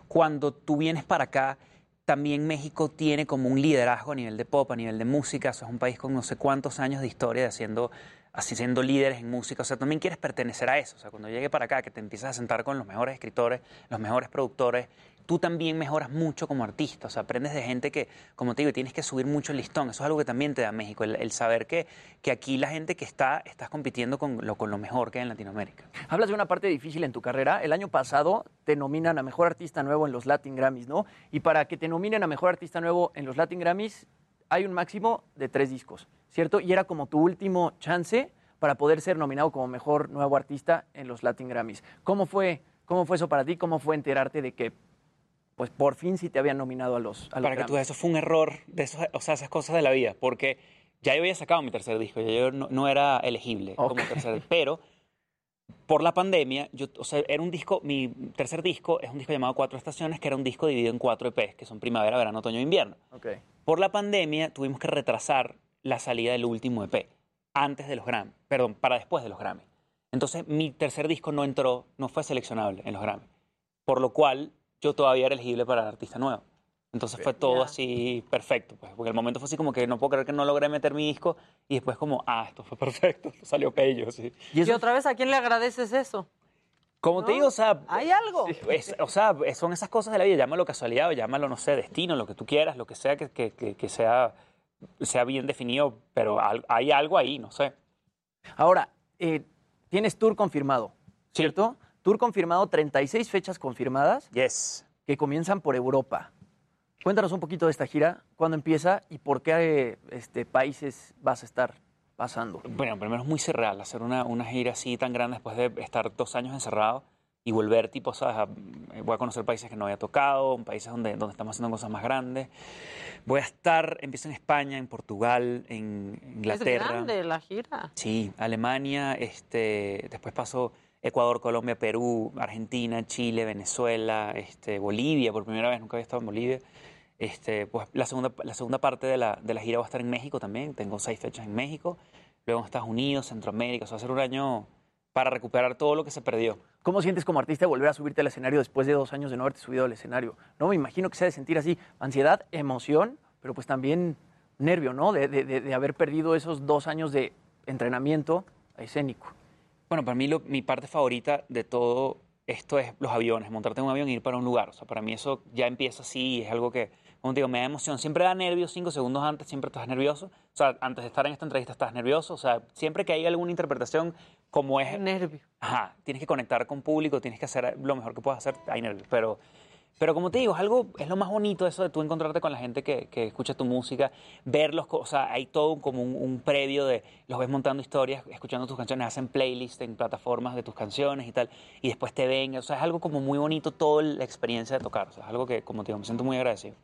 cuando tú vienes para acá, también México tiene como un liderazgo a nivel de pop, a nivel de música, es un país con no sé cuántos años de historia de haciendo, así siendo líderes en música, o sea, también quieres pertenecer a eso, o sea, cuando llegue para acá, que te empiezas a sentar con los mejores escritores, los mejores productores, tú también mejoras mucho como artista, o sea, aprendes de gente que, como te digo, tienes que subir mucho el listón, eso es algo que también te da México, el, el saber que, que aquí la gente que está, estás compitiendo con lo, con lo mejor que hay en Latinoamérica. Hablas de una parte difícil en tu carrera. El año pasado te nominan a Mejor Artista Nuevo en los Latin Grammys, ¿no? Y para que te nominen a Mejor Artista Nuevo en los Latin Grammys hay un máximo de tres discos, ¿cierto? Y era como tu último chance para poder ser nominado como Mejor Nuevo Artista en los Latin Grammys. ¿Cómo fue, cómo fue eso para ti? ¿Cómo fue enterarte de que pues por fin sí te habían nominado a los, a los Para que tú Grammys? eso fue un error, de esos, o sea, esas cosas de la vida, porque ya yo había sacado mi tercer disco, ya yo no, no era elegible como tercer pero por la pandemia, yo, o sea, era un disco, mi tercer disco es un disco llamado Cuatro Estaciones, que era un disco dividido en cuatro EPs, que son primavera, verano, otoño e invierno. Por la pandemia tuvimos que retrasar la salida del último EP antes de los Grammy, perdón, para después de los Grammy. Entonces mi tercer disco no entró, no fue seleccionable en los Grammy, por lo cual yo todavía era elegible para el artista nuevo. Entonces fue todo así perfecto, pues, porque el momento fue así como que no puedo creer que no logré meter mi disco y después como, ah, esto fue <laughs> perfecto, salió pello, sí. Y, otra vez, ¿a quién le agradeces eso? Como te digo, o sea... ¿Hay algo? es- o sea, son esas cosas de la vida, llámalo casualidad o llámalo, no sé, destino, lo que tú quieras, lo que sea que, que- que- que sea, sea bien definido, pero al- hay algo ahí, no sé. Ahora, eh, tienes tour confirmado, ¿cierto? Tour confirmado, 36 fechas confirmadas. Yes. Que comienzan por Europa. Cuéntanos un poquito de esta gira, cuándo empieza y por qué eh, este, países vas a estar pasando. Bueno, primero es muy surreal hacer una, una gira así tan grande después de estar dos años encerrado y volver, tipo, ¿sabes? A- voy a conocer países que no había tocado, países donde, donde estamos haciendo cosas más grandes. Voy a estar, empiezo en España, en Portugal, en Inglaterra. Es grande la gira. Sí, Alemania, este, después paso Ecuador, Colombia, Perú, Argentina, Chile, Venezuela, este, Bolivia, por primera vez, nunca había estado en Bolivia. Este, pues la segunda, la segunda parte de la, de la gira va a estar en México también, tengo seis fechas en México, luego en Estados Unidos, Centroamérica, o sea, va a ser un año para recuperar todo lo que se perdió. ¿Cómo sientes como artista volver a subirte al escenario después de dos años de no haberte subido al escenario? No, me imagino que se ha de sentir así, ansiedad, emoción, pero pues también nervio, ¿no? De, de- de- haber perdido esos dos años de entrenamiento escénico. Bueno, para mí lo- mi parte favorita de todo esto es los aviones, montarte en un avión y ir para un lugar. O sea, para mí eso ya empieza así, es algo que, como te digo, me da emoción. Siempre da nervios, cinco segundos antes siempre estás nervioso. O sea, antes de estar en esta entrevista estás nervioso. O sea, siempre que hay alguna interpretación como es... Nervio. Ajá, tienes que conectar con público, tienes que hacer lo mejor que puedas hacer, hay nervios. Pero, pero como te digo, es algo, es lo más bonito eso de tú encontrarte con la gente que, que escucha tu música, verlos, o sea, hay todo como un, un previo de, los ves montando historias, escuchando tus canciones, hacen playlists en plataformas de tus canciones y tal, y después te ven, o sea, es algo como muy bonito toda la experiencia de tocar, o sea, es algo que, como te digo, me siento muy agradecido.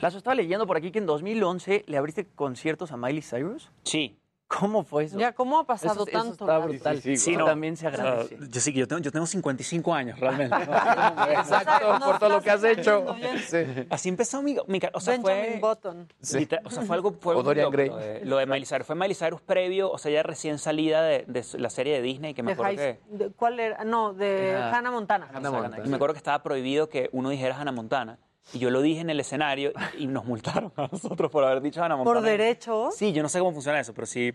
Lazo, estaba leyendo por aquí que en 2011 le abriste conciertos a Miley Cyrus. Sí. ¿Cómo fue eso? Ya, ¿cómo ha pasado Eso- eso tanto? está Lazo? brutal. Sí, no, también se o sea, agradece. yo sí, yo tengo, yo tengo 55 años realmente. <laughs> Exacto, por todo lo que has hecho. Así empezó mi, mi o sea, Benjamin fue, Button. o sea, fue algo fue O Dorian Gray. Lo de, lo de Miley Cyrus. Fue Miley Cyrus previo, o sea, ya recién salida de, de la serie de Disney, que me De acuerdo High- que... de- ¿Cuál era? No, de Era- Hannah Montana. Y me acuerdo que estaba prohibido que uno dijera Hannah Montana. Y yo lo dije en el escenario y nos multaron a nosotros por haber dicho Hannah Montana. ¿Por derechos? Sí, yo no sé cómo funciona eso, pero sí,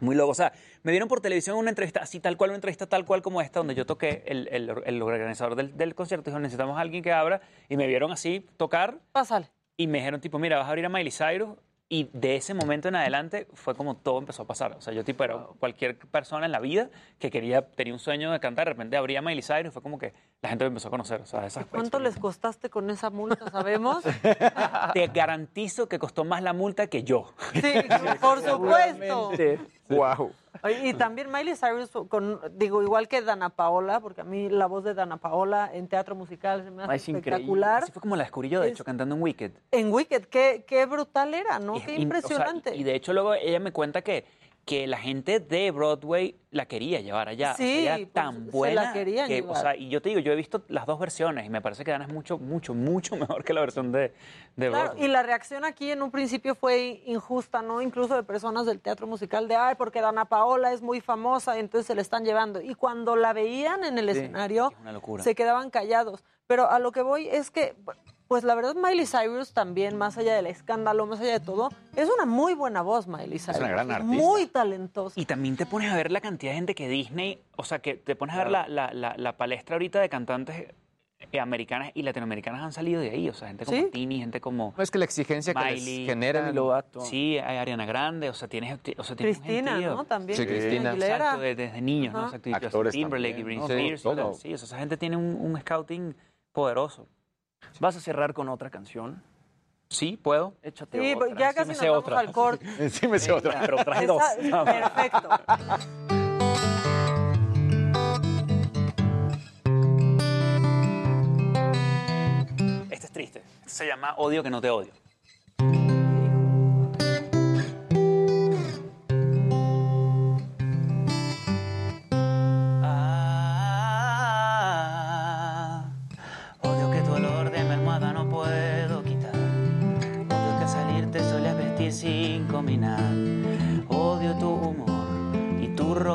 muy loco. O sea, me vieron por televisión una entrevista así, tal cual, una entrevista tal cual como esta, donde yo toqué, el, el- el organizador del, del concierto dijo, necesitamos a alguien que abra, y me vieron así tocar. Pásale. Y me dijeron, tipo, mira, vas a abrir a Miley Cyrus. Y de ese momento en adelante fue como todo empezó a pasar. O sea, yo tipo era cualquier persona en la vida que quería, tenía un sueño de cantar, de repente abría Miley Cyrus, fue como que la gente me empezó a conocer. O sea, esas ¿Cuánto les costaste con esa multa, sabemos? <laughs> te garantizo que costó más la multa que yo. Sí, por <laughs> supuesto. Wow. Y también Miley Cyrus, con, digo, igual que Dana Paola, porque a mí la voz de Dana Paola en teatro musical se me hace Es espectacular. Así fue como la descubrí yo, de hecho, cantando en Wicked. En Wicked, qué, qué brutal era, ¿no? Y- Qué y- o sea, impresionante. y de hecho luego ella me cuenta que, que la gente de Broadway la quería llevar allá. O sea, Sí, ella pues, tan se la buena. querían que, llevar. O sea, y yo te digo, yo he visto las dos versiones y me parece que Dana es mucho, mucho, mucho <laughs> mejor que la versión de, de Claro, Broadway. y la reacción aquí en un principio fue injusta, ¿no? Incluso de personas del teatro musical de, ay, porque Dana Paola es muy famosa, entonces se la están llevando. Y cuando la veían en el Sí, escenario, es se quedaban callados. Pero a lo que voy es que, pues la verdad, Miley Cyrus también, más allá del escándalo, más allá de todo, es una muy buena voz, Miley Cyrus. una gran artista. Muy talentosa. Y también te pones a ver la cantidad de gente que Disney, o sea, que te pones a ver la, la, la, la palestra ahorita de cantantes americanas y latinoamericanas han salido de ahí, o sea, gente como ¿Sí? Tini, gente como No es que la exigencia que Miley, les genera. Lovato. Sí, hay Ariana Grande, o sea, tienes, o sea, tienes Cristina. ¿no? También. Sí, Cristina. Exacto, de- desde niños, ¿no? Exacto, Actores Timberlake también, y. Britney Sí, Spears, sí, o sea, esa gente tiene un, un scouting poderoso. ¿Vas a cerrar con otra canción? Sí, puedo. Échate Sí, otra. pues ya casi me nos sé vamos otra. al corte. <laughs> Sí me sé otra. Pero traje dos. Perfecto. Este es triste. Este se llama Odio que no te odio.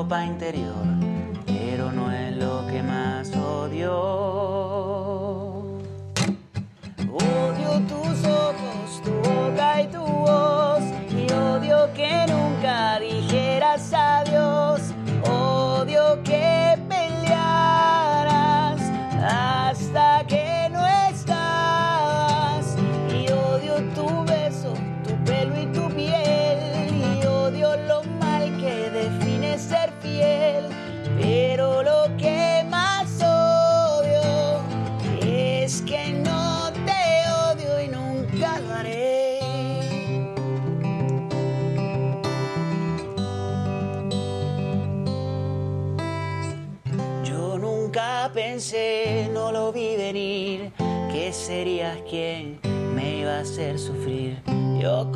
Tu ropa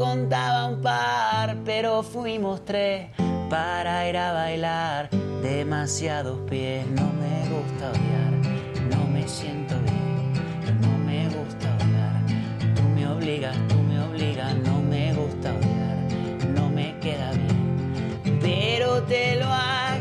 contaba un par, pero fuimos tres para ir a bailar. Demasiados pies, no me gusta odiar, no me siento bien, no me gusta odiar. Tú me obligas, tú me obligas, no me gusta odiar, no me queda bien, pero te lo has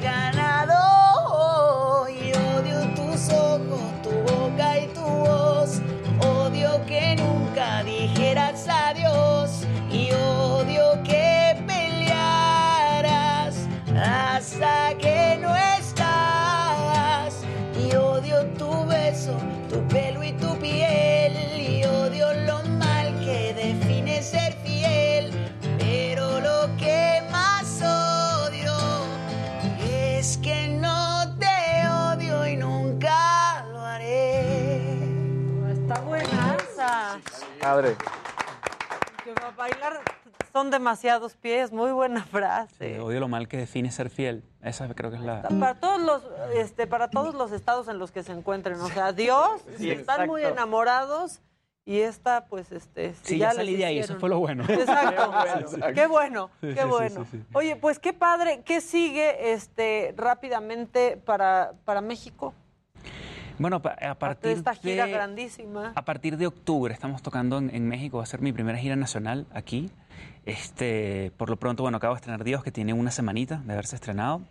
Padre. Que para bailar son demasiados pies. Muy buena frase. Eh, odio lo mal que define ser fiel. Esa creo que es la... Para todos los, este, para todos los estados en los que se encuentren, o sea, Dios, Sí, están muy enamorados y esta, pues, este, Sí, ya les salí de ahí, eso fue lo bueno. Exacto. Sí, sí. Qué bueno, Sí, sí, qué sí, bueno. sí, sí. Oye, pues qué padre, ¿qué sigue, este, rápidamente para, para México? Bueno, a de partir esta gira de... grandísima. A partir de octubre estamos tocando en, en México, va a ser mi primera gira nacional aquí. Este, por lo pronto, bueno, acabo de estrenar Dios, que tiene una semanita de haberse estrenado.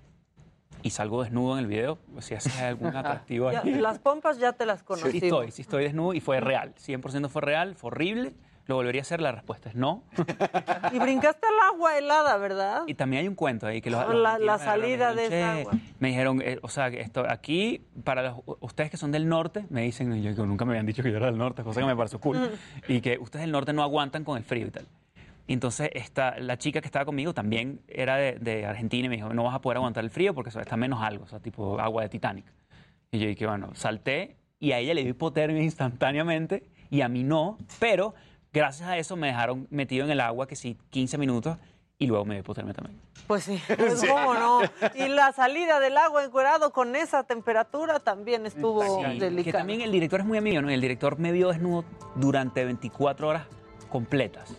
Y salgo desnudo en el video, si hace algún <laughs> atractivo Ya, las pompas ya te las Sí conocimos. estoy, sí estoy desnudo y fue real. 100% fue real, fue horrible. ¿Lo volvería a hacer? La respuesta es no. Y brincaste al agua helada, ¿verdad? Y también hay un cuento ahí que los, los La- la salida de esa agua. Me dijeron, eh, o sea, esto aquí, para los- ustedes que son del norte, me dicen, y yo que nunca me habían dicho que yo era del norte, cosa que me pareció cool, y que ustedes del norte no aguantan con el frío y tal. Y entonces esta, la chica que estaba conmigo también era de, de Argentina y me dijo, no vas a poder aguantar el frío porque está menos algo, o sea, tipo agua de Titanic. Y yo dije, bueno, salté y a ella le dio hipotermia instantáneamente y a mí no, pero gracias a eso me dejaron metido en el agua que sí 15 minutos y luego me dio hipotermia también. Pues <laughs> sí, pues, cómo no. Y la salida del agua encuerado con esa temperatura también estuvo Sí, que delicada. también el director es muy amigo, ¿no? Y el director me vio desnudo durante 24 horas completas.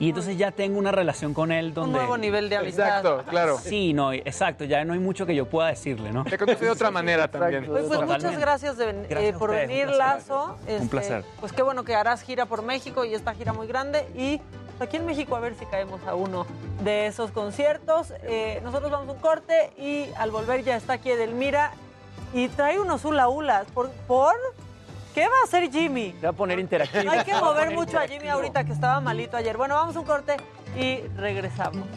Y entonces ya tengo una relación con él Un donde... nuevo nivel de amistad. Exacto, claro. Sí, no, exacto, ya no hay mucho que yo pueda decirle, ¿no? Te conocí de otra manera también. Pues, pues, muchas Totalmente. gracias de ven- Gracias eh, a por ustedes, venir, un. Lazo. Un Este, placer. Pues qué bueno que harás gira por México y esta gira muy grande. Y aquí en México a ver si caemos a uno de esos conciertos. Eh, nosotros vamos a un corte y al volver ya está aquí Edelmira y trae unos hula hulas. ¿Por? por? ¿Qué va a hacer Jimmy? Se va a poner interactivo. Hay que mover mucho a Jimmy ahorita que estaba malito ayer. Bueno, vamos a un corte y regresamos.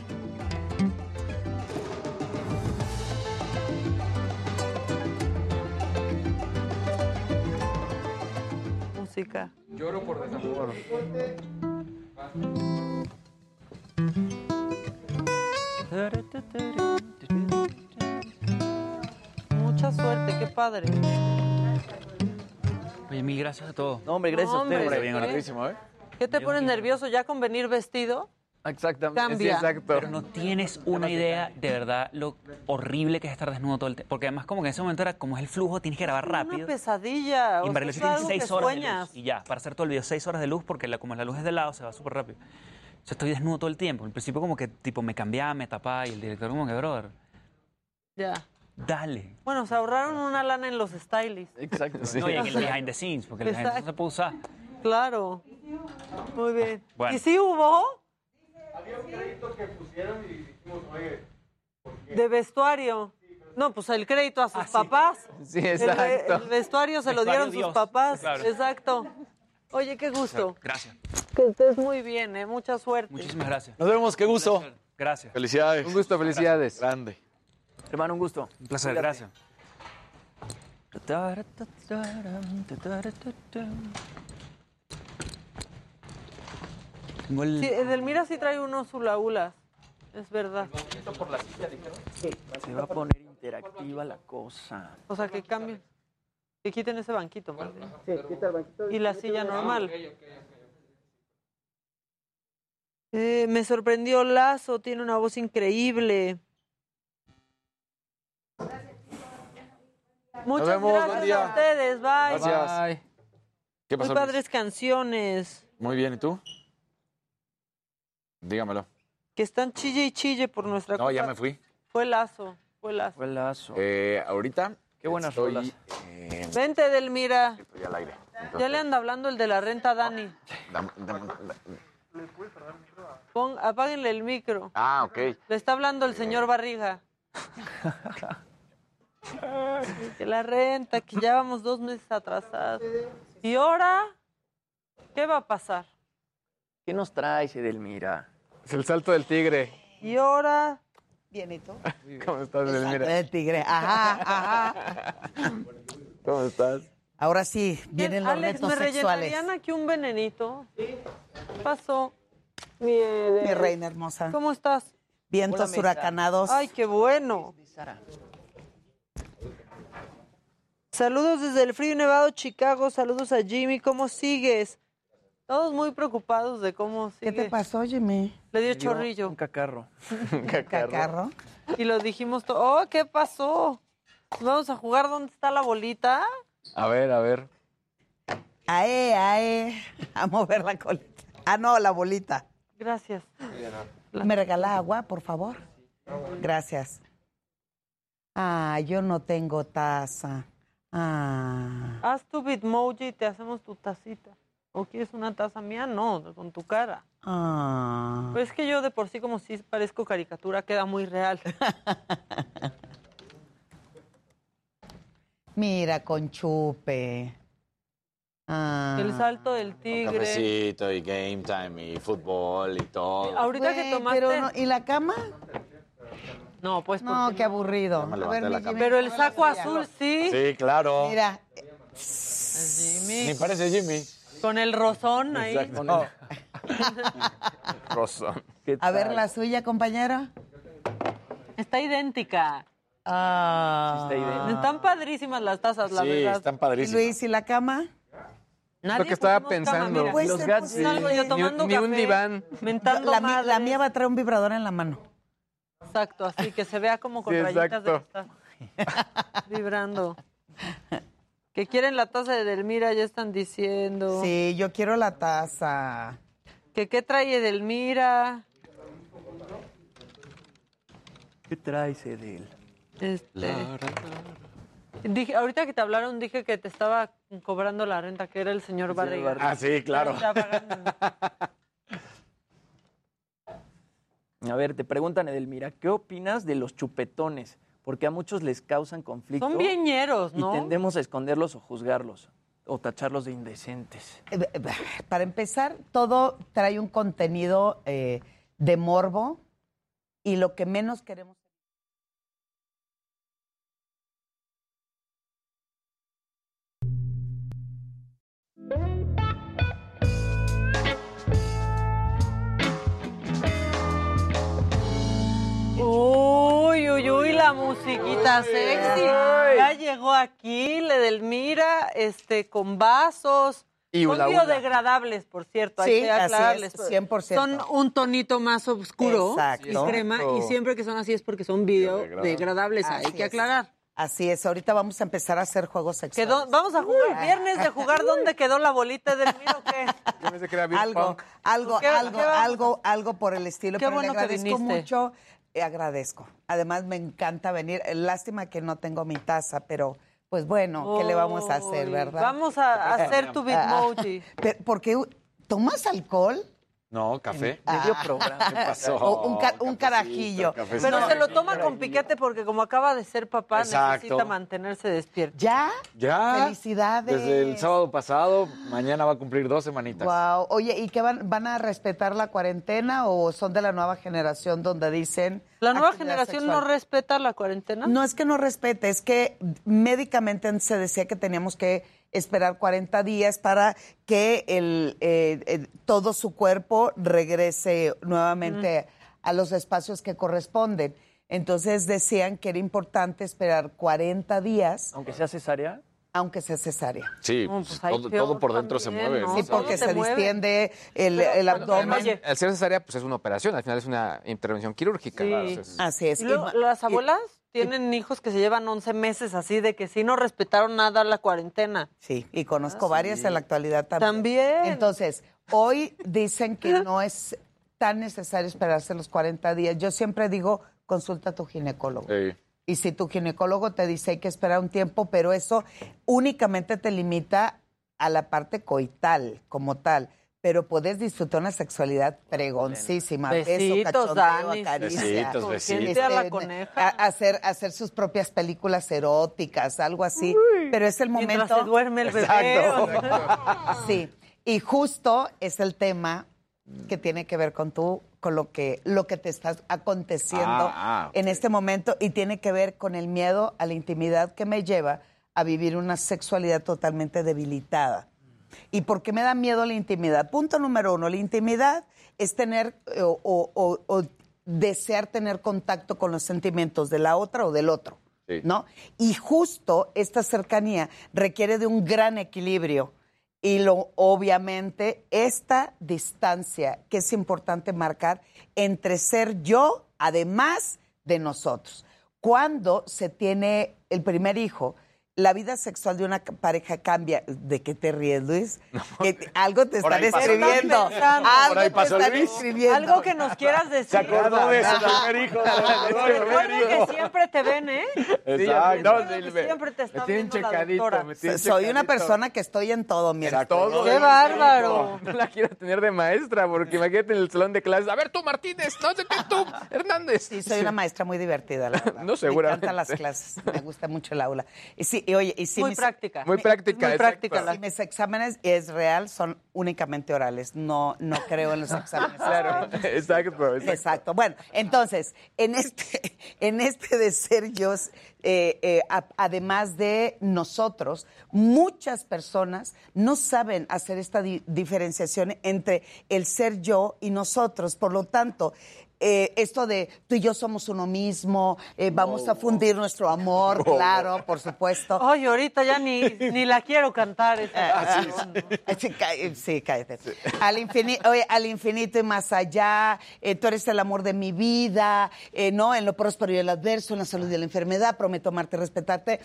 Música. Lloro por desamor. Mucha suerte, qué padre. Oye, mil gracias a todos. No, hombre, gracias No, a ustedes. hombre, bien, ¿qué? grandísimo, ¿eh? ¿Qué te pones nervioso ya con venir vestido? Exactamente. Cambia. Sí, exacto. Pero no tienes una idea de verdad lo horrible que es estar desnudo todo el tiempo. Porque además como que en ese momento era como es el flujo, tienes que grabar Una rápido. pesadilla. Y en Bariloche tienes seis horas de luz. Y ya, para hacer todo el video, seis horas de luz, porque la- como la luz es de lado, se va súper rápido. Yo estoy desnudo todo el tiempo. Al principio como que tipo me cambiaba, me tapaba y el director como que, brother, Ya. Dale. Bueno, se ahorraron una lana en los stylists. Exacto. No, y en el behind the scenes, porque la gente no Exacto. se puede usar. Claro. Muy bien. Bueno. ¿Y sí hubo? Había un crédito que pusieron y dijimos, oye, ¿por qué De vestuario. No, pues el crédito a sus papás. Sí, El exacto. El, vestuario se lo dieron sus papás. Claro. Exacto. Oye, qué gusto. Gracias. Que estés muy bien, ¿eh? Mucha suerte. Muchísimas gracias. Nos vemos, qué gusto. Gracias. Felicidades. Un gusto, felicidades. Grande. Hermano, un gusto. Un placer, Cuídate. gracias. Tengo el... Sí, Edelmira sí trae unos hulahulas. Es verdad. Se va a poner interactiva la cosa. O sea, que cambien. Que quiten ese banquito, más bien. Y la silla normal. Eh, me sorprendió Lazo, tiene una voz increíble. Muchas vemos, buen gracias día. a ustedes, bye. Gracias. ¿Qué Muy pasó? Luis? padres canciones Muy bien, ¿y tú? Dígamelo. que están chille y chille por nuestra No, ya me fui. Fue Lazo, fue Lazo. Fue lazo. Eh, ahorita. Qué buenas estoy, rolas. eh, Vente, Edelmira. estoy al aire. Ya le anda hablando el de la renta a Dani. Dame- dame- dame- Pon, apáguenle el micro. Ah, ok. Le está hablando el señor Barriga. <laughs> que la renta, que ya vamos dos meses atrasados. ¿Y ahora? ¿Qué va a pasar? ¿Qué nos traes, Edelmira? Es el salto del tigre. ¿Y ahora? Bien, ¿y tú? <laughs> ¿Cómo estás, Edelmira? El tigre. Ajá, ajá. ¿Cómo estás? Ahora sí, vienen los Alex, retos ¿me sexuales. rellenarían aquí un venenito? ¿Qué pasó? Mi, Mi reina hermosa. ¿Cómo estás? Vientos Hola, huracanados. Ay, qué bueno. Saludos desde el frío y nevado Chicago. Saludos a Jimmy. ¿Cómo sigues? Todos muy preocupados de cómo sigue. ¿Qué te pasó, Jimmy? Le dio chorrillo. Un cacarro. <laughs> ¿Cacarro? Y lo dijimos todo. Oh, ¿qué pasó? Vamos a jugar ¿Dónde está la bolita? A ver, a ver. Ae, ae. A mover la colita. Ah, no, la bolita. Gracias. ¿Me regala agua, por favor? Gracias. Ah, yo no tengo taza. Ah. Haz tu bitmoji y te hacemos tu tacita. ¿O quieres una taza mía? No, con tu cara. Ah. Pues es que yo de por sí como si parezco caricatura, queda muy real. <laughs> Mira, con chupe. Ah. El salto del tigre. Cafecito y game time y fútbol y todo. Ahorita que Güey, tomaste... pero no- ¿Y la cama? No, pues No, qué aburrido. Ya me A ver, mi. Jimmy, Pero el saco azul sí. Sí, claro. Mira, Jimmy. Ni parece Jimmy. Con el rozón ahí. Exacto. <laughs> Rosón. a ver la suya, compañera. Está idéntica. Ah. Está idéntica. Están padrísimas las tazas, la Sí, verdad. están ¿Y padrísimos. Luis, ¿y la cama? Nadie Lo que estaba pusimos pensando. mira. Pues, Los pues, gats, sí. Salgo yo Ni, tomando ni un café, diván. Mentando La, mi- la madres. mía va a traer un vibrador en la mano. Exacto, así que se vea como con Sí, rayitas de vibrando. Que quieren la taza de Delmira, ya están diciendo. Sí, yo quiero la taza. Que qué trae Delmira. ¿Qué traes, Edel? Este, dije, ahorita que te hablaron dije que te estaba cobrando la renta, que era el señor Barriga. Ah, sí, claro. A ver, te preguntan, Edelmira, ¿qué opinas de los chupetones? Porque a muchos les causan conflicto. Son bieñeros, ¿no? Y tendemos a esconderlos o juzgarlos. O tacharlos de indecentes. Eh, eh, Para empezar, todo trae un contenido eh, de morbo y lo que menos queremos. La musiquita sexy. Ya llegó aquí, le Delmira, este, con vasos. Y Son biodegradables, por cierto, hay Sí, que así aclararles. es, 100%. Son un tonito más oscuro Exacto. y crema, y siempre que son así es porque son biodegradables, hay Así que es. aclarar. Así es, ahorita vamos a empezar a hacer juegos sexuales. Quedó, vamos a jugar viernes de jugar dónde quedó la bolita de Delmira o qué. Yo pensé que era algo, punk. algo, ¿Qué- algo, qué algo, algo por el estilo. Qué pero bueno le que agradezco mucho. Agradezco. Además, me encanta venir. Lástima que no tengo mi taza, pero pues bueno, ¿qué le vamos a hacer, verdad? Vamos a hacer tu Ah, bitmoji. pero- Porque tomas alcohol No, café. Medio programa. ¿Qué pasó? O un, ca- un Cafecito, carajillo. cafecito. Pero se lo toma con piquete porque como acaba de ser papá, Exacto. necesita mantenerse despierto. ¿Ya? Ya. Felicidades. Desde el sábado pasado, mañana va a cumplir dos semanitas. Wow. Oye, ¿y qué van, van a respetar la cuarentena o son de la nueva generación donde dicen... ¿La nueva actividad generación sexual? no respeta la cuarentena? No es que no respete, es que médicamente se decía que teníamos que esperar 40 días para que el, eh, eh, todo su cuerpo regrese nuevamente a los espacios que corresponden. Entonces decían que era importante esperar 40 días, Aunque sea cesárea. aunque sea cesárea. Sí, No, pues ahí todo, por dentro también, se mueve. ¿no? Sí, porque se distiende el, el abdomen. Oye. El ser cesárea pues es una operación, al final es una intervención quirúrgica. Sí. Claro, es- Así es. Y luego, las y- abuelas tienen hijos que se llevan 11 meses así de que sí no respetaron nada la cuarentena. Sí, y conozco varias en la actualidad también. También. Entonces, hoy dicen que no es tan necesario esperarse los 40 días. Yo siempre digo, consulta a tu ginecólogo. Sí. Y si tu ginecólogo te dice hay que esperar un tiempo, pero eso únicamente te limita a la parte coital como tal. Pero puedes disfrutar una sexualidad pregoncísima. Beso, Besitos, cachondeo, Dani. acaricia. Besitos, besitos. A la coneja. a- hacer, hacer sus propias películas eróticas, algo así. Pero es el momento. Mientras se duerme el bebé. Exacto. <laughs> Sí, y justo es el tema que tiene que ver con tú, con lo que, lo que te está aconteciendo Ah, ah, en este momento y tiene que ver con el miedo a la intimidad que me lleva a vivir una sexualidad totalmente debilitada. ¿Y por qué me da miedo la intimidad? Punto número uno, la intimidad es tener eh, o, o- o- o desear tener contacto con los sentimientos de la otra o del otro. Sí. ¿no? Y justo esta cercanía requiere de un gran equilibrio. Y lo, obviamente esta distancia que es importante marcar entre ser yo, además de nosotros. Cuando se tiene el primer hijo, la vida sexual de una pareja cambia. ¿De qué te ríes, Luis? <laughs> Que algo te están escribiendo. Están Algo te están Luis. escribiendo. Algo que nos quieras decir. Se acordó de primer hijo. hijo. que siempre te ven, ¿eh? <laughs> Exacto. Siempre te está me tienen viendo checadito, doctora. me tienen Soy una persona que estoy en todo, mira. Todo. ¡Qué bárbaro! No <laughs> la quiero tener de maestra, porque imagínate en el salón de clases. A ver, tú, Martínez, no sé qué, tú, Hernández. Sí, soy una maestra muy divertida, la verdad. No, seguramente. Me encantan las clases, me gusta mucho el aula. Y sí, y oye, y sí Muy mis- práctica. Muy práctica. Muy práctica la- Y mis exámenes, es real, son únicamente orales. No, no creo en los exámenes. <laughs> Claro, exacto, exacto. Exacto. Bueno, entonces, en este, <laughs> en este de ser yo, eh, eh, a- además de nosotros, muchas personas no saben hacer esta di- diferenciación entre el ser yo y nosotros. Por lo tanto, eh, esto de tú y yo somos uno mismo, eh, vamos a fundir nuestro amor, claro, por supuesto. Ay, ahorita ya ni, <laughs> ni la quiero cantar esa Ah, canción. Sí, <laughs> cá- sí, cállate. Al, infinito, oye, al infinito y más allá, eh, tú eres el amor de mi vida, eh, ¿no? En lo próspero y el adverso, en la salud y la enfermedad, prometo amarte, respetarte.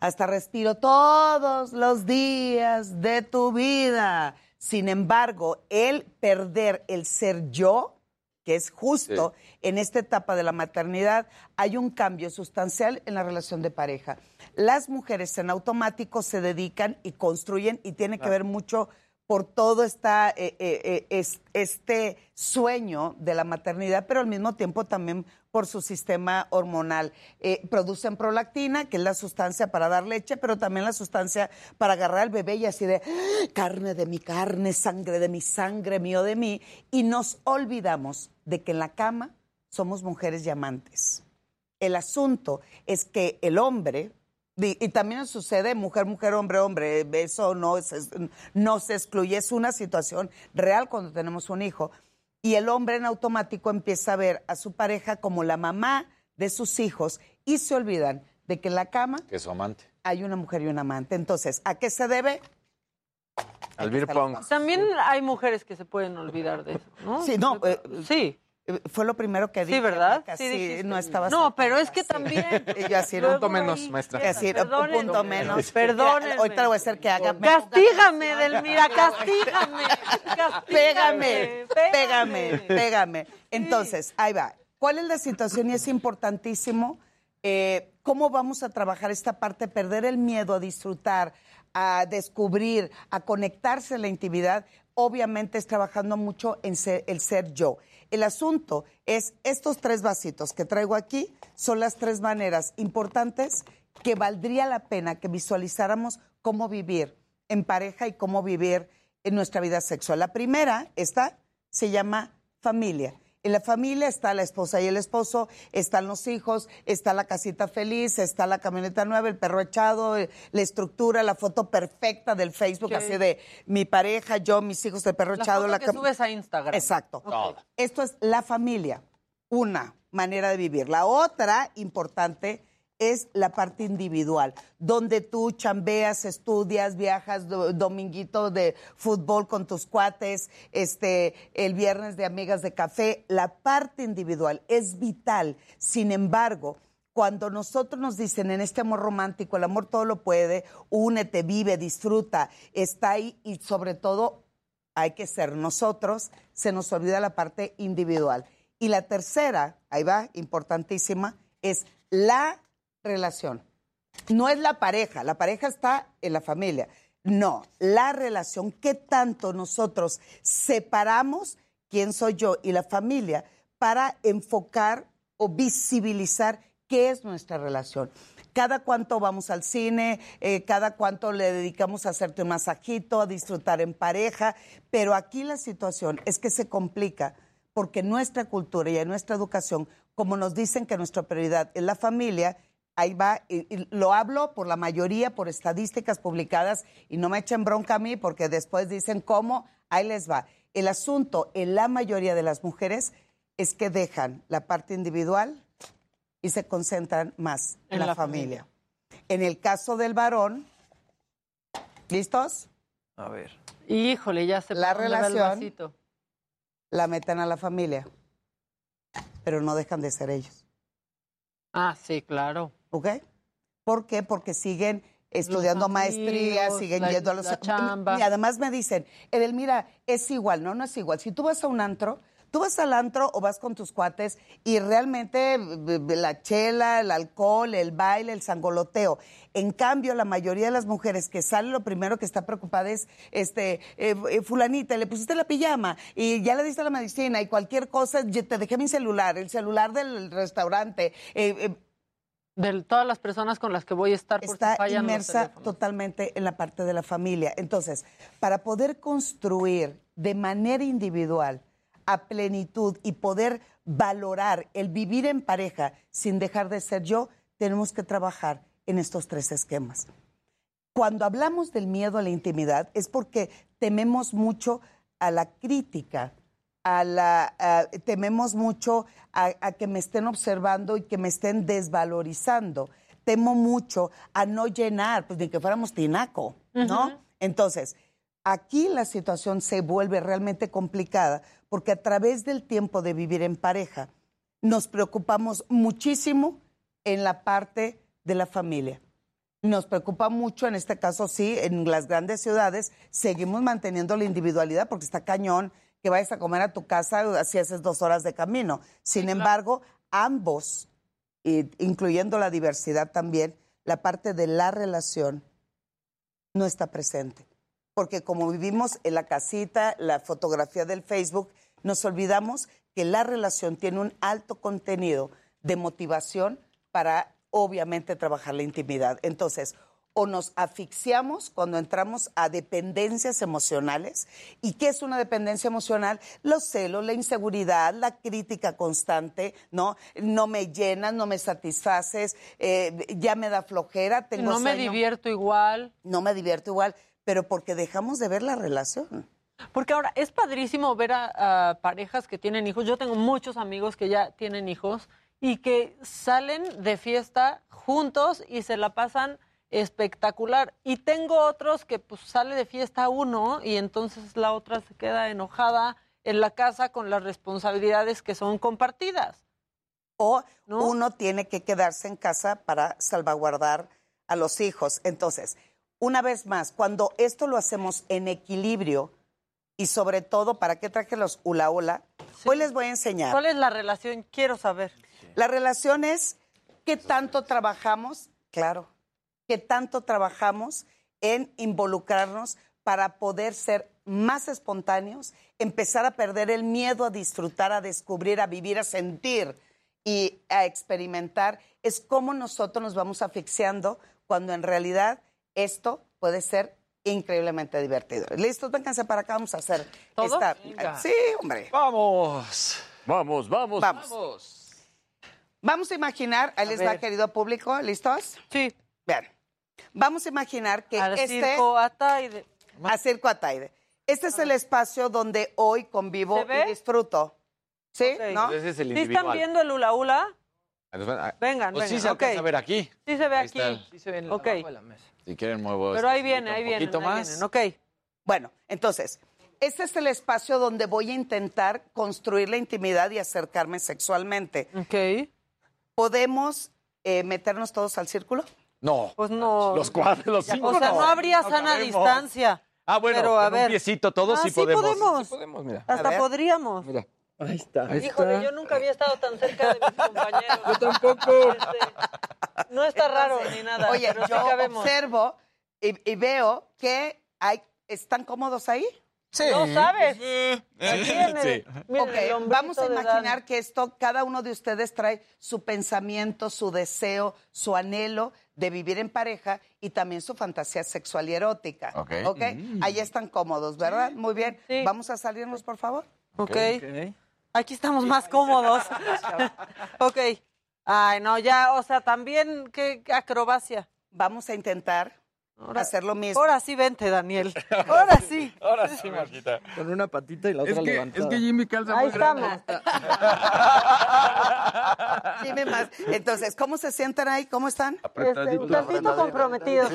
Hasta respiro todos los días de tu vida. Sin embargo, el perder el ser yo, que es justo en esta etapa de la maternidad, hay un cambio sustancial en la relación de pareja. Las mujeres en automático se dedican y construyen y tiene que ver mucho por todo esta, eh, eh, eh, es- este sueño de la maternidad, pero al mismo tiempo también por su sistema hormonal. Producen prolactina, que es la sustancia para dar leche, pero también la sustancia para agarrar al bebé y así de "Ah, carne de mi carne, sangre de mi sangre, mío de mí. Y nos olvidamos de que en la cama somos mujeres llamantes. El asunto es que el hombre, y, y también sucede mujer, mujer, hombre, hombre, eso no, es- no se excluye, es una situación real cuando tenemos un hijo. Y el hombre en automático empieza a ver a su pareja como la mamá de sus hijos y se olvidan de que en la cama Que es su amante. hay una mujer y un amante. Entonces, ¿a qué se debe? Al beer pong. También hay mujeres que se pueden olvidar de eso, ¿no? Sí, no, eh, sí. Eh, Fue lo primero que dije. Sí, ¿verdad? Sí, dijiste. no estaba No, pero es que también. <laughs> Y yo así, Luego punto menos, maestra. queda. Así, un punto menos. Perdónenme. Ahorita le voy a hacer que haga. Castígame, Delmira, castígame. castígame. Pégame, pégame, pégame. Entonces, ahí va. ¿Cuál es la situación? Y es importantísimo. eh, ¿Cómo vamos a trabajar esta parte? Perder el miedo a disfrutar, a descubrir, a conectarse en la intimidad. obviamente es trabajando mucho en ser- el ser yo. El asunto es estos tres vasitos que traigo aquí son las tres maneras importantes que valdría la pena que visualizáramos cómo vivir en pareja y cómo vivir en nuestra vida sexual. La primera, esta, se llama familia. En la familia está la esposa y el esposo, están los hijos, está la casita feliz, está la camioneta nueva, el perro echado, eh, la estructura, la foto perfecta del Facebook, Ok. así de mi pareja, yo, mis hijos, el perro La echado. foto la que cam- subes a Instagram. Exacto. Ok. Esto es la familia, una manera de vivir. La otra importante es la parte individual, donde tú chambeas, estudias, viajas do- dominguito de fútbol con tus cuates, este, el viernes de amigas de café. La parte individual es vital. Sin embargo, cuando nosotros nos dicen en este amor romántico, el amor todo lo puede, únete, vive, disfruta, está ahí y sobre todo hay que ser nosotros, se nos olvida la parte individual. Y la tercera, ahí va, importantísima, es la relación. No es la pareja, la pareja está en la familia. No, la relación, ¿qué tanto nosotros separamos quién soy yo y la familia para enfocar o visibilizar qué es nuestra relación? Cada cuánto vamos al cine, eh, cada cuánto le dedicamos a hacerte un masajito, a disfrutar en pareja, pero aquí la situación es que se complica porque nuestra cultura y nuestra educación, como nos dicen que nuestra prioridad es la familia, ahí va, y, y lo hablo por la mayoría, por estadísticas publicadas, y no me echen bronca a mí porque después dicen cómo, ahí les va. El asunto en la mayoría de las mujeres es que dejan la parte individual y se concentran más en, En la, la familia. En el caso del varón, ¿listos? A ver. Híjole, ya se La el relación-. La meten a la familia, pero no dejan de ser ellos. Ah, sí, claro. ¿Ok? ¿Por qué? Porque siguen estudiando maestrías, amigos, siguen la- yendo a los... Y además me dicen, Edelmira, es igual, no, no es igual. Si tú vas a un antro, tú vas al antro o vas con tus cuates y realmente la chela, el alcohol, el baile, el sangoloteo. En cambio, la mayoría de las mujeres que salen, lo primero que está preocupada es, este, eh, eh, fulanita, le pusiste la pijama y ya le diste la medicina y cualquier cosa, te dejé mi celular, el celular del restaurante. eh, eh, De todas las personas con las que voy a estar por si está fallan inmersa totalmente en la parte de la familia. Entonces, para poder construir de manera individual a plenitud y poder valorar el vivir en pareja sin dejar de ser yo, tenemos que trabajar en estos tres esquemas. Cuando hablamos del miedo a la intimidad es porque tememos mucho a la crítica, a la, a- tememos mucho a, a que me estén observando y que me estén desvalorizando. Temo mucho a no llenar, pues ni que fuéramos tinaco, ¿no? Entonces, aquí la situación se vuelve realmente complicada porque a través del tiempo de vivir en pareja nos preocupamos muchísimo en la parte de la familia. Nos preocupa mucho, en este caso sí, en las grandes ciudades seguimos manteniendo la individualidad porque está cañón que vayas a comer a tu casa, así haces dos horas de camino. Sin embargo, ambos, incluyendo la diversidad también, la parte de la relación no está presente. Porque como vivimos en la casita, la fotografía del Facebook, nos olvidamos que la relación tiene un alto contenido de motivación para obviamente trabajar la intimidad. Entonces, o nos asfixiamos cuando entramos a dependencias emocionales. ¿Y qué es una dependencia emocional? Los celos, la inseguridad, la crítica constante, ¿no? No me llenas, no me satisfaces, eh, ya me da flojera, tengo No me divierto igual. No me divierto igual, pero porque dejamos de ver la relación. Porque ahora es padrísimo ver a, a parejas que tienen hijos. Yo tengo muchos amigos que ya tienen hijos y que salen de fiesta juntos y se la pasan espectacular. Y tengo otros que pues sale de fiesta uno y entonces la otra se queda enojada en la casa con las responsabilidades que son compartidas. O uno tiene que quedarse en casa para salvaguardar a los hijos. Entonces, una vez más, cuando esto lo hacemos en equilibrio y sobre todo, ¿para qué traje los hula hula? Hoy les voy a enseñar. ¿Cuál es la relación? Quiero saber. La relación es qué tanto trabajamos, claro, qué tanto trabajamos en involucrarnos para poder ser más espontáneos, empezar a perder el miedo a disfrutar, a descubrir, a vivir, a sentir y a experimentar, es cómo nosotros nos vamos asfixiando cuando en realidad esto puede ser increíblemente divertido. ¿Listos? Vénganse para acá, vamos a hacer ¿Todo? esta... Venga. Sí, hombre. Vamos. Vamos, vamos, Vamos. Vamos a imaginar, ahí A les va, querido público, ¿listos? Sí. Vean, vamos a imaginar que Al este... circo Ataide. A Circo Ataide. Este es el espacio donde hoy convivo ¿Se ve? y disfruto. ¿Sí? Ok. ¿No? Ese es el ¿Sí están viendo el hula hula? Vengan, Pues sí vengan, se alcanza ok. a ver aquí. Sí se ve Ahí aquí. está. Sí se ven Ok. abajo de la mesa. Si quieren muevo Pero ahí este viene, un ahí vienen, poquito ahí más. vienen. Ok. Bueno, entonces, este es el espacio donde voy a intentar construir la intimidad y acercarme sexualmente. Ok. ¿Podemos eh, meternos todos al círculo? No. Pues no. Los cuatro, los cinco. O sea, no, habría No sana cabemos. distancia. Ah, bueno, Pero, a con un ver. piecito todos Ah, sí sí podemos. podemos. Sí podemos, mira. Hasta ver. podríamos. Mira. Ahí está. Híjole, yo nunca había estado tan cerca de mis <laughs> compañeros. Yo tampoco. Este, no está raro ni nada. Oye, pero sí yo cabemos. observo y, y veo que hay, ¿están cómodos ahí? No sabes. Aquí en el- Sí. miren, Ok, el hombrito vamos a imaginar que esto, cada uno de ustedes trae su pensamiento, su deseo, su anhelo de vivir en pareja y también su fantasía sexual y erótica. Ok. Ahí están cómodos, ¿verdad? Muy bien. Sí. Vamos a salirnos, por favor. Ok. Aquí estamos más cómodos. <laughs> ok. Ay, no, ya, o sea, también, qué acrobacia. Vamos a intentar hacer lo mismo. Ahora sí, vente, Daniel. <laughs> Ahora sí. Ahora sí, <laughs> Marquita. Con una patita y la otra Es que, levantada. es que Jimmy calza Ahí muy grande. estamos. <laughs> Dime más. Entonces, ¿cómo se sienten ahí? ¿Cómo están? Este, un tantito comprometidos.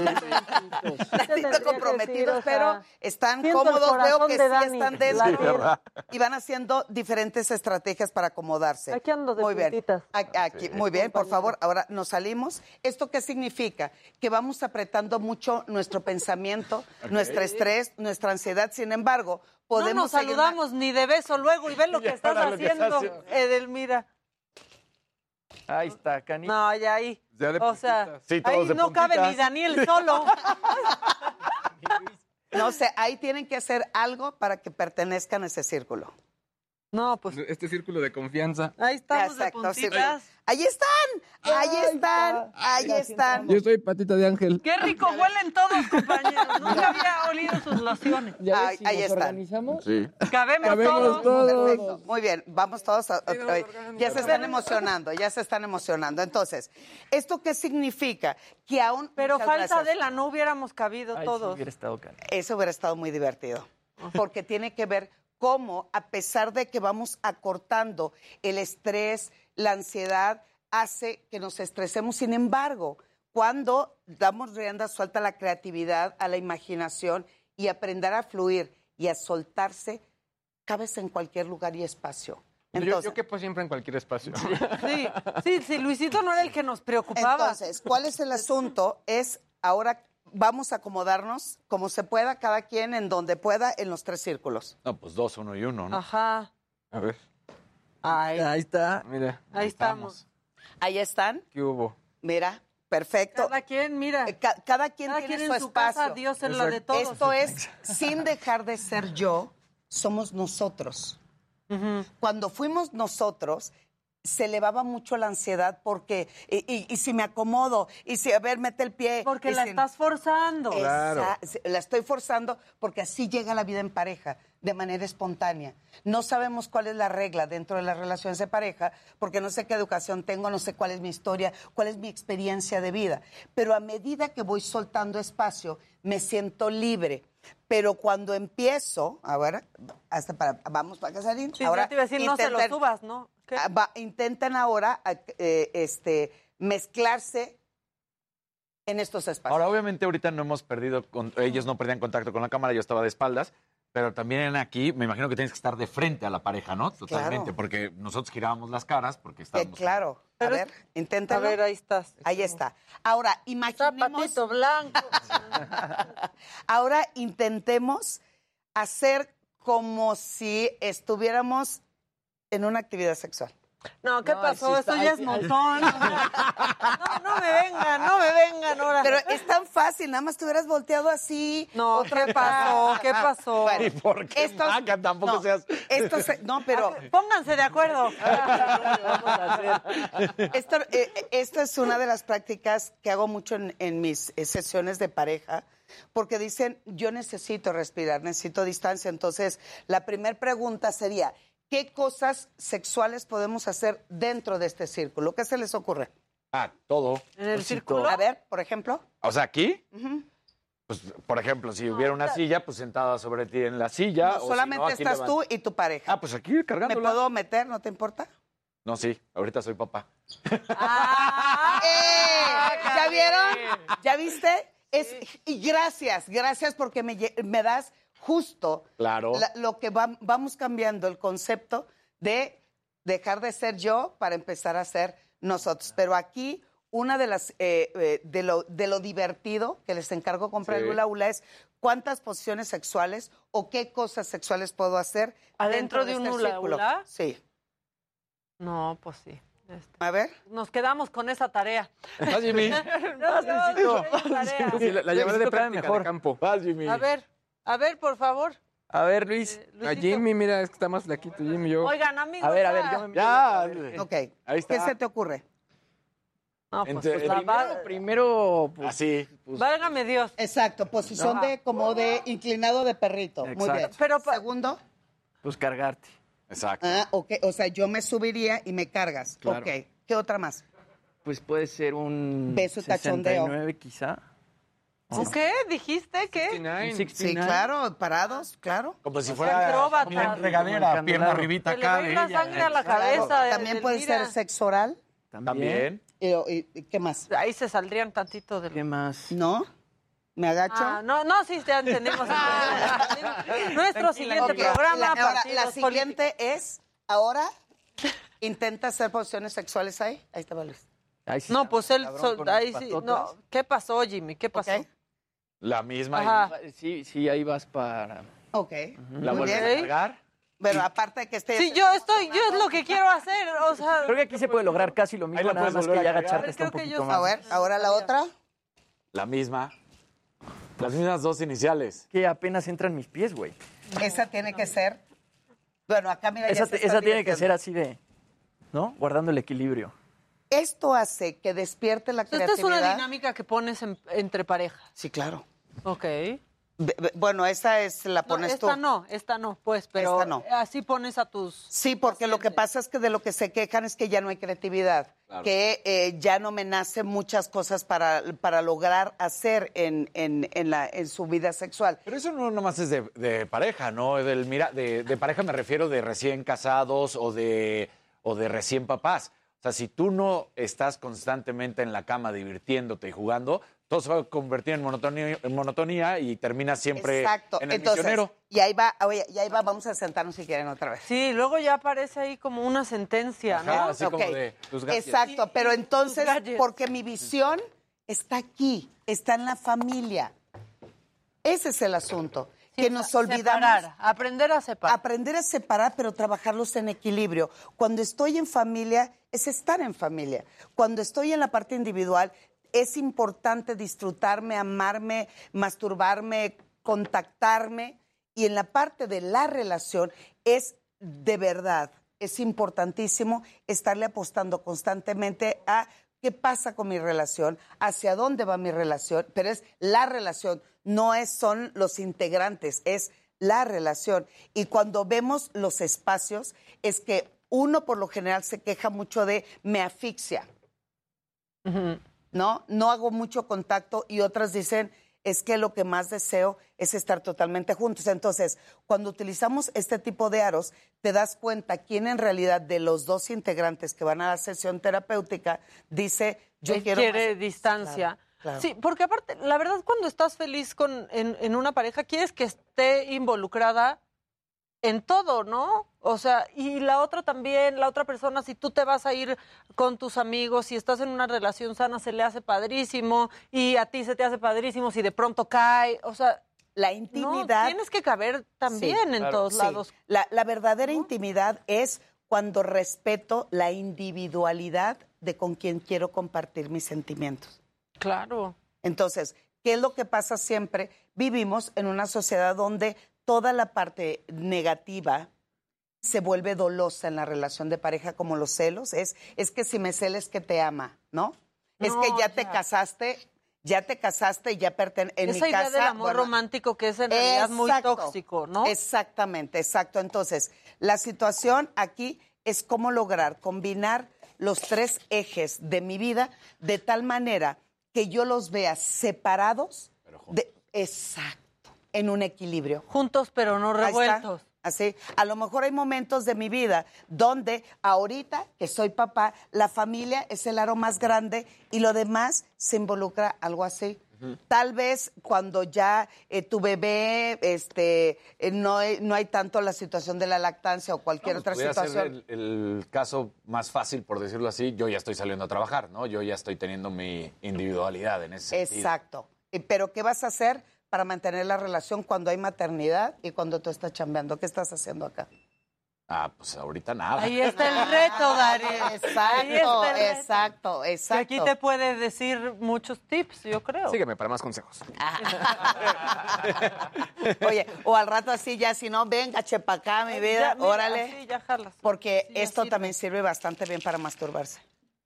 Tantito comprometidos, pero están cómodos. Veo que de sí Dani están dentro y van haciendo diferentes estrategias para acomodarse. Aquí ando de Muy bien. puntitas. Aquí, muy bien, por favor, ahora nos salimos. ¿Esto qué significa? Que vamos apretando mucho nuestro pensamiento, nuestro estrés, nuestra ansiedad. Sin embargo, podemos no nos saludamos ni de beso luego y ve <laughs> lo que estás que haciendo. Edelmira. Ahí está, canita. No, ya ahí. Ya de o sea. Sí, ahí de no cabe ni Daniel solo. <laughs> No sé, ahí tienen que hacer algo para que pertenezcan a ese círculo. No, pues Este círculo de confianza. ahí estamos Exacto, de sí. puntitas. Ahí están, ahí están, ahí están. Yo soy patita de ángel. Qué rico huelen todos, compañeros. Nunca había <laughs> olido sus lociones. ¿Ya Ahí- ves si ahí nos están. organizamos? Sí. Cabemos, Cabemos todos. todos. Perfecto, muy bien, vamos todos. a- ya se están emocionando, ya se están emocionando. Entonces, ¿esto qué significa? Que aún. Pero falta gracias. de la no hubiéramos cabido Ay, sí todos. hubiera estado canita. Eso hubiera estado muy divertido, porque tiene que ver cómo, a pesar de que vamos acortando el estrés, la ansiedad, hace que nos estresemos. Sin embargo, cuando damos rienda suelta a la creatividad, a la imaginación y aprender a fluir y a soltarse, cabes en cualquier lugar y espacio. Yo, Entonces, yo quepo siempre en cualquier espacio. Sí, sí, sí, Luisito no era el que nos preocupaba. Entonces, ¿cuál es el asunto? Es ahora vamos a acomodarnos como se pueda, cada quien en donde pueda, en los tres círculos. No, pues dos, uno y uno, ¿no? Ajá. A ver. Ay, Ahí está. Mira. ahí estamos. Ahí están, ¿Qué hubo? mira, perfecto. Cada quien, mira. Eh, ca- cada quien Cada tiene quien su en su espacio. casa, Dios en la de todos. Esto es, sin dejar de ser yo, somos nosotros. Cuando fuimos nosotros, se elevaba mucho la ansiedad porque, y, y- y si me acomodo, y si, a ver, mete el pie. Porque la si- estás forzando. Esa- la estoy forzando porque así llega la vida en pareja, de manera espontánea. No sabemos cuál es la regla dentro de las relaciones de pareja, porque no sé qué educación tengo, no sé cuál es mi historia, cuál es mi experiencia de vida. Pero a medida que voy soltando espacio, me siento libre. Pero cuando empiezo, ahora, hasta para, vamos para Casarín. Sí, ahora te iba a decir, no se lo subas, ¿no? ¿Qué? Ah, va- intenten ahora eh, este, mezclarse en estos espacios. Ahora, obviamente, ahorita no hemos perdido, con- ellos no perdían contacto con la cámara, yo estaba de espaldas, pero también aquí me imagino que tienes que estar de frente a la pareja, ¿no? Totalmente, Claro. porque nosotros girábamos las caras porque Eh, estábamos... claro. A Pero- ver, inténtalo. A ver, ahí estás. Ahí está. Ahora, imaginemos, Zapatito blanco. <laughs> ahora intentemos hacer como si estuviéramos en una actividad sexual. No, ¿qué No, pasó? sí Esto ya es montón. <laughs> No, no me vengan, no me vengan ahora. Pero es tan fácil, nada más te hubieras volteado así. No, ¿qué pasó? ¿Qué pasó? <laughs> Bueno, ¿Y por qué, estos- Maca? Tampoco no, seas... Esto se- no, pero Pónganse de acuerdo. esto, eh, esto es una de las prácticas que hago mucho en, en mis eh, sesiones de pareja, porque dicen, yo necesito respirar, necesito distancia. Entonces, la primera pregunta sería, ¿qué cosas sexuales podemos hacer dentro de este círculo? ¿Qué se les ocurre? Ah, todo. ¿En el círculo? A ver, por ejemplo. O sea, aquí, pues, por ejemplo, si hubiera una silla, pues sentada sobre ti en la silla. No, o si solamente no, estás tú y tu pareja. Ah, pues aquí ¿Me cargándola. puedo meter? ¿No te importa? No, sí, ahorita soy papá. <laughs> ¡Eh! ¿Ya vieron? ¿Ya viste? Es, y gracias, gracias porque me, me das justo Claro. la- lo que va- vamos cambiando el concepto de dejar de ser yo para empezar a ser nosotros. Pero aquí una de las eh, eh, de, lo, de lo divertido que les encargo comprar Sí. el Hula Hula es cuántas posiciones sexuales o qué cosas sexuales puedo hacer ¿Adentro dentro de un este hula círculo. hula? Sí. No, pues sí. Este, A ver. Nos quedamos con esa tarea. Vas, Jimmy. <laughs> Sí, la, la llevaré de práctica mejor. de campo. Vas, Jimmy. A ver, a ver, por favor. A ver, Luis. Eh, A. Jimmy, mira, es que está más flaquito, Jimmy, yo. Oigan, amigos. A ver, a ver, ya. yo me Ya. Ok. Ahí está. ¿Qué se te ocurre? No, pues, Entre- pues, la Primero, va- primero, pues, Así. Válgame Dios. Exacto, posición No. de como de inclinado de perrito. Muy Exacto. bien. Pero segundo, pues cargarte. Exacto. ah, ok, o sea, yo me subiría y me cargas. Claro. Ok. ¿Qué otra más? Pues puede ser un Beso y cachondeo. 69 quizá. ¿Qué? ¿Dijiste qué? 69. Un Sí, 69. claro, parados, claro. Como si fuera regadera, pierna arribita le acá ir la ella. sangre a la Claro. cabeza. de- También de puede ser sexo oral. También. Y, y- y ¿Qué más? Ahí se saldrían tantito del... ¿Qué más? ¿No? ¿Me agacho? Ah, no, no, sí, ya entendimos. <laughs> Nuestro siguiente programa, la, ahora, la políticos. siguiente es, ahora, intenta hacer posiciones sexuales ahí. Ahí va Luis. Ahí sí No, pues él, cabrón so- con ahí sí, no. ¿Qué pasó, Jimmy? ¿Qué pasó? La misma. Ajá. Sí, sí, ahí vas para... Ok. La vuelves a cargar. Pero aparte de que esté... Sí, yo estoy, yo es lo que quiero hacer, o sea... Creo que aquí se puede lograr casi lo mismo, nada más que ya agacharte está un poquito yo- más. A ver, ahora la otra. La misma. Las mismas dos iniciales. Que apenas entran mis pies, güey. Esa tiene que ser... Bueno, acá mira, ya Esa, se está esa tiene que ser así de... ¿No? Guardando el equilibrio. Esto hace que despierte la Esta creatividad. es una dinámica que pones en- entre parejas. Sí, claro. Ok. Bueno, esa es la No, pones esta tú. no, esta no, pues, pero Esta no. así pones a tus... Sí, porque lo que pasa es que de lo que se quejan es que ya no hay creatividad, que eh, ya no me nacen muchas cosas para, para lograr hacer en, en, en, la, en su vida sexual. Pero eso no nomás es de, de pareja, ¿no? Del, mira, de, de pareja me refiero de recién casados o de, o de recién papás. O sea, si tú no estás constantemente en la cama divirtiéndote y jugando, todo se va a convertir en monotonía, en monotonía y terminas siempre Exacto. en el Entonces, misionero. y ahí va, oye, y ahí va, vamos a sentarnos si quieren otra vez. Sí, luego ya aparece ahí como una sentencia, ¿no? Así como de tus gadgets. Exacto, pero entonces, porque mi visión está aquí, está en la familia. Ese es el asunto. Sí, que nos olvidamos. separar, aprender a separar. Aprender a separar, pero trabajarlos en equilibrio. Cuando estoy en familia, es estar en familia. Cuando estoy en la parte individual, es importante disfrutarme, amarme, masturbarme, contactarme. Y en la parte de la relación, es de verdad, es importantísimo estarle apostando constantemente a qué pasa con mi relación, hacia dónde va mi relación, pero es la relación, no es, son los integrantes, es la relación. Y cuando vemos los espacios, es que uno por lo general se queja mucho de me asfixia, ¿no? No hago mucho contacto y otras dicen es que lo que más deseo es estar totalmente juntos. Entonces, cuando utilizamos este tipo de aros, te das cuenta quién en realidad de los dos integrantes que van a la sesión terapéutica dice yo Él quiero quiere más". distancia. Claro, claro. Sí, porque aparte, la verdad, cuando estás feliz con, en, en una pareja, quieres que esté involucrada en todo, ¿no? O sea, y la otra también, la otra persona, si tú te vas a ir con tus amigos, si estás en una relación sana, se le hace padrísimo, y a ti se te hace padrísimo si de pronto cae, o sea... La no, intimidad tienes que caber también Sí, en todos Sí. lados. La, la verdadera intimidad es cuando respeto la individualidad de con quien quiero compartir mis sentimientos. Claro. Entonces, ¿qué es lo que pasa siempre? Vivimos en una sociedad donde toda la parte negativa se vuelve dolosa en la relación de pareja, como los celos. Es, es que si me celes que te ama, ¿no? es que ya, te casaste, ya te casaste y ya pertenece. En Esa mi idea casa, del amor bueno, romántico que es en realidad muy tóxico, ¿no? Exactamente, exacto. Entonces, la situación aquí es cómo lograr combinar los tres ejes de mi vida de tal manera que yo los vea separados, de, exacto, en un equilibrio. Juntos pero no revueltos. Así, a lo mejor hay momentos de mi vida donde ahorita que soy papá, la familia es el aro más grande y lo demás se involucra algo así. Tal vez cuando ya eh, tu bebé, este, eh, no, hay- no hay tanto la situación de la lactancia o cualquier Pues otra ser situación. el, el caso más fácil, por decirlo así, yo ya estoy saliendo a trabajar, ¿no? Yo ya estoy teniendo mi individualidad en ese sentido. Exacto. Eh, Pero ¿qué vas a hacer para mantener la relación cuando hay maternidad y cuando tú estás chambeando? ¿Qué estás haciendo acá? Ah, pues ahorita nada. Ahí está el reto, Dari. <laughs> Ahí Exacto, exacto, Que exacto. aquí te puede decir muchos tips, yo creo. Sígueme para más consejos. <laughs> Oye, o al rato así ya, si no, venga, chepa acá, mi vida, Ya, mira, órale. así ya jalas. Porque Sí, esto sirve. también sirve bastante bien para masturbarse.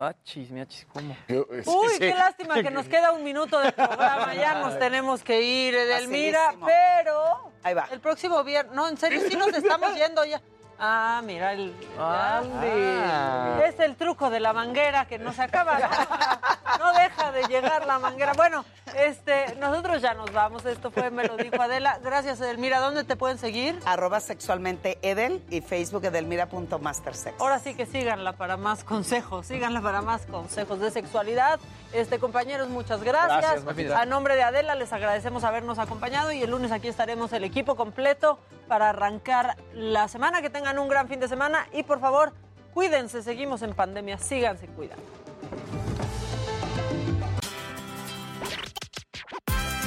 Achis, mi achis, ¿cómo? Uy, qué lástima que nos queda un minuto de programa. Ya nos tenemos que ir, Edelmira. Facilísimo. Pero Ahí va. el próximo viernes. No, en serio, sí nos estamos yendo ya. Ah, mira, el. Ande. Es el truco de la manguera que no se acaba. No, <laughs> No deja de llegar la manguera. Bueno, este, nosotros ya nos vamos. Esto fue Me lo dijo Adela. Gracias, Edelmira. ¿Dónde te pueden seguir? Arroba sexualmente Edel y Facebook edelmira.mastersex. Ahora sí que síganla para más consejos, síganla para más consejos de sexualidad. Este, compañeros, muchas gracias. Gracias. A nombre de Adela les agradecemos habernos acompañado y el lunes aquí estaremos el equipo completo para arrancar la semana. Que un gran fin de semana y por favor, cuídense, seguimos en pandemia, síganse cuidando.